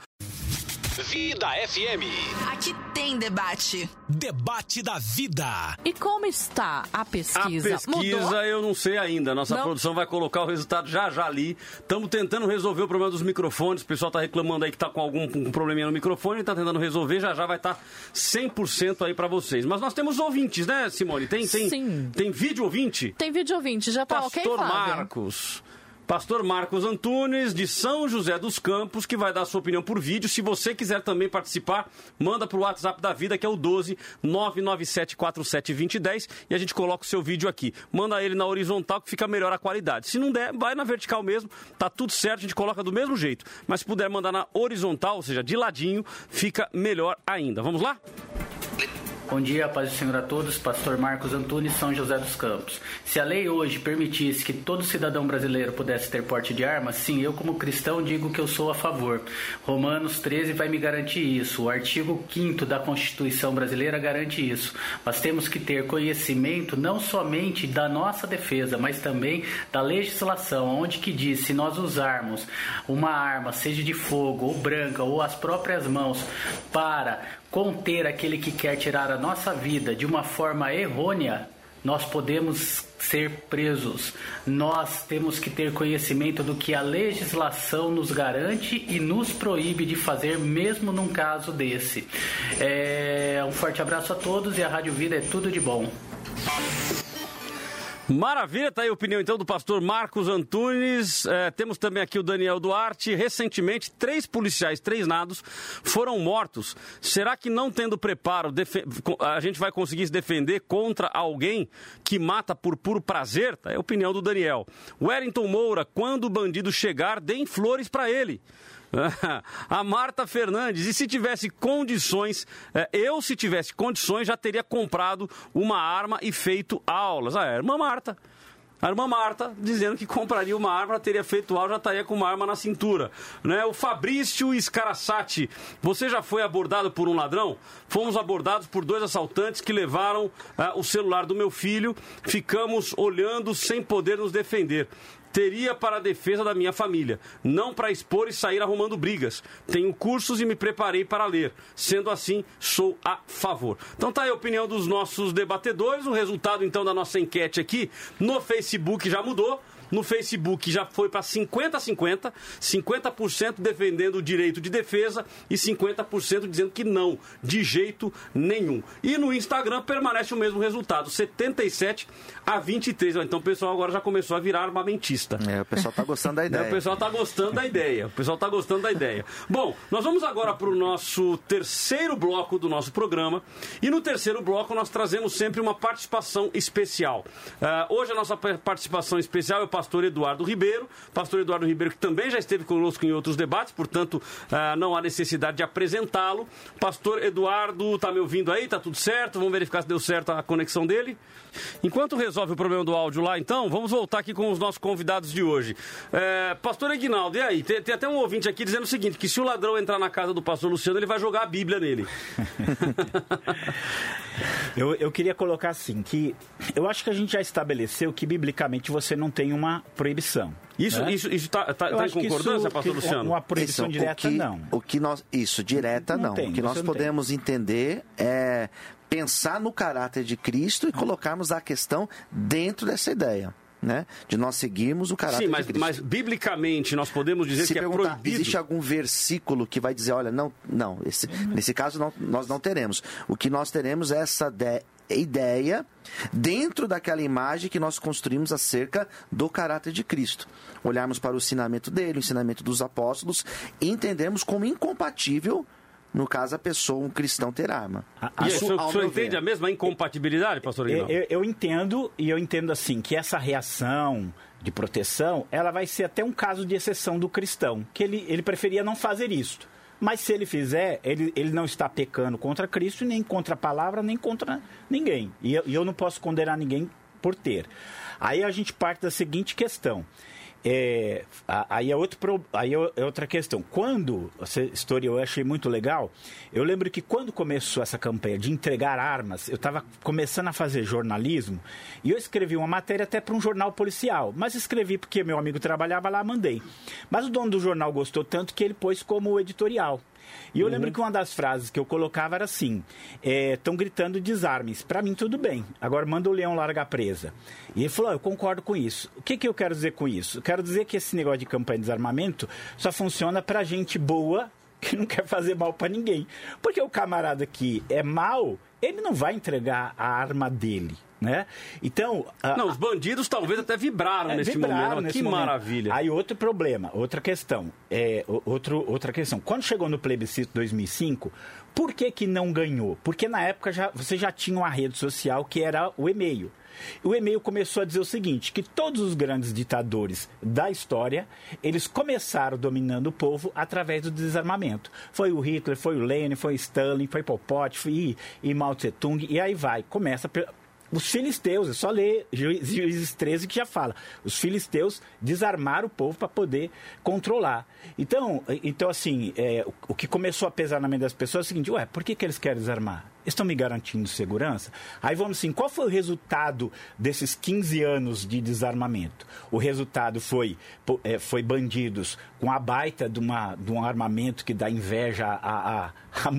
Vida FM. Aqui tem debate. Debate da vida. E como está a pesquisa? A pesquisa Mudou? eu não sei ainda. Nossa não. produção vai colocar o resultado já já ali. Estamos tentando resolver o problema dos microfones. O pessoal está reclamando aí que está com algum um probleminha no microfone. Está tentando resolver. Já já vai estar tá 100% aí para vocês. Mas nós temos ouvintes, né, Simone? Tem, tem, Sim. tem vídeo ouvinte? Tem vídeo ouvinte. Já tá Pastor ok, Fábio? Marcos. Pastor Marcos Antunes, de São José dos Campos, que vai dar sua opinião por vídeo. Se você quiser também participar, manda para o WhatsApp da vida, que é o 12 997472010, e a gente coloca o seu vídeo aqui. Manda ele na horizontal, que fica melhor a qualidade. Se não der, vai na vertical mesmo, tá tudo certo, a gente coloca do mesmo jeito. Mas se puder mandar na horizontal, ou seja, de ladinho, fica melhor ainda. Vamos lá? Bom dia, paz do Senhor a todos. Pastor Marcos Antunes, São José dos Campos. Se a lei hoje permitisse que todo cidadão brasileiro pudesse ter porte de arma, sim, eu como cristão digo que eu sou a favor. Romanos 13 vai me garantir isso. O artigo 5 da Constituição brasileira garante isso. Mas temos que ter conhecimento não somente da nossa defesa, mas também da legislação, onde que diz se nós usarmos uma arma, seja de fogo ou branca ou as próprias mãos para conter aquele que quer tirar a nossa vida de uma forma errônea, nós podemos ser presos. Nós temos que ter conhecimento do que a legislação nos garante e nos proíbe de fazer, mesmo num caso desse. É, um forte abraço a todos e a Rádio Vida é tudo de bom. Maravilha, tá aí a opinião então do pastor Marcos Antunes. É, temos também aqui o Daniel Duarte. Recentemente, três policiais treinados foram mortos. Será que não tendo preparo, a gente vai conseguir se defender contra alguém que mata por puro prazer? Tá aí a opinião do Daniel. Wellington Moura, quando o bandido chegar, deem flores para ele. a Marta Fernandes, e se tivesse condições, é, eu se tivesse condições já teria comprado uma arma e feito aulas. Ah, é, irmã Marta. A irmã Marta dizendo que compraria uma arma, teria feito aula, já estaria com uma arma na cintura. Né? O Fabrício Scarassati, você já foi abordado por um ladrão? Fomos abordados por dois assaltantes que levaram uh, o celular do meu filho. Ficamos olhando sem poder nos defender teria para a defesa da minha família, não para expor e sair arrumando brigas. Tenho cursos e me preparei para ler. Sendo assim, sou a favor. Então tá aí a opinião dos nossos debatedores. O resultado então da nossa enquete aqui no Facebook já mudou no Facebook já foi para 50-50, 50%, defendendo o direito de defesa e 50% dizendo que não, de jeito nenhum. E no Instagram permanece o mesmo resultado, 77 a 23. Então o pessoal agora já começou a virar armamentista. É, o pessoal está gostando da ideia. É, o pessoal está gostando da ideia. O pessoal está gostando da ideia. Bom, nós vamos agora para o nosso terceiro bloco do nosso programa. E no terceiro bloco nós trazemos sempre uma participação especial. Uh, hoje a nossa participação especial é pastor Eduardo Ribeiro. Pastor Eduardo Ribeiro, que também já esteve conosco em outros debates, portanto, uh, não há necessidade de apresentá-lo. Pastor Eduardo, tá me ouvindo aí? Tá tudo certo? Vamos verificar se deu certo a conexão dele. Enquanto resolve o problema do áudio lá, então, vamos voltar aqui com os nossos convidados de hoje. É, pastor Aguinaldo, e aí? Tem, tem, até um ouvinte aqui dizendo o seguinte: que se o ladrão entrar na casa do pastor Luciano, ele vai jogar a Bíblia nele. eu, eu queria colocar assim: que eu acho que a gente já estabeleceu que biblicamente você não tem uma proibição. Isso né? isso isso tá, tá, tá em concordância, isso, pastor Luciano? Uma proibição isso, direta, o que, não. O que nós, isso, direta não. não. Tem, o que nós podemos tem. entender é pensar no caráter de Cristo e colocarmos a questão dentro dessa ideia. Né? De nós seguirmos o caráter Sim, mas, de Cristo. mas biblicamente nós podemos dizer Se que é proibido. Existe algum versículo que vai dizer, olha, não, não, esse, nesse caso não, nós não teremos. O que nós teremos é essa de, ideia dentro daquela imagem que nós construímos acerca do caráter de Cristo. Olharmos para o ensinamento dele, o ensinamento dos apóstolos, e entendermos como incompatível no caso, a pessoa, um cristão, ter arma. A, e o senhor, senhor entende a mesma incompatibilidade, pastor eu, eu, eu entendo, e eu entendo assim, que essa reação de proteção, ela vai ser até um caso de exceção do cristão, que ele, ele preferia não fazer isso. Mas se ele fizer, ele, ele não está pecando contra Cristo, nem contra a palavra, nem contra ninguém. E eu, e eu não posso condenar ninguém por ter. Aí a gente parte da seguinte questão. É, aí, é outro, aí é, é outra questão. Quando, essa história eu achei muito legal, eu lembro que quando começou essa campanha de entregar armas, eu estava começando a fazer jornalismo e eu escrevi uma matéria até para um jornal policial, mas escrevi porque meu amigo trabalhava lá, mandei. Mas o dono do jornal gostou tanto que ele pôs como editorial. E eu uhum. lembro que uma das frases que eu colocava era assim: estão é, gritando desarmes. Para mim, tudo bem. Agora manda o leão largar presa. E ele falou: oh, eu concordo com isso. O que, que eu quero dizer com isso? Eu quero dizer que esse negócio de campanha de desarmamento só funciona para gente boa que não quer fazer mal para ninguém. Porque o camarada que é mal, ele não vai entregar a arma dele. Né? Então. A, não, os bandidos talvez até vibraram é, nesse vibraram momento. Nesse que momento. maravilha. Aí outro problema, outra questão. É, outro, outra questão. Quando chegou no plebiscito 2005, por que, que não ganhou? Porque na época já, você já tinha uma rede social que era o e-mail. O e-mail começou a dizer o seguinte, que todos os grandes ditadores da história, eles começaram dominando o povo através do desarmamento. Foi o Hitler, foi o Lenin, foi o Stalin, foi Pol Pot, foi e, e Mao Tse Tung, e aí vai. Começa os filisteus, é só ler Juízes 13 que já fala. Os filisteus desarmaram o povo para poder controlar. Então, então assim, é, o, que começou a pesar na mente das pessoas é o seguinte: ué, por que, que eles querem desarmar? Estão me garantindo segurança? Aí vamos assim, qual foi o resultado desses 15 anos de desarmamento? O resultado foi, é, foi bandidos com a baita de, uma, de um armamento que dá inveja a, a, a,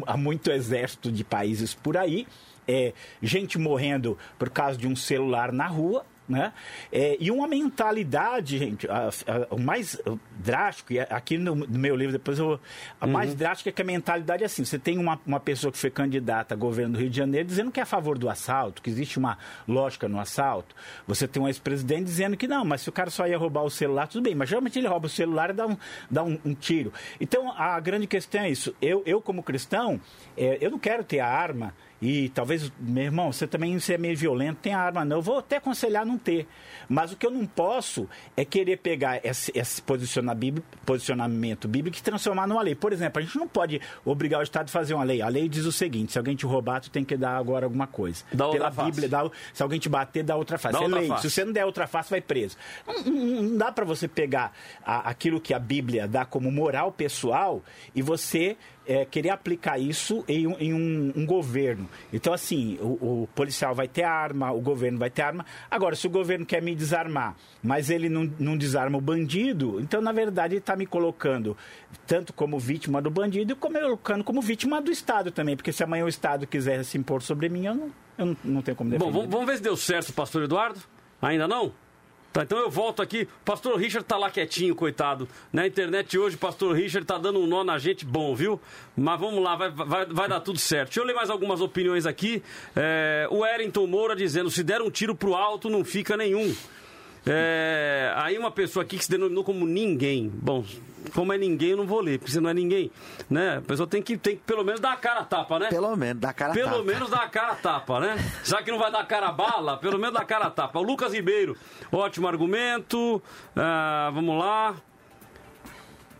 a muito exército de países por aí é, gente morrendo por causa de um celular na rua, né? É, e uma mentalidade, gente, a, a, o mais drástico, e aqui no, no, meu livro, depois eu. A uhum. mais drástica é que a mentalidade é assim: você tem uma, uma pessoa que foi candidata a governo do Rio de Janeiro dizendo que é a favor do assalto, que existe uma lógica no assalto. Você tem um ex-presidente dizendo que não, mas se o cara só ia roubar o celular, tudo bem, mas geralmente ele rouba o celular e dá um, dá um, um tiro. Então a grande questão é isso. Eu, eu como cristão, é, eu não quero ter a arma e talvez, meu irmão, você também você é meio violento, tem arma não. Eu vou até aconselhar não ter. Mas o que eu não posso é querer pegar esse, esse posicionamento bíblico e transformar numa lei. Por exemplo, a gente não pode obrigar o Estado a fazer uma lei. A lei diz o seguinte: se alguém te roubar, tu tem que dar agora alguma coisa. Dá Pela Bíblia, dá, se alguém te bater, dá outra face. Dá é outra lei. face. Se você não der outra face, vai preso. Não, não, não dá para você pegar a, aquilo que a Bíblia dá como moral pessoal e você é, querer aplicar isso em, um, em um, um, governo. Então, assim, o, o, policial vai ter arma, o governo vai ter arma. Agora, se o governo quer me desarmar, mas ele não, não desarma o bandido, então, na verdade, ele está me colocando tanto como vítima do bandido, como colocando como vítima do Estado também. Porque se amanhã o Estado quiser se impor sobre mim, eu não, eu não, não tenho como defender. Bom, vamos ver se deu certo, pastor Eduardo. Ainda não? Tá, então eu volto aqui. Pastor Richard tá lá quietinho, coitado. Na internet hoje, pastor Richard tá dando um nó na gente bom, viu? Mas vamos lá, vai, vai, vai dar tudo certo. Deixa eu ler mais algumas opiniões aqui. É, o Wellington Moura dizendo: se der um tiro pro alto, não fica nenhum. É, aí uma pessoa aqui que se denominou como ninguém. Bom, como é ninguém, eu não vou ler, porque você não é ninguém. Né? A pessoa tem que, tem que pelo menos dar a cara a tapa, né? Pelo menos dar a cara a pelo tapa. Pelo menos dar a cara a tapa, né? Já que não vai dar a cara a bala, pelo menos dar a cara a tapa. O Lucas Ribeiro, ótimo argumento. Ah, vamos lá.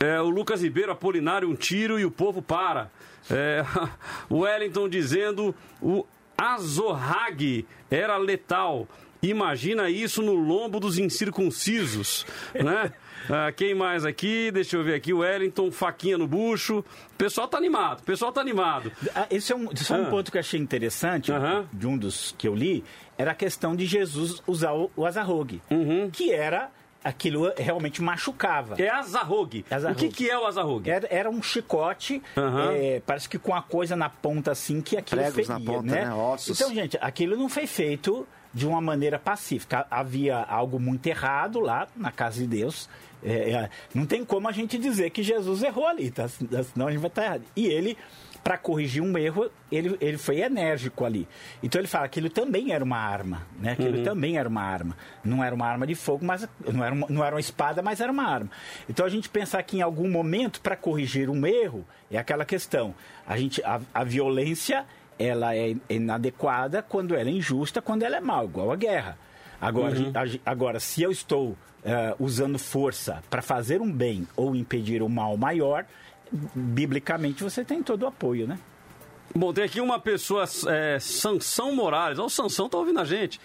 É, o Lucas Ribeiro, Apolinário, um tiro e o povo para. É, o Wellington dizendo o Azorrag era letal. Imagina isso no lombo dos incircuncisos, né? Ah, quem mais aqui? Deixa eu ver aqui. O Wellington, faquinha no bucho. O pessoal tá animado, o pessoal tá animado. Ah, esse é um, esse é um ah. ponto que eu achei interessante, de um dos que eu li, era a questão de Jesus usar o, o azarrogue, uhum. que era aquilo realmente machucava. É azarrogue. O que, que é o azarrogue? Era, era um chicote, uhum. é, parece que com a coisa na ponta assim, que aquilo Pregos feria, na ponta, né? né? Ossos. Então, gente, aquilo não foi feito de uma maneira pacífica. Havia algo muito errado lá na casa de Deus. É, é, não tem como a gente dizer que Jesus errou ali, tá? senão a gente vai estar errado. E ele, para corrigir um erro, ele, ele foi enérgico ali. Então ele fala que aquilo também era uma arma, né? Aquilo uhum. também era uma arma. Não era uma arma de fogo, mas não era uma, não era uma espada, mas era uma arma. Então a gente pensar que em algum momento, para corrigir um erro, é aquela questão. A, gente, a, a violência ela é inadequada quando ela é injusta, quando ela é mal, igual a guerra. Agora, uhum. agora se eu estou uh, usando força para fazer um bem ou impedir um mal maior, biblicamente você tem todo o apoio, né? Bom, tem aqui uma pessoa, é, Sansão Morales. Olha o Sansão tá ouvindo a gente.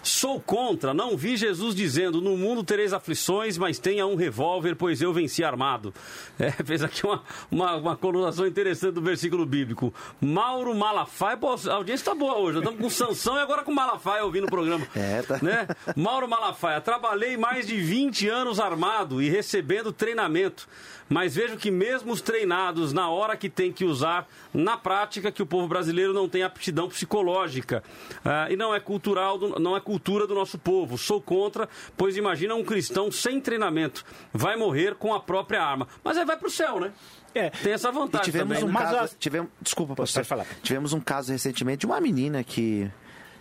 Sou contra, não vi Jesus dizendo, no mundo tereis aflições, mas tenha um revólver, pois eu venci armado. É, fez aqui uma, uma, uma interessante do versículo bíblico. Mauro Malafaia, pô, a audiência tá boa hoje. Estamos com Sansão e agora com Malafaia ouvindo o programa. É, tá. Né? Mauro Malafaia, trabalhei mais de 20 anos armado e recebendo treinamento mas vejo que mesmo os treinados na hora que tem que usar, na prática que o povo brasileiro não tem aptidão psicológica uh, e não é cultural, do, não é cultura do nosso povo. Sou contra, pois imagina um cristão sem treinamento vai morrer com a própria arma, mas aí vai para o céu, né? É. Tem essa vantagem e tivemos também. Um né? caso, tivemos, desculpa, pastor. falar. Tivemos um caso recentemente de uma menina que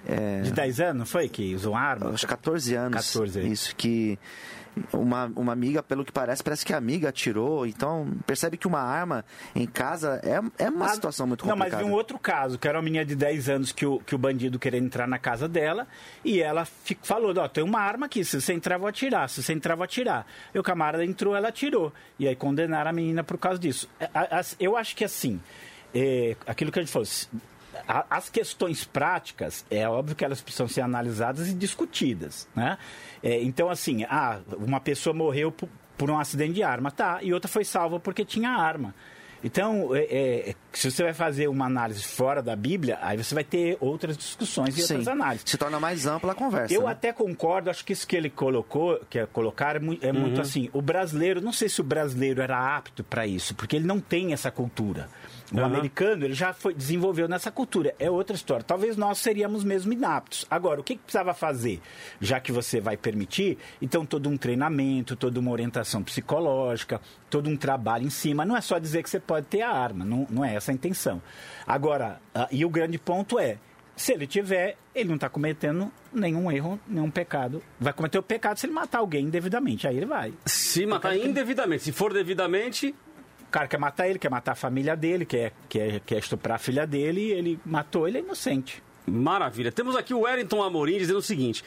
é, de 10 anos, foi? Que usou arma? Acho 14 anos. 14. Isso, que uma, uma amiga, pelo que parece, parece que a amiga atirou. Então, percebe que uma arma em casa é, é uma ah, situação muito complicada. Não, mas vi um outro caso, que era uma menina de 10 anos que o, que o bandido queria entrar na casa dela e ela fico, falou, ó, tem uma arma aqui, se você entrar, vou atirar. Se você entrar, vou atirar. E o camarada entrou, ela atirou. E aí condenaram a menina por causa disso. Eu acho que assim, é, aquilo que a gente falou, as questões práticas, é óbvio que elas precisam ser analisadas e discutidas, né? É, então, assim, ah, uma pessoa morreu por, por, um acidente de arma, tá, e outra foi salva porque tinha arma. Então, é, é, se você vai fazer uma análise fora da Bíblia, aí você vai ter outras discussões e Sim. outras análises. Se torna mais ampla a conversa. Eu né? até concordo, acho que isso que ele colocou, que é colocar, é, é muito Uhum. assim. O brasileiro, não sei se o brasileiro era apto para isso, porque ele não tem essa cultura. O Uhum. americano, ele já foi, desenvolveu nessa cultura. É outra história. Talvez nós seríamos mesmo inaptos. Agora, o que, que precisava fazer? Já que você vai permitir, então todo um treinamento, toda uma orientação psicológica, todo um trabalho em cima. Não é só dizer que você pode ter a arma, não, não é essa a intenção. Agora, ah, e o grande ponto é, se ele tiver, ele não está cometendo nenhum erro, nenhum pecado. Vai cometer o pecado se ele matar alguém indevidamente. Aí ele vai. Se matar indevidamente. Se for devidamente. Cara quer matar ele, quer matar a família dele, quer, quer, quer estuprar a filha dele, e ele matou, ele é inocente. Maravilha. Temos aqui o Wellington Amorim dizendo o seguinte: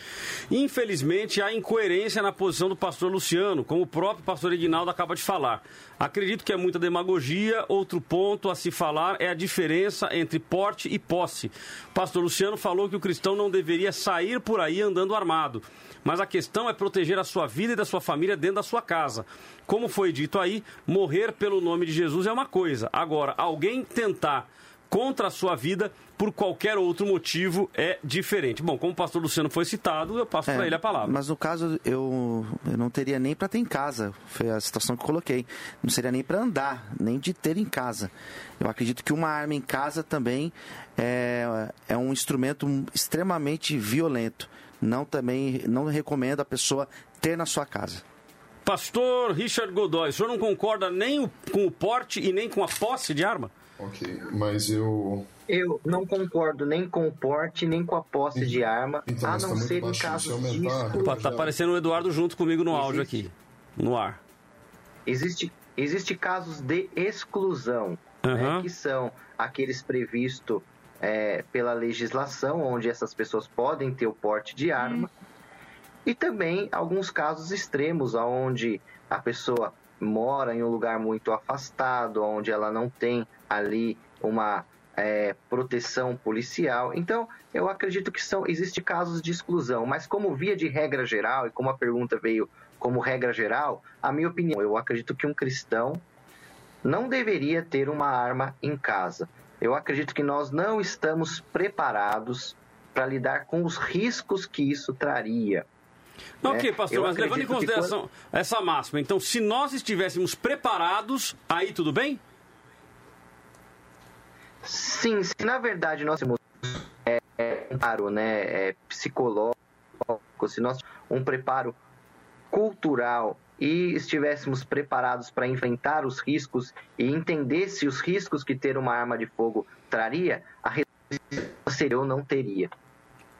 infelizmente há incoerência na posição do pastor Luciano, como o próprio pastor Ignaldo acaba de falar. Acredito que é muita demagogia. Outro ponto a se falar é a diferença entre porte e posse. Pastor Luciano falou que o cristão não deveria sair por aí andando armado. Mas a questão é proteger a sua vida e da sua família dentro da sua casa. Como foi dito aí, morrer pelo nome de Jesus é uma coisa. Agora, alguém tentar contra a sua vida por qualquer outro motivo é diferente. Bom, como o pastor Luciano foi citado, eu passo É, para ele a palavra. Mas no caso, eu, eu não teria nem para ter em casa. Foi a situação que eu coloquei. Não seria nem para andar, nem de ter em casa. Eu acredito que uma arma em casa também é, é um instrumento extremamente violento. Não também não recomendo a pessoa ter na sua casa. Pastor Richard Godoy, o senhor não concorda nem com o porte e nem com a posse de arma? Ok, mas eu. Eu não concordo nem com o porte, nem com a posse de arma, Então, a mas tá não ser em casos de Opa, tá aparecendo o Eduardo junto comigo no áudio aqui, no ar. Existe, existe casos de exclusão, né, Aham. que são aqueles previstos é, pela legislação, onde essas pessoas podem ter o porte de arma, e também alguns casos extremos, onde a pessoa mora em um lugar muito afastado, onde ela não tem ali uma é, proteção policial. Então, eu acredito que são existem casos de exclusão, mas como via de regra geral, e como a pergunta veio como regra geral, a minha opinião, eu acredito que um cristão não deveria ter uma arma em casa. Eu acredito que nós não estamos preparados para lidar com os riscos que isso traria. Ok, né? pastor, Eu mas levando em consideração essa máxima, então se nós estivéssemos preparados, aí tudo bem? Sim, se na verdade nós temos é, é, um preparo né, é, psicológico, se nós um preparo cultural e estivéssemos preparados para enfrentar os riscos e entendesse os riscos que ter uma arma de fogo traria, a resposta seria eu não teria.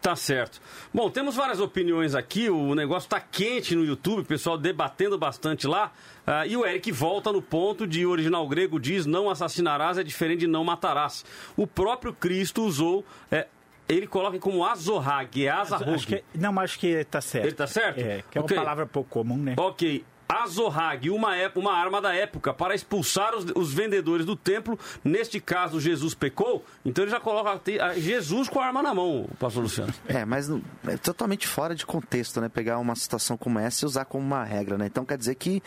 Tá certo. Bom, temos várias opiniões aqui, o negócio tá quente no YouTube, o pessoal debatendo bastante lá. Ah, e o Eric volta no ponto de original grego diz não assassinarás é diferente de não matarás. O próprio Cristo usou, é, ele coloca como azorrag, é azarrug. Acho que, não, mas acho que tá certo. Ele tá certo? É, que é uma Ok. palavra pouco comum, né? Ok. Azorrag, uma, ép- uma arma da época para expulsar os, os vendedores do templo. Neste caso, Jesus pecou. Então ele já coloca Jesus com a arma na mão, pastor Luciano. É, mas é totalmente fora de contexto, né? Pegar uma situação como essa e usar como uma regra, né? Então quer dizer que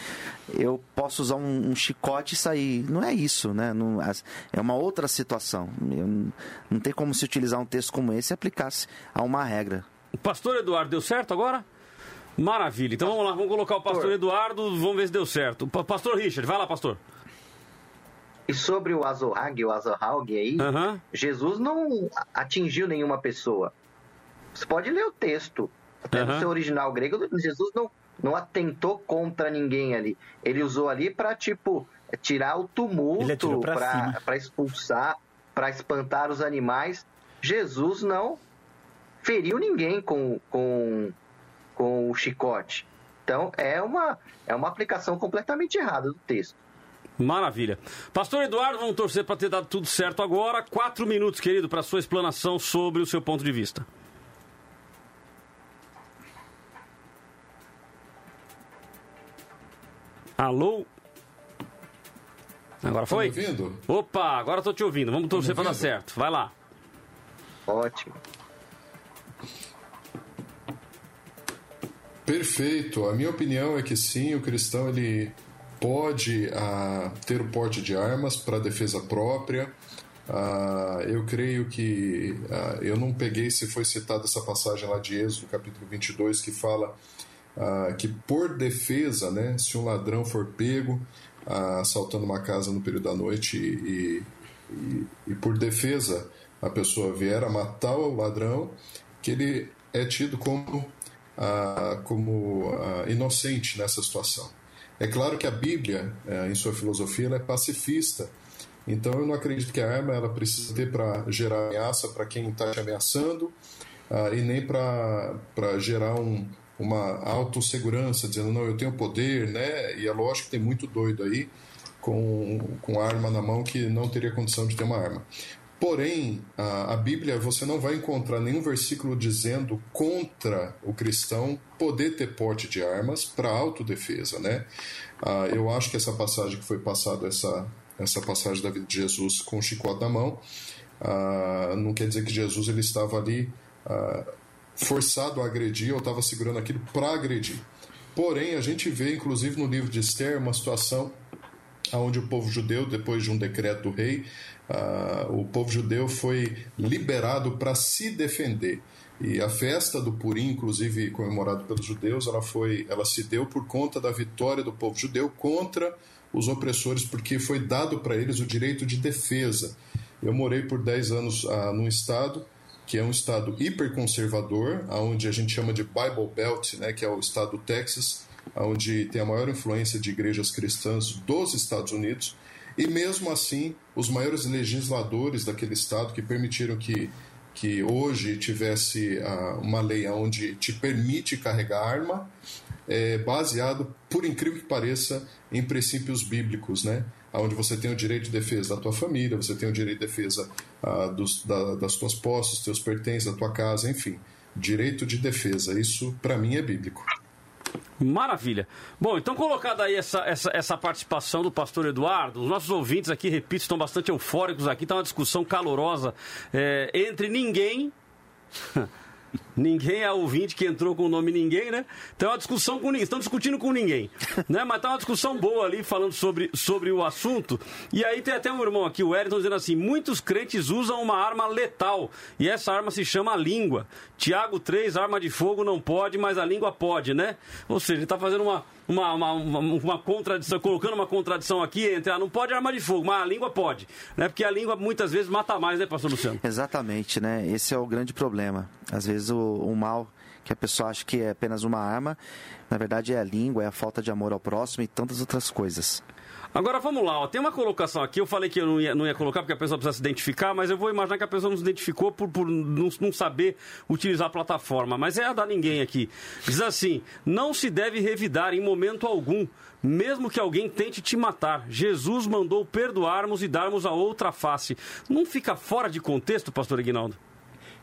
eu posso usar um, um chicote e sair. Não é isso, né? Não- é uma outra situação. Eu não- tem como se utilizar um texto como esse e aplicar-se a uma regra. O pastor Eduardo deu certo agora? Maravilha. Então vamos lá, vamos colocar o pastor Eduardo, vamos ver se deu certo. Pastor Richard, vai lá, pastor. E sobre o Azorhag, o Azorhag aí, Jesus não atingiu nenhuma pessoa. Você pode ler o texto. Até no seu original grego, Jesus não, não atentou contra ninguém ali. Ele usou ali para tipo, tirar o tumulto, para expulsar, para espantar os animais. Jesus não feriu ninguém com, com, com o chicote. Então é uma, é uma aplicação completamente errada do texto. Maravilha. Pastor Eduardo, vamos torcer para ter dado tudo certo agora. Quatro minutos, querido, para sua explanação sobre o seu ponto de vista. Alô? Agora foi? Tá me ouvindo? Opa, agora estou te ouvindo. Vamos torcer para dar certo. Vai lá. Ótimo. Perfeito. A minha opinião é que sim, o cristão ele pode ah, ter o porte de armas para defesa própria. Ah, eu creio que ah, eu não peguei se foi citada essa passagem lá de Êxodo, capítulo 22, que fala ah, que por defesa, né, se um ladrão for pego ah, assaltando uma casa no período da noite e, e, e por defesa a pessoa vier a matar o ladrão, que ele é tido como, ah, como ah, inocente nessa situação. É claro que a Bíblia, eh, em sua filosofia, ela é pacifista. Então eu não acredito que a arma ela precisa ter para gerar ameaça para quem está te ameaçando ah, e nem para gerar um, uma autossegurança, dizendo não, eu tenho poder, né? E é lógico que tem muito doido aí com, com arma na mão que não teria condição de ter uma arma. Porém, a, a Bíblia você não vai encontrar nenhum versículo dizendo contra o cristão poder ter porte de armas para autodefesa, né? Ah, eu acho que essa passagem que foi passada, essa, essa passagem da vida de Jesus com o chicote na mão, ah, não quer dizer que Jesus ele estava ali ah, forçado a agredir ou estava segurando aquilo para agredir. Porém, a gente vê, inclusive no livro de Esther, uma situação onde o povo judeu, depois de um decreto do rei, uh, o povo judeu foi liberado para se defender. E a festa do Purim, inclusive comemorado pelos judeus, ela foi, ela se deu por conta da vitória do povo judeu contra os opressores, porque foi dado para eles o direito de defesa. Eu morei por 10 anos uh, num estado que é um estado hiperconservador, onde a gente chama de Bible Belt, né, que é o estado do Texas, onde tem a maior influência de igrejas cristãs dos Estados Unidos, e mesmo assim, os maiores legisladores daquele estado que permitiram que, que hoje tivesse uh, uma lei onde te permite carregar arma, é baseado, por incrível que pareça, em princípios bíblicos, né? onde você tem o direito de defesa da tua família, você tem o direito de defesa uh, dos, da, das tuas posses, teus pertences, da tua casa, enfim. Direito de defesa, isso para mim é bíblico. Maravilha. Bom, então colocada aí essa, essa, essa participação do pastor Eduardo, os nossos ouvintes aqui, repito, estão bastante eufóricos aqui, está uma discussão calorosa é, entre ninguém. Ninguém é ouvinte que entrou com o nome ninguém, né? Então é uma discussão com ninguém. Estão discutindo com ninguém. Né? Mas tá uma discussão boa ali falando sobre, sobre o assunto. E aí tem até um irmão aqui, o Wellington, dizendo assim: muitos crentes usam uma arma letal. E essa arma se chama língua. Tiago 3, arma de fogo não pode, mas a língua pode, né? Ou seja, ele está fazendo uma, uma, uma, uma, uma, contradição, colocando uma contradição aqui entre ah, não pode arma de fogo, mas a língua pode. Né? Porque a língua muitas vezes mata mais, né, pastor Luciano? Exatamente, né? Esse é o grande problema. Às vezes o, o mal que a pessoa acha que é apenas uma arma, na verdade é a língua, é a falta de amor ao próximo e tantas outras coisas. Agora vamos lá, ó. tem uma colocação aqui, eu falei que eu não ia, não ia colocar porque a pessoa precisa se identificar, mas eu vou imaginar que a pessoa não se identificou por, por não, não saber utilizar a plataforma, mas é a da ninguém aqui. Diz assim: não se deve revidar em momento algum, mesmo que alguém tente te matar. Jesus mandou perdoarmos e darmos a outra face. Não fica fora de contexto, pastor Ignaldo?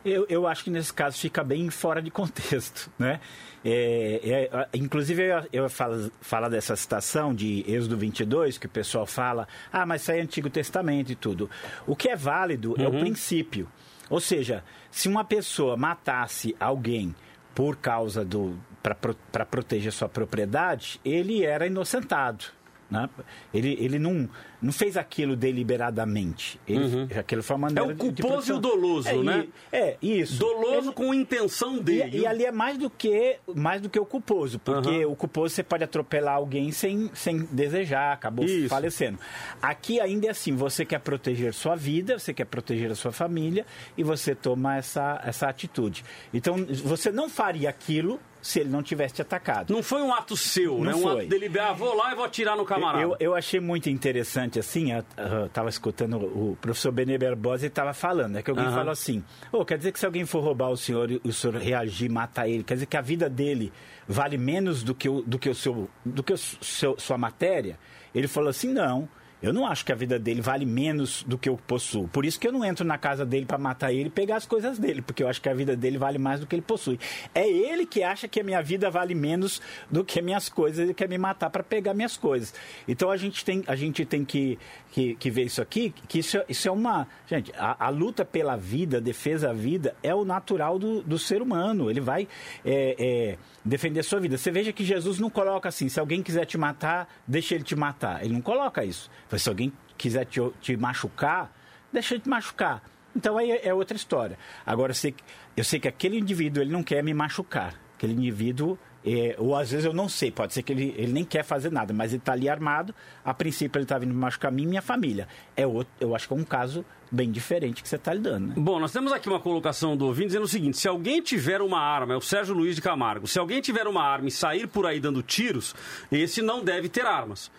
Eu, eu acho que nesse caso fica bem fora de contexto, né? É, é, inclusive, eu, eu falo, falo dessa citação de Êxodo 22, que o pessoal fala, ah, mas isso aí é Antigo Testamento e tudo. O que é válido uhum. é o uhum. princípio. Ou seja, se uma pessoa matasse alguém por causa do. para proteger sua propriedade, ele era inocentado. Né? Ele, ele não, não fez aquilo deliberadamente. Ele, uhum. Aquilo foi uma maneira É o culposo e o doloso, é, né? E, é, isso. Doloso ele, com intenção dele. E, e, ali é mais do que, mais do que o culposo, porque uhum. o culposo você pode atropelar alguém sem, sem desejar, acabou isso. falecendo. Aqui ainda é assim, você quer proteger sua vida, você quer proteger a sua família e você toma essa, essa atitude. Então, você não faria aquilo se ele não tivesse te atacado. Não foi um ato seu, não né? Um foi. ato deliberado, ah, vou lá e vou atirar no camarada. Eu, eu achei muito interessante, assim, eu estava escutando o professor Benê Barbosa e estava falando, é que alguém uhum. falou assim, oh, quer dizer que se alguém for roubar o senhor e o senhor reagir, matar ele, quer dizer que a vida dele vale menos do que o, do que o seu, do que o seu, sua matéria? Ele falou assim, não, Eu não acho que a vida dele vale menos do que eu possuo. Por isso que eu não entro na casa dele para matar ele e pegar as coisas dele, porque eu acho que a vida dele vale mais do que ele possui. É ele que acha que a minha vida vale menos do que minhas coisas e quer me matar para pegar minhas coisas. Então a gente tem, a gente tem que, que, que ver isso aqui, que isso, isso é uma. Gente, a, a, luta pela vida, a defesa da vida, é o natural do, do ser humano. Ele vai é, é, defender a sua vida. Você veja que Jesus não coloca assim: se alguém quiser te matar, deixa ele te matar. Ele não coloca isso. Se alguém quiser te, te machucar, deixa te machucar. Então aí é, é outra história. Agora, eu sei, eu sei que aquele indivíduo ele não quer me machucar. Aquele indivíduo, é, ou às vezes eu não sei, pode ser que ele, ele nem quer fazer nada, mas ele está ali armado. A princípio ele está vindo me machucar a mim e minha família. É outro, eu acho que é um caso bem diferente que você está lidando. Né? Bom, nós temos aqui uma colocação do ouvinte dizendo o seguinte: se alguém tiver uma arma, é o Sérgio Luiz de Camargo, se alguém tiver uma arma e sair por aí dando tiros, esse não deve ter armas.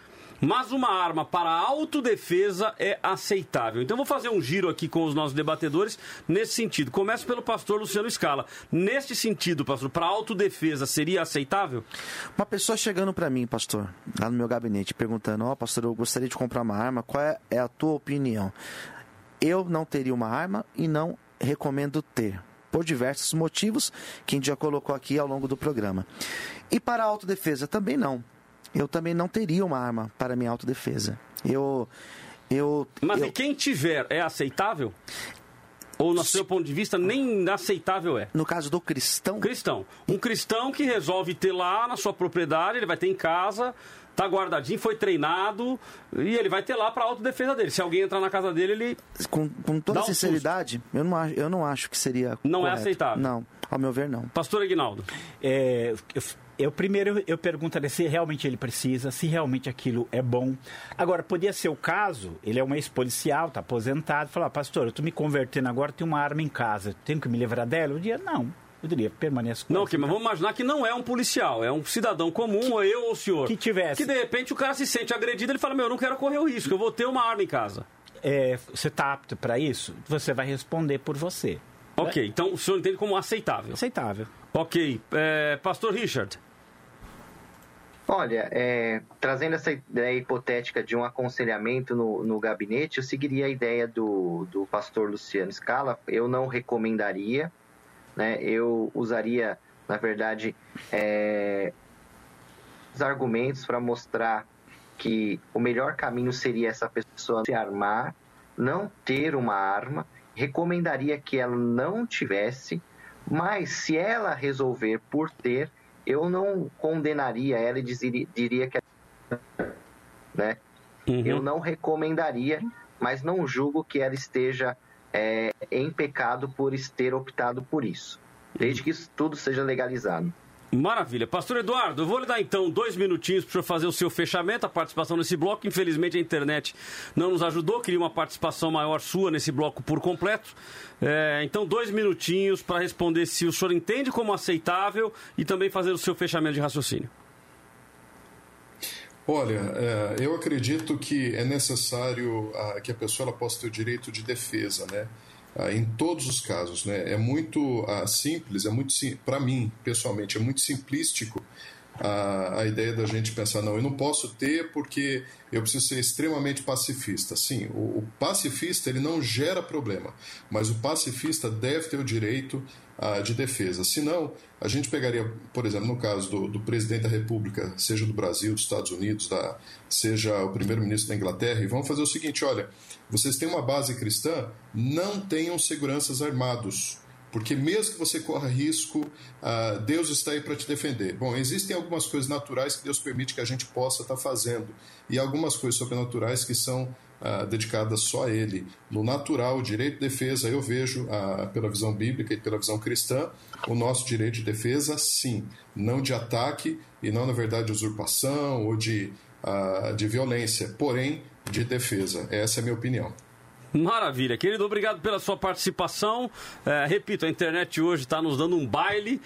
Mas uma arma para autodefesa é aceitável. Então vou fazer um giro aqui com os nossos debatedores nesse sentido. Começo pelo pastor Luciano Scala. Neste sentido, pastor, para autodefesa seria aceitável? Uma pessoa chegando para mim, pastor, lá no meu gabinete, perguntando: Ó, oh, pastor, eu gostaria de comprar uma arma, qual é, é a tua opinião? Eu não teria uma arma e não recomendo ter por diversos motivos que a gente já colocou aqui ao longo do programa. E para a autodefesa também não eu também não teria uma arma para minha autodefesa. Eu. eu Mas eu... e quem tiver, é aceitável? Ou, no seu ponto de vista, nem aceitável é? No caso do cristão? Cristão. Um cristão que resolve ter lá na sua propriedade, ele vai ter em casa, tá guardadinho, foi treinado e ele vai ter lá para autodefesa dele. Se alguém entrar na casa dele, ele. Com, com toda um sinceridade, eu não, acho, eu não acho que seria. Não é correto. é aceitável? Não, ao meu ver, não. Pastor Aguinaldo. É, eu eu primeiro eu perguntaria se realmente ele precisa, se realmente aquilo é bom. Agora, podia ser o caso, ele é um ex-policial, está aposentado, falar, pastor, eu estou me convertendo agora, tenho uma arma em casa, tenho que me livrar dela? Eu diria, não. Eu diria, permaneça com Não, okay, mas vamos imaginar que não é um policial, é um cidadão comum, que, ou eu ou o senhor. Que tivesse. Que de repente o cara se sente agredido, ele fala, meu, eu não quero correr o risco, eu vou ter uma arma em casa. É, você está apto para isso? Você vai responder por você. Ok, é? então o senhor entende como aceitável? Aceitável. Ok. É, Pastor Richard. Olha, é, trazendo essa ideia hipotética de um aconselhamento no, no gabinete, eu seguiria a ideia do, do pastor Luciano Scala. Eu não recomendaria, né? eu usaria, na verdade, é, os argumentos para mostrar que o melhor caminho seria essa pessoa se armar, não ter uma arma. Recomendaria que ela não tivesse, mas se ela resolver por ter, eu não condenaria ela e diria, diria que né? Uhum. Eu não recomendaria, mas não julgo que ela esteja é, em pecado por ter optado por isso, desde que isso tudo seja legalizado. Maravilha. Pastor Eduardo, eu vou lhe dar então dois minutinhos para fazer o seu fechamento, a participação nesse bloco. Infelizmente a internet não nos ajudou, queria uma participação maior sua nesse bloco por completo. É, então, dois minutinhos para responder se o senhor entende como aceitável e também fazer o seu fechamento de raciocínio. Olha, é, eu acredito que é necessário ah, que a pessoa possa ter o direito de defesa, né? Ah, em todos os casos. Né? É muito ah, simples, é muito para mim, pessoalmente, é muito simplístico a, a ideia da gente pensar, não, eu não posso ter porque eu preciso ser extremamente pacifista. Sim, o, o pacifista ele não gera problema, mas o pacifista deve ter o direito uh, de defesa. Senão, a gente pegaria, por exemplo, no caso do, do presidente da República, seja do Brasil, dos Estados Unidos, da, seja o primeiro-ministro da Inglaterra, e vamos fazer o seguinte: olha, vocês têm uma base cristã, não tenham seguranças armados. Porque mesmo que você corra risco, uh, Deus está aí para te defender. Bom, existem algumas coisas naturais que Deus permite que a gente possa estar tá fazendo, e algumas coisas sobrenaturais que são uh, dedicadas só a Ele. No natural, direito de defesa, eu vejo, uh, pela visão bíblica e pela visão cristã, o nosso direito de defesa, sim, não de ataque e não, na verdade, de usurpação ou de, de violência, porém de defesa. Essa é a minha opinião. Maravilha, querido, obrigado pela sua participação. É, repito, a internet hoje está nos dando um baile.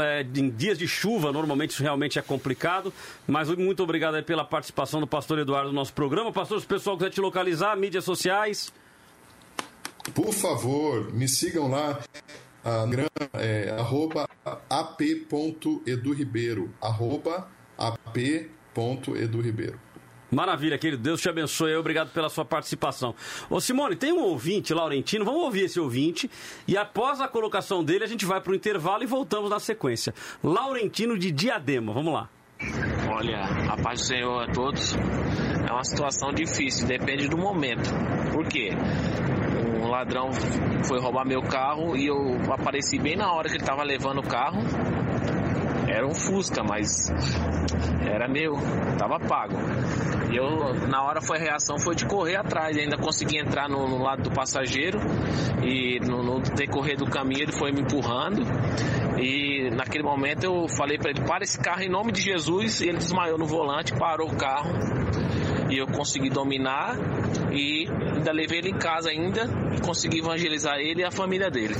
É, em dias de chuva, normalmente isso realmente é complicado. Mas muito obrigado pela participação do pastor Eduardo no nosso programa. Pastor, se o pessoal quiser te localizar, mídias sociais. Por favor, me sigam lá. É, arroba ap.eduribeiro arroba ap.eduribeiro Maravilha, querido. Deus te abençoe. Obrigado pela sua participação. Ô, Simone, tem um ouvinte, Laurentino. Vamos ouvir esse ouvinte. E após a colocação dele, a gente vai para o intervalo e voltamos na sequência. Laurentino de Diadema. Vamos lá. Olha, a paz do Senhor a todos. É uma situação difícil, depende do momento. Por quê? Um ladrão foi roubar meu carro e eu apareci bem na hora que ele estava levando o carro. Era um Fusca, mas era meu, tava pago. E eu, na hora foi a reação foi de correr atrás, ainda consegui entrar no, no lado do passageiro e no, no, decorrer do caminho ele foi me empurrando. E naquele momento eu falei para ele: para esse carro em nome de Jesus. E ele desmaiou no volante, parou o carro e eu consegui dominar e ainda levei ele em casa ainda consegui evangelizar ele e a família dele.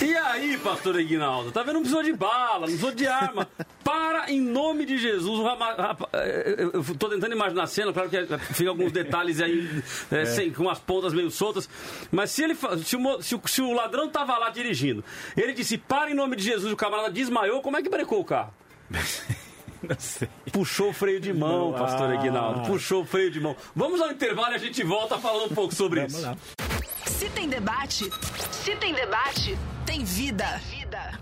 E aí, pastor Ignaldo? Tá vendo? Não precisou de bala, não precisou de arma. Para em nome de Jesus. O rapa- eh, Eu tô tentando imaginar a cena, claro que fica alguns detalhes aí eh, sem- com as pontas meio soltas. Mas se ele se o, se o- se o ladrão tava lá dirigindo, ele disse para em nome de Jesus, o camarada desmaiou, como é que brecou o carro? Puxou o freio de mão, Não, pastor ah. Aguinaldo. Puxou o freio de mão. Vamos ao intervalo e a gente volta falando um pouco sobre isso. Se tem debate, se tem debate, tem vida.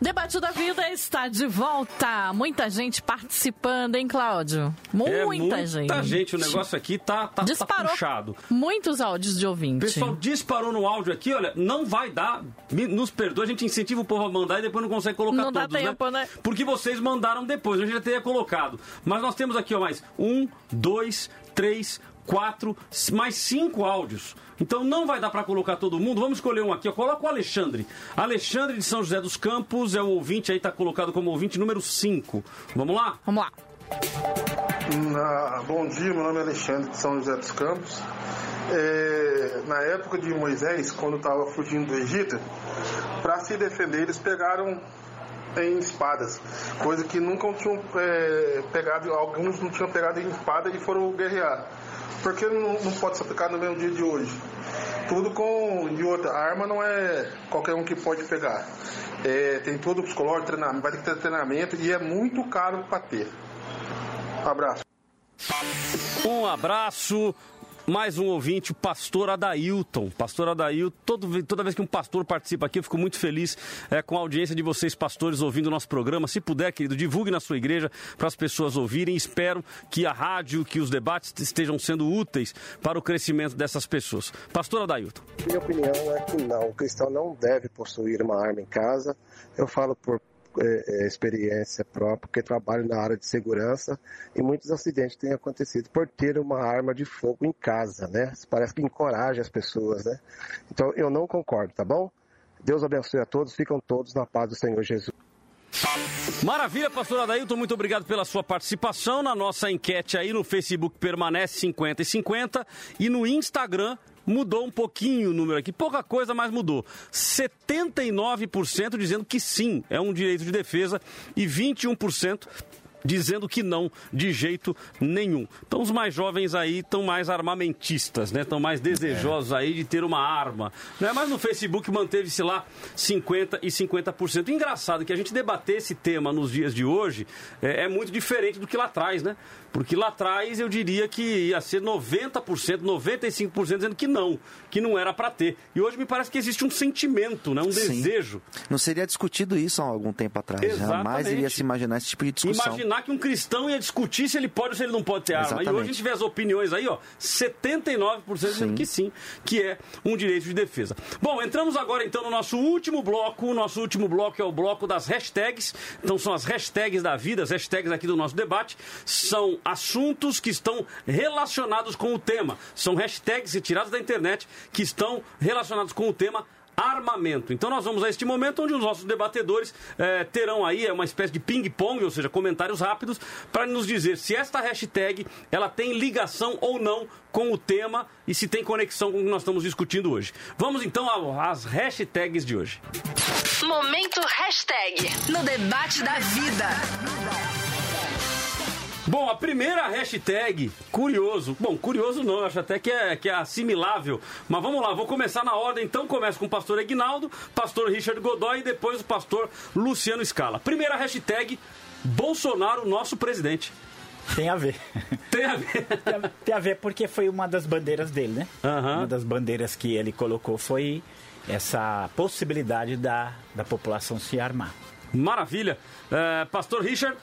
Debate da Vida está de volta. Muita gente participando, hein, Cláudio? Muita, É, muita gente. gente. O negócio aqui tá, tá, tá Disparou puxado. muitos áudios de O ouvinte. pessoal disparou no áudio aqui, olha, não vai dar. Nos perdoa, a gente incentiva o povo a mandar e depois não consegue colocar Não dá todos, tempo, né? Porque vocês mandaram depois, a gente já teria colocado. Mas nós temos aqui, ó, mais um, dois, três, quatro, mais cinco áudios. Então não vai dar para colocar todo mundo. Vamos escolher um aqui, ó. Coloca o Alexandre. Alexandre de São José dos Campos é o ouvinte aí, tá colocado como ouvinte número 5. Vamos lá? Vamos lá. Ah, bom dia, meu nome é Alexandre de São José dos Campos. É, na época de Moisés, quando estava fugindo do Egito, para se defender, eles pegaram em espadas, coisa que nunca tinham é, pegado, alguns não tinham pegado em espada e foram guerrear. Por que não, não pode ser aplicado no mesmo dia de hoje? Tudo com. E outra, a arma não é qualquer um que pode pegar. É, tem todo o psicológico, treinamento, vai ter que ter treinamento e é muito caro para ter. Abraço. Um abraço. Mais um ouvinte, o pastor Adailton. Pastor Adailton, todo, toda vez que um pastor participa aqui, eu fico muito feliz é, com a audiência de vocês, pastores, ouvindo o nosso programa. Se puder, querido, divulgue na sua igreja para as pessoas ouvirem. Espero que a rádio, que os debates estejam sendo úteis para o crescimento dessas pessoas. Pastor Adailton. Minha opinião é que não, o cristão não deve possuir uma arma em casa. Eu falo por é, é, experiência própria, porque trabalho na área de segurança e muitos acidentes têm acontecido por ter uma arma de fogo em casa, né? Parece que encoraja as pessoas, né? Então eu não concordo, tá bom? Deus abençoe a todos, ficam todos na paz do Senhor Jesus. Maravilha, pastor Adailton, muito obrigado pela sua participação. Na nossa enquete aí no Facebook permanece 50 e 50 e no Instagram mudou um pouquinho o número aqui, pouca coisa, mas mudou. 79% dizendo que sim, é um direito de defesa e 21% dizendo que não, de jeito nenhum. Então os mais jovens aí estão mais armamentistas, né? Estão mais desejosos aí de ter uma arma. Né? Mas no Facebook manteve-se lá 50% e 50%. Engraçado que a gente debater esse tema nos dias de hoje é, é muito diferente do que lá atrás, né? Porque lá atrás eu diria que ia ser 90%, 95% dizendo que não, que não era para ter. E hoje me parece que existe um sentimento, né? um Sim. desejo. Não seria discutido isso há algum tempo atrás. Exatamente. Jamais iria se imaginar esse tipo de discussão. Imaginar que um cristão ia discutir se ele pode ou se ele não pode ter arma. E Exatamente. hoje a gente vê as opiniões aí, ó, 79% dizendo que sim, que é um direito de defesa. Bom, entramos agora então no nosso último bloco. O nosso último bloco é o bloco das hashtags. Então são as hashtags da vida, as hashtags aqui do nosso debate. São assuntos que estão relacionados com o tema. São hashtags retirados da internet que estão relacionados com o tema armamento. Então nós vamos a este momento onde os nossos debatedores eh, terão aí é uma espécie de ping-pong, ou seja, comentários rápidos, para nos dizer se esta hashtag ela tem ligação ou não com o tema e se tem conexão com o que nós estamos discutindo hoje. Vamos então às hashtags de hoje. Momento hashtag no debate da vida. Bom, a primeira hashtag, curioso. Bom, curioso não, acho até que é, que é assimilável. Mas vamos lá, vou começar na ordem. Então começo com o pastor Aguinaldo, pastor Richard Godoy e depois o pastor Luciano Scala. Primeira hashtag, Bolsonaro, nosso presidente. Tem a ver. Tem a ver. tem, a, tem a ver porque foi uma das bandeiras dele, né? Uhum. Uma das bandeiras que ele colocou foi essa possibilidade da, da população se armar. Maravilha. Uh, Pastor Richard?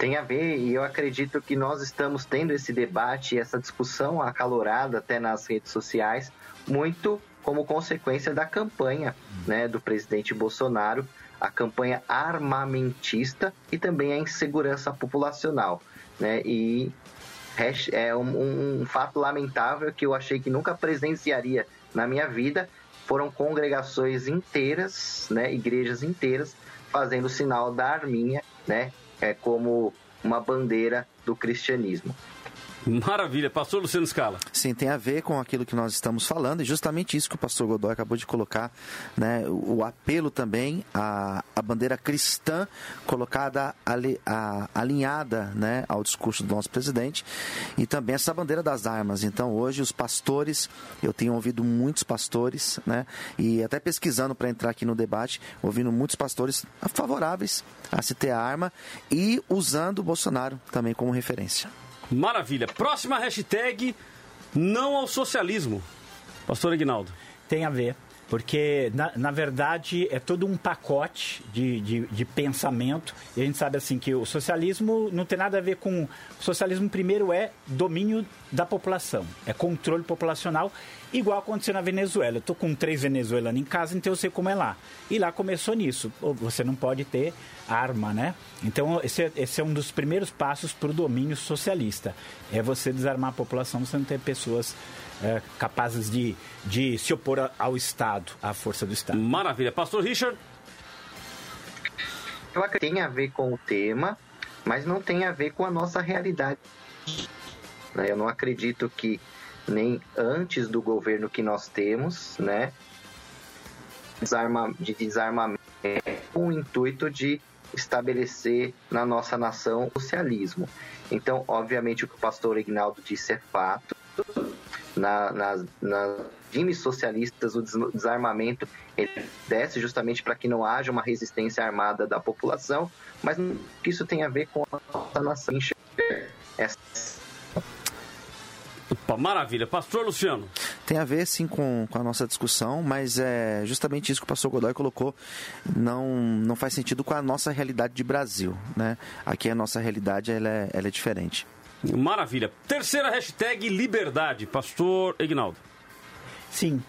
Tem a ver, e eu acredito que nós estamos tendo esse debate, essa discussão acalorada até nas redes sociais, muito como consequência da campanha né, do presidente Bolsonaro, a campanha armamentista e também a insegurança populacional. Né? E é um, um fato lamentável que eu achei que nunca presenciaria na minha vida. Foram congregações inteiras, né, igrejas inteiras, fazendo o sinal da arminha, né, é como uma bandeira do cristianismo. Maravilha. Pastor Luciano Scala. Sim, tem a ver com aquilo que nós estamos falando e justamente isso que o pastor Godoy acabou de colocar, né? O, apelo também à, à bandeira cristã colocada ali, a, alinhada, né? Ao discurso do nosso presidente e também essa bandeira das armas. Então hoje os pastores, eu tenho ouvido muitos pastores, né? E até pesquisando para entrar aqui no debate, ouvindo muitos pastores favoráveis a se ter a arma e usando o Bolsonaro também como referência. Maravilha. Próxima hashtag, não ao socialismo. Pastor Aguinaldo. Tem a ver. Porque, na, na verdade, é todo um pacote de, de, de, pensamento. E a gente sabe assim que o socialismo não tem nada a ver com. O socialismo, primeiro, é domínio da população, é controle populacional, igual aconteceu na Venezuela. Eu estou com três venezuelanos em casa, então eu sei como é lá. E lá começou nisso. Você não pode ter arma, né? Então, esse é, esse é um dos primeiros passos para o domínio socialista. É você desarmar a população, você não ter pessoas é, capazes de, de se opor ao Estado, à força do Estado. Maravilha. Pastor Richard? Eu acredito que tem a ver com o tema, mas não tem a ver com a nossa realidade. Né? Eu não acredito que nem antes do governo que nós temos, né, desarma, de desarmamento, com o intuito de estabelecer na nossa nação o socialismo. Então, obviamente, o que o pastor Ignaldo disse é fato na, nas, nas regimes socialistas, o desarmamento ele desce justamente para que não haja uma resistência armada da população, mas isso tem a ver com a nossa nação. Essa Opa, maravilha. Pastor Luciano. Tem a ver, sim, com, com a nossa discussão, mas é justamente isso que o pastor Godoy colocou. Não, não faz sentido com a nossa realidade de Brasil. Né? Aqui a nossa realidade ela é, ela é diferente. Maravilha. Terceira hashtag liberdade, pastor Ignaldo. Sim.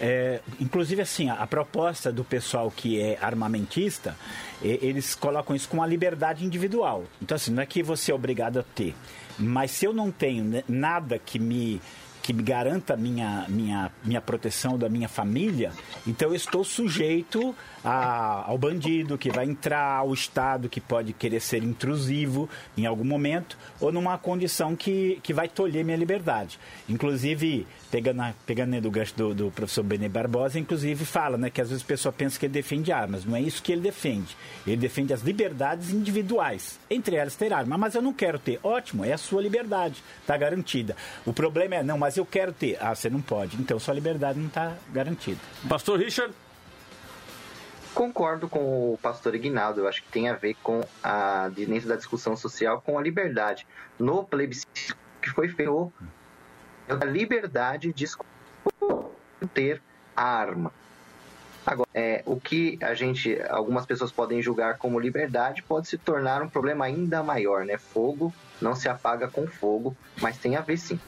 É, inclusive, assim, a, a, proposta do pessoal que é armamentista, eles colocam isso com a liberdade individual. Então, assim, não é que você é obrigado a ter. Mas se eu não tenho nada que me que me garanta minha, minha, minha proteção da minha família, então eu estou sujeito a, ao bandido que vai entrar, ao Estado que pode querer ser intrusivo em algum momento, ou numa condição que, que vai tolher minha liberdade. Inclusive, pegando, pegando do gancho do, do professor Benê Barbosa, inclusive fala né, que às vezes a pessoa pensa que ele defende armas. Não é isso que ele defende. Ele defende as liberdades individuais, entre elas ter arma. Mas eu não quero ter. Ótimo, é a sua liberdade, está garantida. O problema é, não, mas eu quero ter. Ah, você não pode. Então sua liberdade não está garantida. Pastor Richard? Concordo com o pastor Ignaldo, eu acho que tem a ver com a dentro da discussão social com a liberdade. No plebiscito que foi feito, a liberdade de ter a arma. Agora, é, o que a gente, algumas pessoas podem julgar como liberdade, pode se tornar um problema ainda maior, né? Fogo não se apaga com fogo, mas tem a ver sim.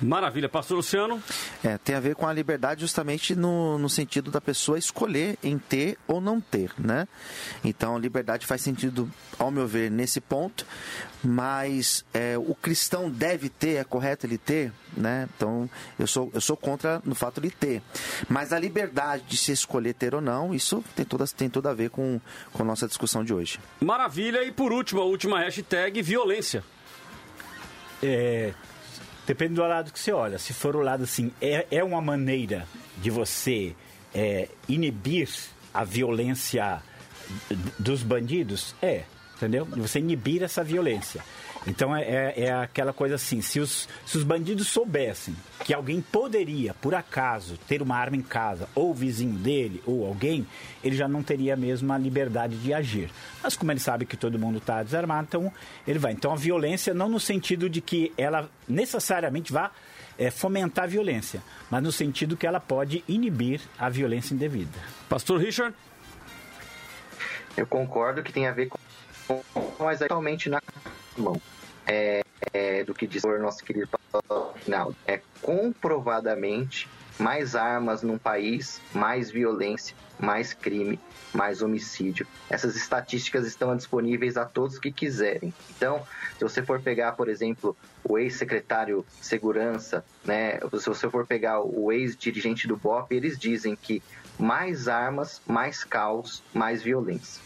Maravilha. Pastor Luciano? É, tem a ver com a liberdade justamente no, no sentido da pessoa escolher em ter ou não ter, né? Então, liberdade faz sentido, ao meu ver, nesse ponto, mas é, o cristão deve ter, é correto ele ter, né? Então, eu sou, eu sou contra no fato de ter. Mas a liberdade de se escolher ter ou não, isso tem, todas, tem tudo a ver com, com a nossa discussão de hoje. Maravilha. E por último, a última hashtag, violência. É, Depende do lado que você olha. Se for o lado assim, é, é uma maneira de você é, inibir a violência dos bandidos? É, entendeu? De você inibir essa violência. Então é, é, é aquela coisa assim, se os, se os bandidos soubessem que alguém poderia, por acaso, ter uma arma em casa, ou o vizinho dele, ou alguém, ele já não teria mesmo a liberdade de agir. Mas como ele sabe que todo mundo está desarmado, então ele vai. Então a violência não no sentido de que ela necessariamente vá é, fomentar a violência, mas no sentido que ela pode inibir a violência indevida. Pastor Richard? Eu concordo que tem a ver com, mas atualmente na mão. É, é, do que diz o nosso querido Rinaldo. É comprovadamente mais armas num país, mais violência, mais crime, mais homicídio. Essas estatísticas estão disponíveis a todos que quiserem. Então, se você for pegar, por exemplo, o ex-secretário de Segurança, né, se você for pegar o ex-dirigente do BOP, eles dizem que mais armas, mais caos, mais violência.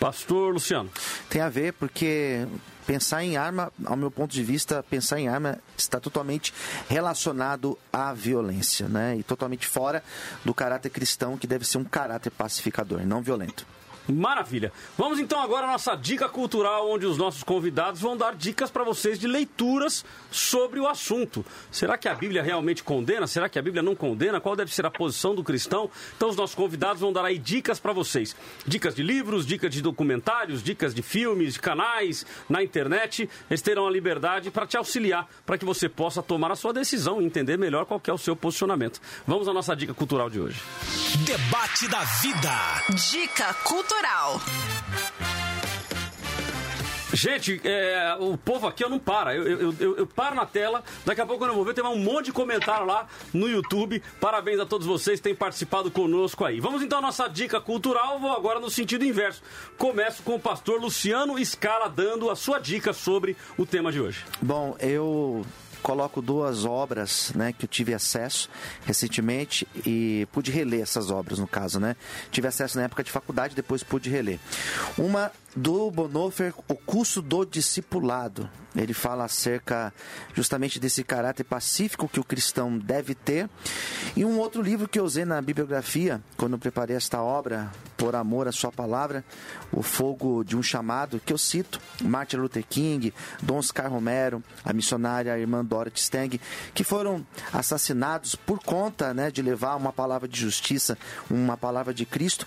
Pastor Luciano. Tem a ver porque pensar em arma, ao meu ponto de vista, pensar em arma está totalmente relacionado à violência, né? E totalmente fora do caráter cristão, que deve ser um caráter pacificador, não violento. Maravilha. Vamos então agora à nossa dica cultural, onde os nossos convidados vão dar dicas para vocês de leituras sobre o assunto. Será que a Bíblia realmente condena? Será que a Bíblia não condena? Qual deve ser a posição do cristão? Então os nossos convidados vão dar aí dicas para vocês. Dicas de livros, dicas de documentários, dicas de filmes, de canais, na internet. Eles terão a liberdade para te auxiliar, para que você possa tomar a sua decisão e entender melhor qual é o seu posicionamento. Vamos à nossa dica cultural de hoje. Debate da vida. Dica cultural. Gente, é, o povo aqui eu não para. Eu, eu, eu, eu, paro na tela, daqui a pouco quando eu vou ver, tem um monte de comentário lá no YouTube. Parabéns a todos vocês que têm participado conosco aí. Vamos então à nossa dica cultural, vou agora no sentido inverso. Começo com o pastor Luciano Scala dando a sua dica sobre o tema de hoje. Bom, eu coloco duas obras, né, que eu tive acesso recentemente e pude reler essas obras no caso, né? Tive acesso na época de faculdade, depois pude reler. Uma do Bonhoeffer, O Curso do Discipulado. Ele fala acerca justamente desse caráter pacífico que o cristão deve ter. E um outro livro que eu usei na bibliografia, quando eu preparei esta obra, Por Amor à Sua Palavra, O Fogo de um Chamado, que eu cito, Martin Luther King, Dom Oscar Romero, a missionária a irmã Dorothy Stang, que foram assassinados por conta né, de levar uma palavra de justiça, uma palavra de Cristo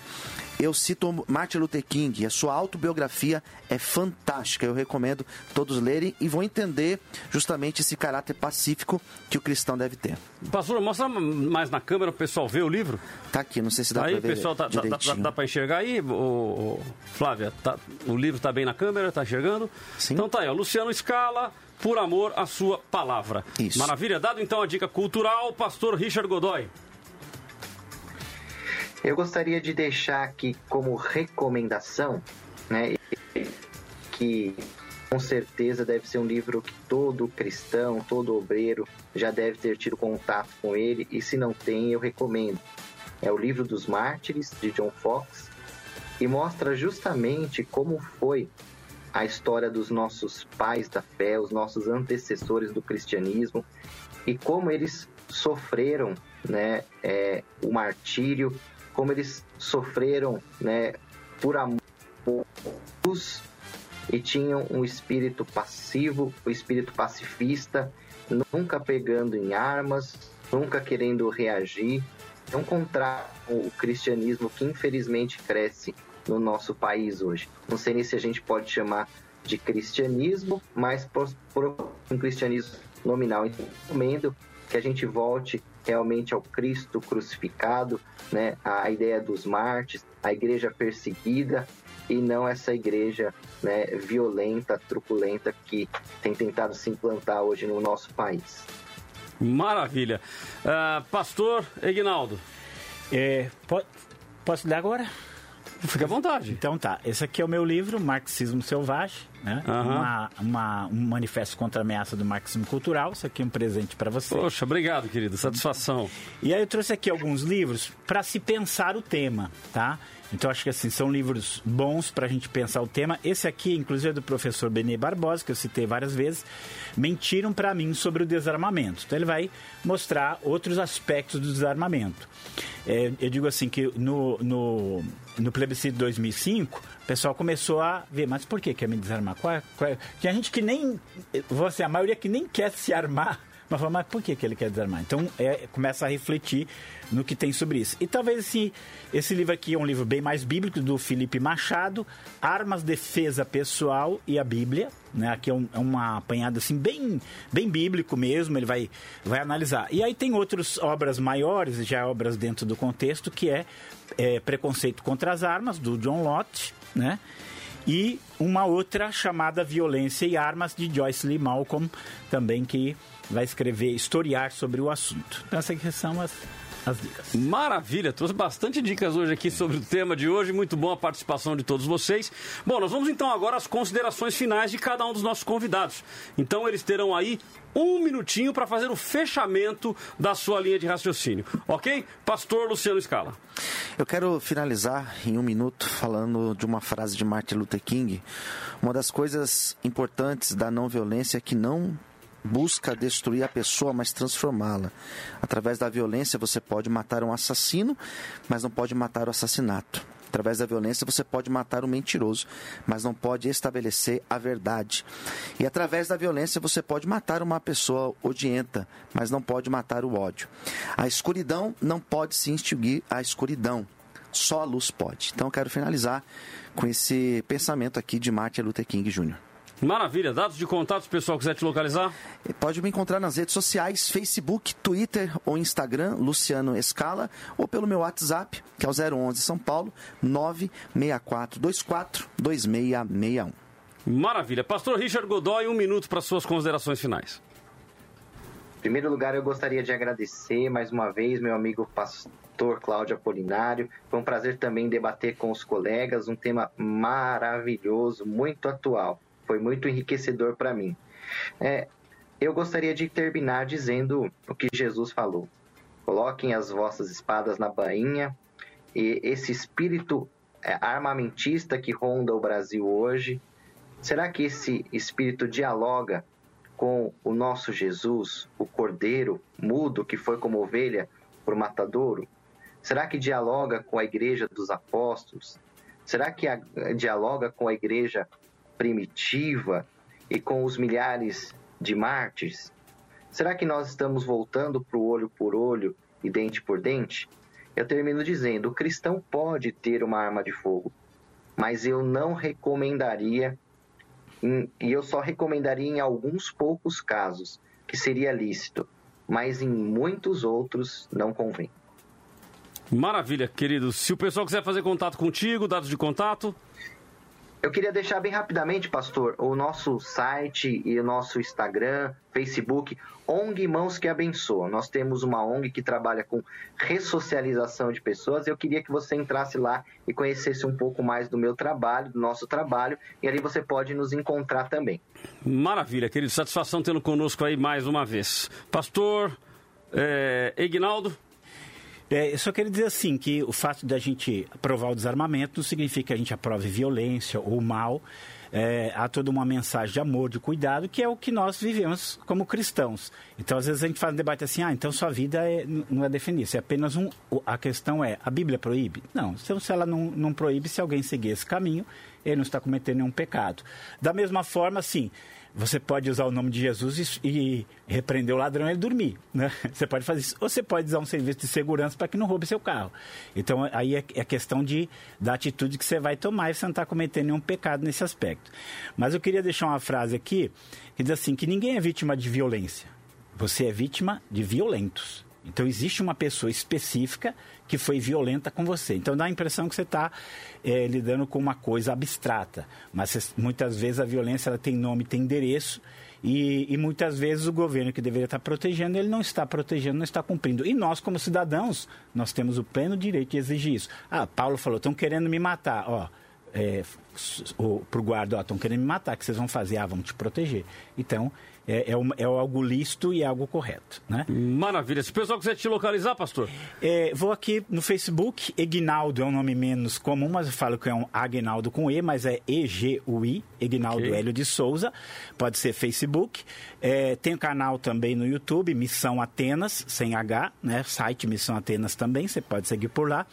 eu cito Martin Luther King, a sua autobiografia é fantástica, eu recomendo todos lerem e vão entender justamente esse caráter pacífico que o cristão deve ter. Pastor, mostra mais na câmera o pessoal ver o livro. Tá aqui, não sei se dá para ver. pessoal, tá, dá, dá, dá para enxergar aí, o, Flávia? Tá, o livro está bem na câmera, está enxergando? Sim. Então tá aí, ó, Luciano Scala, por amor à sua palavra. Isso. Maravilha, dado então a dica cultural, pastor Richard Godoy. Eu gostaria de deixar aqui como recomendação, né, que com certeza deve ser um livro que todo cristão, todo obreiro já deve ter tido contato com ele, e se não tem, eu recomendo. É o livro dos Mártires, de John Fox, e mostra justamente como foi a história dos nossos pais da fé, os nossos antecessores do cristianismo, e como eles sofreram né, é, o martírio como eles sofreram né, por amor e tinham um espírito passivo, um espírito pacifista, nunca pegando em armas, nunca querendo reagir. É um contrário o cristianismo que infelizmente cresce no nosso país hoje. Não sei nem se a gente pode chamar de cristianismo, mas por, por um cristianismo nominal. Então, recomendo que a gente volte realmente ao Cristo crucificado, né? A ideia dos mártires, a igreja perseguida e não essa igreja né, violenta, truculenta que tem tentado se implantar hoje no nosso país. Maravilha. Uh, Pastor Egnaldo. É, pode, posso ler agora? Fique à vontade. Então tá, esse aqui é o meu livro, Marxismo Selvagem, né? Uhum. Uma, uma, um manifesto contra a ameaça do marxismo cultural. Isso aqui é um presente para você. Poxa, obrigado, querido. Satisfação. E aí eu trouxe aqui alguns livros para se pensar o tema, tá? Então acho que assim, são livros bons para a gente pensar o tema. Esse aqui, inclusive, é do professor Benê Barbosa, que eu citei várias vezes. Mentiram para mim sobre o desarmamento. Então ele vai mostrar outros aspectos do desarmamento. É, eu digo assim que no, no, no plebiscito de 2005, o pessoal começou a ver, mas por que quer me desarmar? arma? Qual, é, qual é? Gente que nem. Você, a maioria que nem quer se armar. Mas fala, mas por que, que ele quer desarmar? Então é, começa a refletir no que tem sobre isso. E talvez esse, esse livro aqui é um livro bem mais bíblico, do Felipe Machado, Armas, Defesa Pessoal e a Bíblia. Né? Aqui é, um, é uma apanhada assim, bem, bem bíblico mesmo, ele vai, vai analisar. E aí tem outras obras maiores, já obras dentro do contexto, que é, é Preconceito contra as Armas, do John Lott, né? e uma outra chamada Violência e Armas, de Joyce Lee Malcolm, também que vai escrever, historiar sobre o assunto. Então, essas são as as dicas. Maravilha, trouxe bastante dicas hoje aqui sobre o tema de hoje. Muito bom a participação de todos vocês. Bom, nós vamos então agora às considerações finais de cada um dos nossos convidados. Então eles terão aí um minutinho para fazer o fechamento da sua linha de raciocínio. Ok? Pastor Luciano Scala. Eu quero finalizar em um minuto falando de uma frase de Martin Luther King. Uma das coisas importantes da não violência é que não busca destruir a pessoa, mas transformá-la. Através da violência você pode matar um assassino, mas não pode matar o assassinato. Através da violência você pode matar um mentiroso, mas não pode estabelecer a verdade. E através da violência você pode matar uma pessoa odienta, mas não pode matar o ódio. A escuridão não pode se extinguir a escuridão. Só a luz pode. Então eu quero finalizar com esse pensamento aqui de Martin Luther King Jr. Maravilha. Dados de contato, se o pessoal quiser te localizar? Pode me encontrar nas redes sociais, Facebook, Twitter ou Instagram, Luciano Escala, ou pelo meu WhatsApp, que é o 011 São Paulo, 96424 2661. Maravilha. Pastor Richard Godoy, um minuto para suas considerações finais. Em primeiro lugar, eu gostaria de agradecer mais uma vez meu amigo pastor Cláudio Apolinário. Foi um prazer também debater com os colegas um tema maravilhoso, muito atual foi muito enriquecedor para mim. É, eu gostaria de terminar dizendo o que Jesus falou: coloquem as vossas espadas na bainha, e esse espírito é, armamentista que ronda o Brasil hoje, será que esse espírito dialoga com o nosso Jesus, o cordeiro mudo que foi como ovelha por matadouro? Será que dialoga com a igreja dos apóstolos? Será que a, dialoga com a igreja primitiva e com os milhares de mártires? Será que nós estamos voltando para o olho por olho e dente por dente? Eu termino dizendo: o cristão pode ter uma arma de fogo, mas eu não recomendaria, e eu só recomendaria em alguns poucos casos, que seria lícito, mas em muitos outros não convém. Maravilha, querido. Se o pessoal quiser fazer contato contigo, dados de contato. Eu queria deixar bem rapidamente, pastor, o nosso site e o nosso Instagram, Facebook, ONG Mãos que Abençoam. Nós temos uma ONG que trabalha com ressocialização de pessoas. Eu queria que você entrasse lá e conhecesse um pouco mais do meu trabalho, do nosso trabalho, e ali você pode nos encontrar também. Maravilha, querido. Satisfação tê-lo conosco aí mais uma vez. Pastor é, Ignaldo. É, eu só queria dizer assim, que o fato de a gente aprovar o desarmamento não significa que a gente aprove violência ou mal. É, há toda uma mensagem de amor, de cuidado, que é o que nós vivemos como cristãos. Então, às vezes a gente faz um debate assim, ah, então sua vida é, não é definir, isso é apenas um... A questão é, a Bíblia proíbe? Não, se ela não, não proíbe, se alguém seguir esse caminho, ele não está cometendo nenhum pecado. Da mesma forma, assim, você pode usar o nome de Jesus e, e repreender o ladrão e ele dormir. Né? Você pode fazer isso. Ou você pode usar um serviço de segurança para que não roube seu carro. Então, aí é, é questão de, da atitude que você vai tomar e você não está cometendo nenhum pecado nesse aspecto. Mas eu queria deixar uma frase aqui que diz assim: que ninguém é vítima de violência. Você é vítima de violentos. Então existe uma pessoa específica que foi violenta com você. Então dá a impressão que você está é, lidando com uma coisa abstrata. Mas muitas vezes a violência ela tem nome, tem endereço. E, e, muitas vezes o governo que deveria estar protegendo, ele não está protegendo, não está cumprindo. E nós, como cidadãos, nós temos o pleno direito de exigir isso. Ah, Paulo falou, estão querendo me matar. Ó, é, para o guarda, estão querendo me matar, o que vocês vão fazer? Ah, vamos te proteger. Então, é, é, um, é algo lícito e algo correto. Né? Maravilha. Se o pessoal quiser te localizar, pastor? É, vou aqui no Facebook. Egnaldo é um nome menos comum, mas eu falo que é um Agnaldo com E, mas é E-G-U-I, Egnaldo okay. Hélio de Souza. Pode ser Facebook. É, tem um canal também no YouTube, Missão Atenas, sem H, né? Site Missão Atenas também, você pode seguir por lá.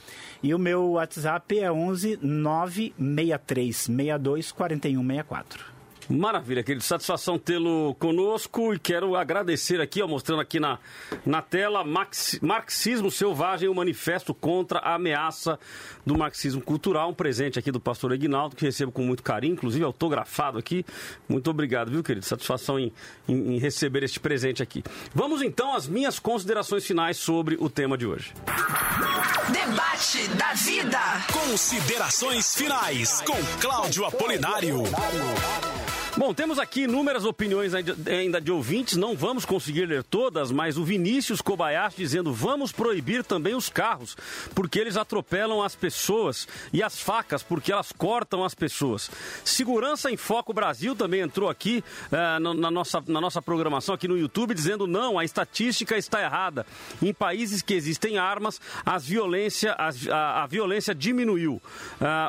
E o meu WhatsApp é 11 963 62 4164. Maravilha, querido. Satisfação tê-lo conosco e quero agradecer aqui, ó, mostrando aqui na, na tela, Max, Marxismo Selvagem, o manifesto contra a ameaça do marxismo cultural. Um presente aqui do pastor Ignaldo, que recebo com muito carinho, inclusive autografado aqui. Muito obrigado, viu, querido? Satisfação em, em, em receber este presente aqui. Vamos então às minhas considerações finais sobre o tema de hoje. Debate da vida. Considerações finais com Cláudio Apolinário. Bom, temos aqui inúmeras opiniões ainda de ouvintes, não vamos conseguir ler todas, mas o Vinícius Kobayashi dizendo vamos proibir também os carros, porque eles atropelam as pessoas e as facas, porque elas cortam as pessoas. Segurança em Foco Brasil também entrou aqui uh, na, nossa, na nossa programação aqui no YouTube, dizendo não, a estatística está errada. Em países que existem armas, as violência, as, a, a, violência diminuiu.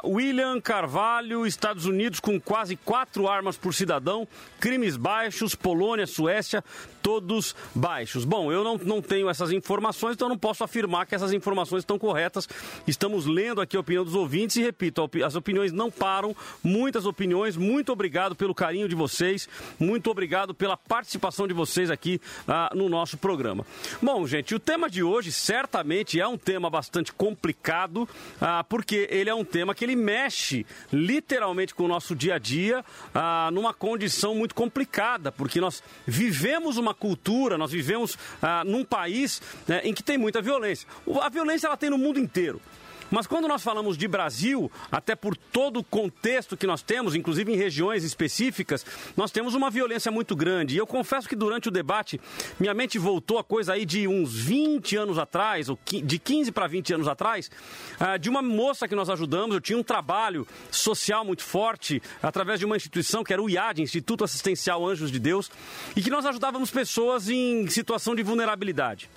Uh, William Carvalho, Estados Unidos, com quase quatro armas por cidadão, crimes baixos, Polônia, Suécia, todos baixos. Bom, eu não, não tenho essas informações, então não posso afirmar que essas informações estão corretas. Estamos lendo aqui a opinião dos ouvintes e, repito, as opiniões não param, muitas opiniões. Muito obrigado pelo carinho de vocês, muito obrigado pela participação de vocês aqui ah, no nosso programa. Bom, gente, o tema de hoje certamente é um tema bastante complicado, ah, porque ele é um tema que ele mexe literalmente com o nosso dia a dia, ah, numa condição muito complicada, porque nós vivemos uma cultura, nós vivemos ah, num país né, em que tem muita violência. A violência ela tem no mundo inteiro. Mas quando nós falamos de Brasil, até por todo o contexto que nós temos, inclusive em regiões específicas, nós temos uma violência muito grande. E eu confesso que durante o debate, minha mente voltou a coisa aí de uns 20 anos atrás, ou de 15 para 20 anos atrás, ah, de uma moça que nós ajudamos. Eu tinha um trabalho social muito forte através de uma instituição que era o IAD, Instituto Assistencial Anjos de Deus, e que nós ajudávamos pessoas em situação de vulnerabilidade.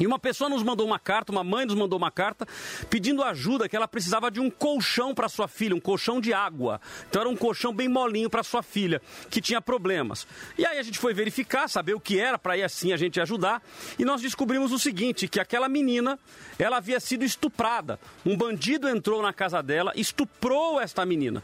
E uma pessoa nos mandou uma carta, uma mãe nos mandou uma carta pedindo ajuda, que ela precisava de um colchão para sua filha, um colchão de água. Então era um colchão bem molinho para sua filha, que tinha problemas. E aí a gente foi verificar, saber o que era, para aí assim a gente ajudar. E nós descobrimos o seguinte, que aquela menina, ela havia sido estuprada. Um bandido entrou na casa dela, estuprou esta menina.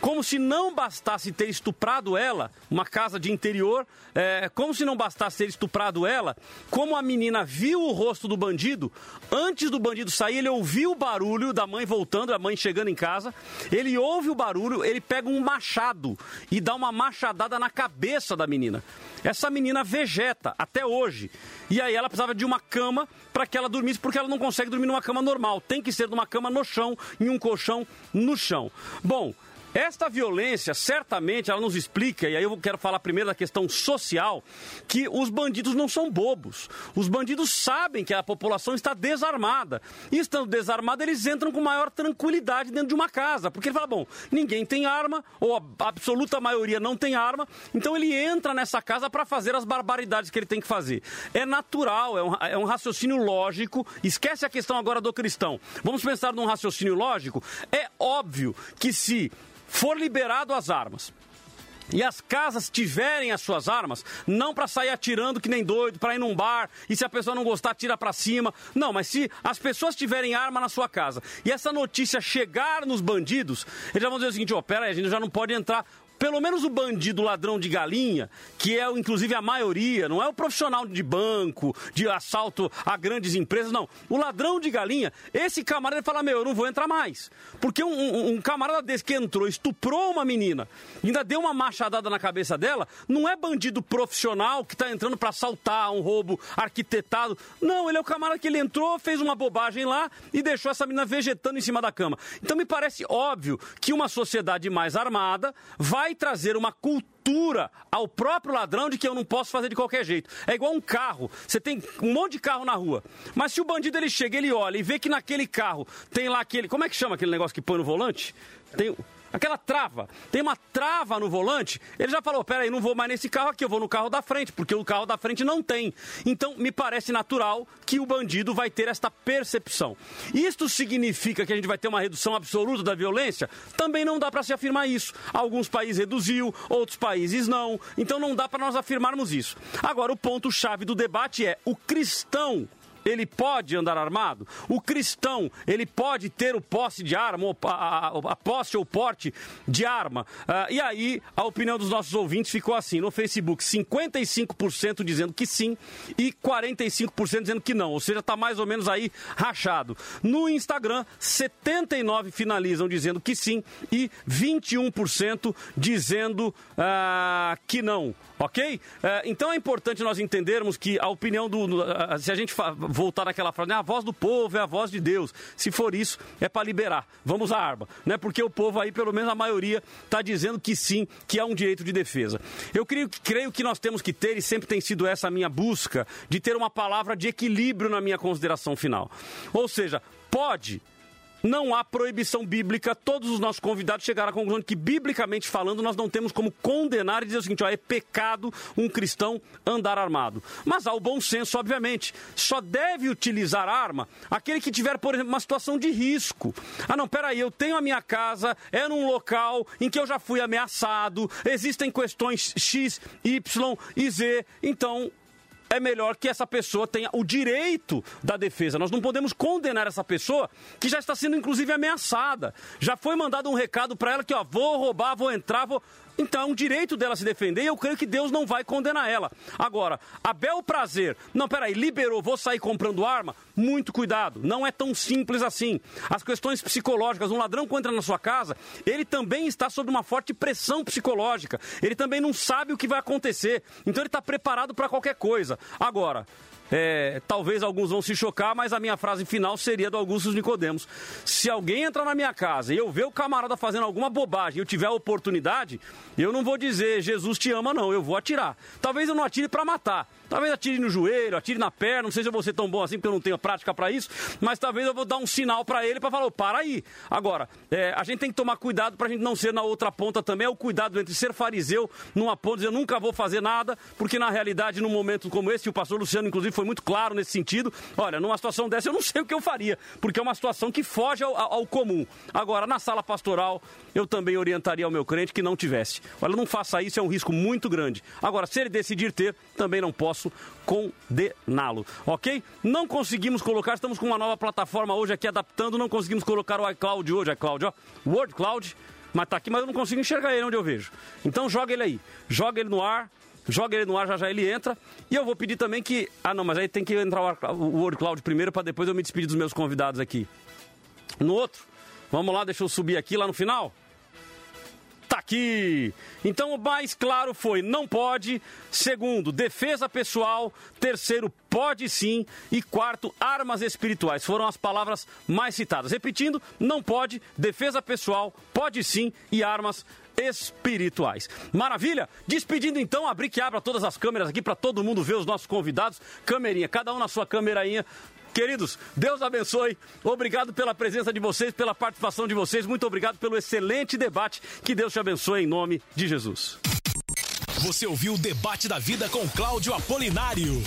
Como se não bastasse ter estuprado ela, uma casa de interior, é, como se não bastasse ter estuprado ela, como a menina viu o rosto do bandido, antes do bandido sair, ele ouviu o barulho da mãe voltando, a mãe chegando em casa, ele ouve o barulho, ele pega um machado e dá uma machadada na cabeça da menina. Essa menina vegeta até hoje. E aí ela precisava de uma cama para que ela dormisse, porque ela não consegue dormir numa cama normal. Tem que ser numa cama no chão, em um colchão no chão. Bom, esta violência, certamente, ela nos explica, e aí eu quero falar primeiro da questão social, que os bandidos não são bobos. Os bandidos sabem que a população está desarmada. E estando desarmada, eles entram com maior tranquilidade dentro de uma casa. Porque ele fala, bom, ninguém tem arma, ou a absoluta maioria não tem arma, então ele entra nessa casa para fazer as barbaridades que ele tem que fazer. É natural, é um, é um raciocínio lógico. Esquece a questão agora do cristão. Vamos pensar num raciocínio lógico? É óbvio que se for liberado as armas, e as casas tiverem as suas armas, não para sair atirando que nem doido, para ir num bar e se a pessoa não gostar, tira para cima. Não, mas se as pessoas tiverem arma na sua casa e essa notícia chegar nos bandidos, eles já vão dizer o seguinte: ó, oh, pera aí, a gente já não pode entrar pelo menos o bandido ladrão de galinha, que é inclusive a maioria, não é o profissional de banco, de assalto a grandes empresas, não. O ladrão de galinha, esse camarada fala: Meu, eu não vou entrar mais. Porque um, um, um camarada desse que entrou, estuprou uma menina, ainda deu uma machadada na cabeça dela, não é bandido profissional que está entrando para assaltar um roubo arquitetado. Não, ele é o camarada que ele entrou, fez uma bobagem lá e deixou essa menina vegetando em cima da cama. Então me parece óbvio que uma sociedade mais armada vai trazer uma cultura ao próprio ladrão de que eu não posso fazer de qualquer jeito. É igual um carro. Você tem um monte de carro na rua. Mas se o bandido ele chega, ele olha e vê que naquele carro tem lá aquele. Como é que chama aquele negócio que põe no volante? Tem aquela trava. Tem uma trava no volante. Ele já falou: peraí, não vou mais nesse carro aqui, eu vou no carro da frente, porque o carro da frente não tem. Então, me parece natural que o bandido vai ter esta percepção. Isto significa que a gente vai ter uma redução absoluta da violência? Também não dá para se afirmar isso. Alguns países reduziu, outros países não. Então, não dá para nós afirmarmos isso. Agora, o ponto-chave do debate é: o cristão ele pode andar armado? O cristão, ele pode ter o posse de arma, a, posse ou porte de arma? Uh, e aí, a opinião dos nossos ouvintes ficou assim: no Facebook, 55% dizendo que sim e 45% dizendo que não. Ou seja, está mais ou menos aí rachado. No Instagram, 79% finalizam dizendo que sim e 21% dizendo uh, que não. Ok? Uh, então é importante nós entendermos que a opinião do. Se a gente voltar naquela frase, né, a voz do povo é a voz de Deus. Se for isso, é para liberar. Vamos à arma. Né? Porque o povo aí, pelo menos a maioria, está dizendo que sim, que é um direito de defesa. Eu creio, creio que nós temos que ter, e sempre tem sido essa a minha busca, de ter uma palavra de equilíbrio na minha consideração final. Ou seja, pode não há proibição bíblica. Todos os nossos convidados chegaram à conclusão de que, biblicamente falando, nós não temos como condenar e dizer o seguinte: ó, é pecado um cristão andar armado. Mas há o bom senso, obviamente. Só deve utilizar arma aquele que tiver, por exemplo, uma situação de risco. Ah, não, peraí, eu tenho a minha casa, é num local em que eu já fui ameaçado, existem questões X, Y e Z, então é melhor que essa pessoa tenha o direito da defesa. Nós não podemos condenar essa pessoa que já está sendo inclusive ameaçada. Já foi mandado um recado para ela que, ó, vou roubar, vou entrar, vou então um direito dela se defender eu creio que Deus não vai condenar ela. Agora, a bel prazer, não, peraí, liberou, vou sair comprando arma? Muito cuidado, não é tão simples assim. As questões psicológicas, um ladrão que entra na sua casa, ele também está sob uma forte pressão psicológica. Ele também não sabe o que vai acontecer. Então ele está preparado para qualquer coisa. Agora, é, talvez alguns vão se chocar, mas a minha frase final seria do Augusto Nicodemos. Se alguém entrar na minha casa e eu ver o camarada fazendo alguma bobagem eu tiver a oportunidade, eu não vou dizer Jesus te ama, não, eu vou atirar. Talvez eu não atire para matar. Talvez atire no joelho, atire na perna, não sei se eu vou ser tão bom assim, porque eu não tenho prática para isso, mas talvez eu vou dar um sinal para ele para falar, oh, para aí. Agora, é, a gente tem que tomar cuidado para a gente não ser na outra ponta também, é o cuidado entre ser fariseu numa ponta, dizer eu nunca vou fazer nada, porque na realidade, num momento como esse, o pastor Luciano, inclusive, foi muito claro nesse sentido, olha, numa situação dessa eu não sei o que eu faria, porque é uma situação que foge ao, ao comum. Agora, na sala pastoral, eu também orientaria ao meu crente que não tivesse. Olha, não faça isso, é um risco muito grande. Agora, se ele decidir ter, também não posso condená-lo, ok? Não conseguimos colocar, estamos com uma nova plataforma hoje aqui adaptando, não conseguimos colocar o iCloud hoje, iCloud, ó, Word Cloud, mas tá aqui, mas eu não consigo enxergar ele onde eu vejo. Então joga ele aí, joga ele no ar, joga ele no ar, já já ele entra. E eu vou pedir também que. Ah, não, mas aí tem que entrar o Word Cloud primeiro para depois eu me despedir dos meus convidados aqui. No outro, vamos lá, deixa eu subir aqui lá no final tá aqui. Então o mais claro foi não pode. Segundo, defesa pessoal. Terceiro, pode sim. E quarto, armas espirituais. Foram as palavras mais citadas. Repetindo, não pode, defesa pessoal, pode sim e armas espirituais. Maravilha? Despedindo então, abrir que abra todas as câmeras aqui para todo mundo ver os nossos convidados. Camerinha, cada um na sua câmerainha Queridos, Deus abençoe. Obrigado pela presença de vocês, pela participação de vocês. Muito obrigado pelo excelente debate. Que Deus te abençoe em nome de Jesus. Você ouviu o debate da vida com Cláudio Apolinário.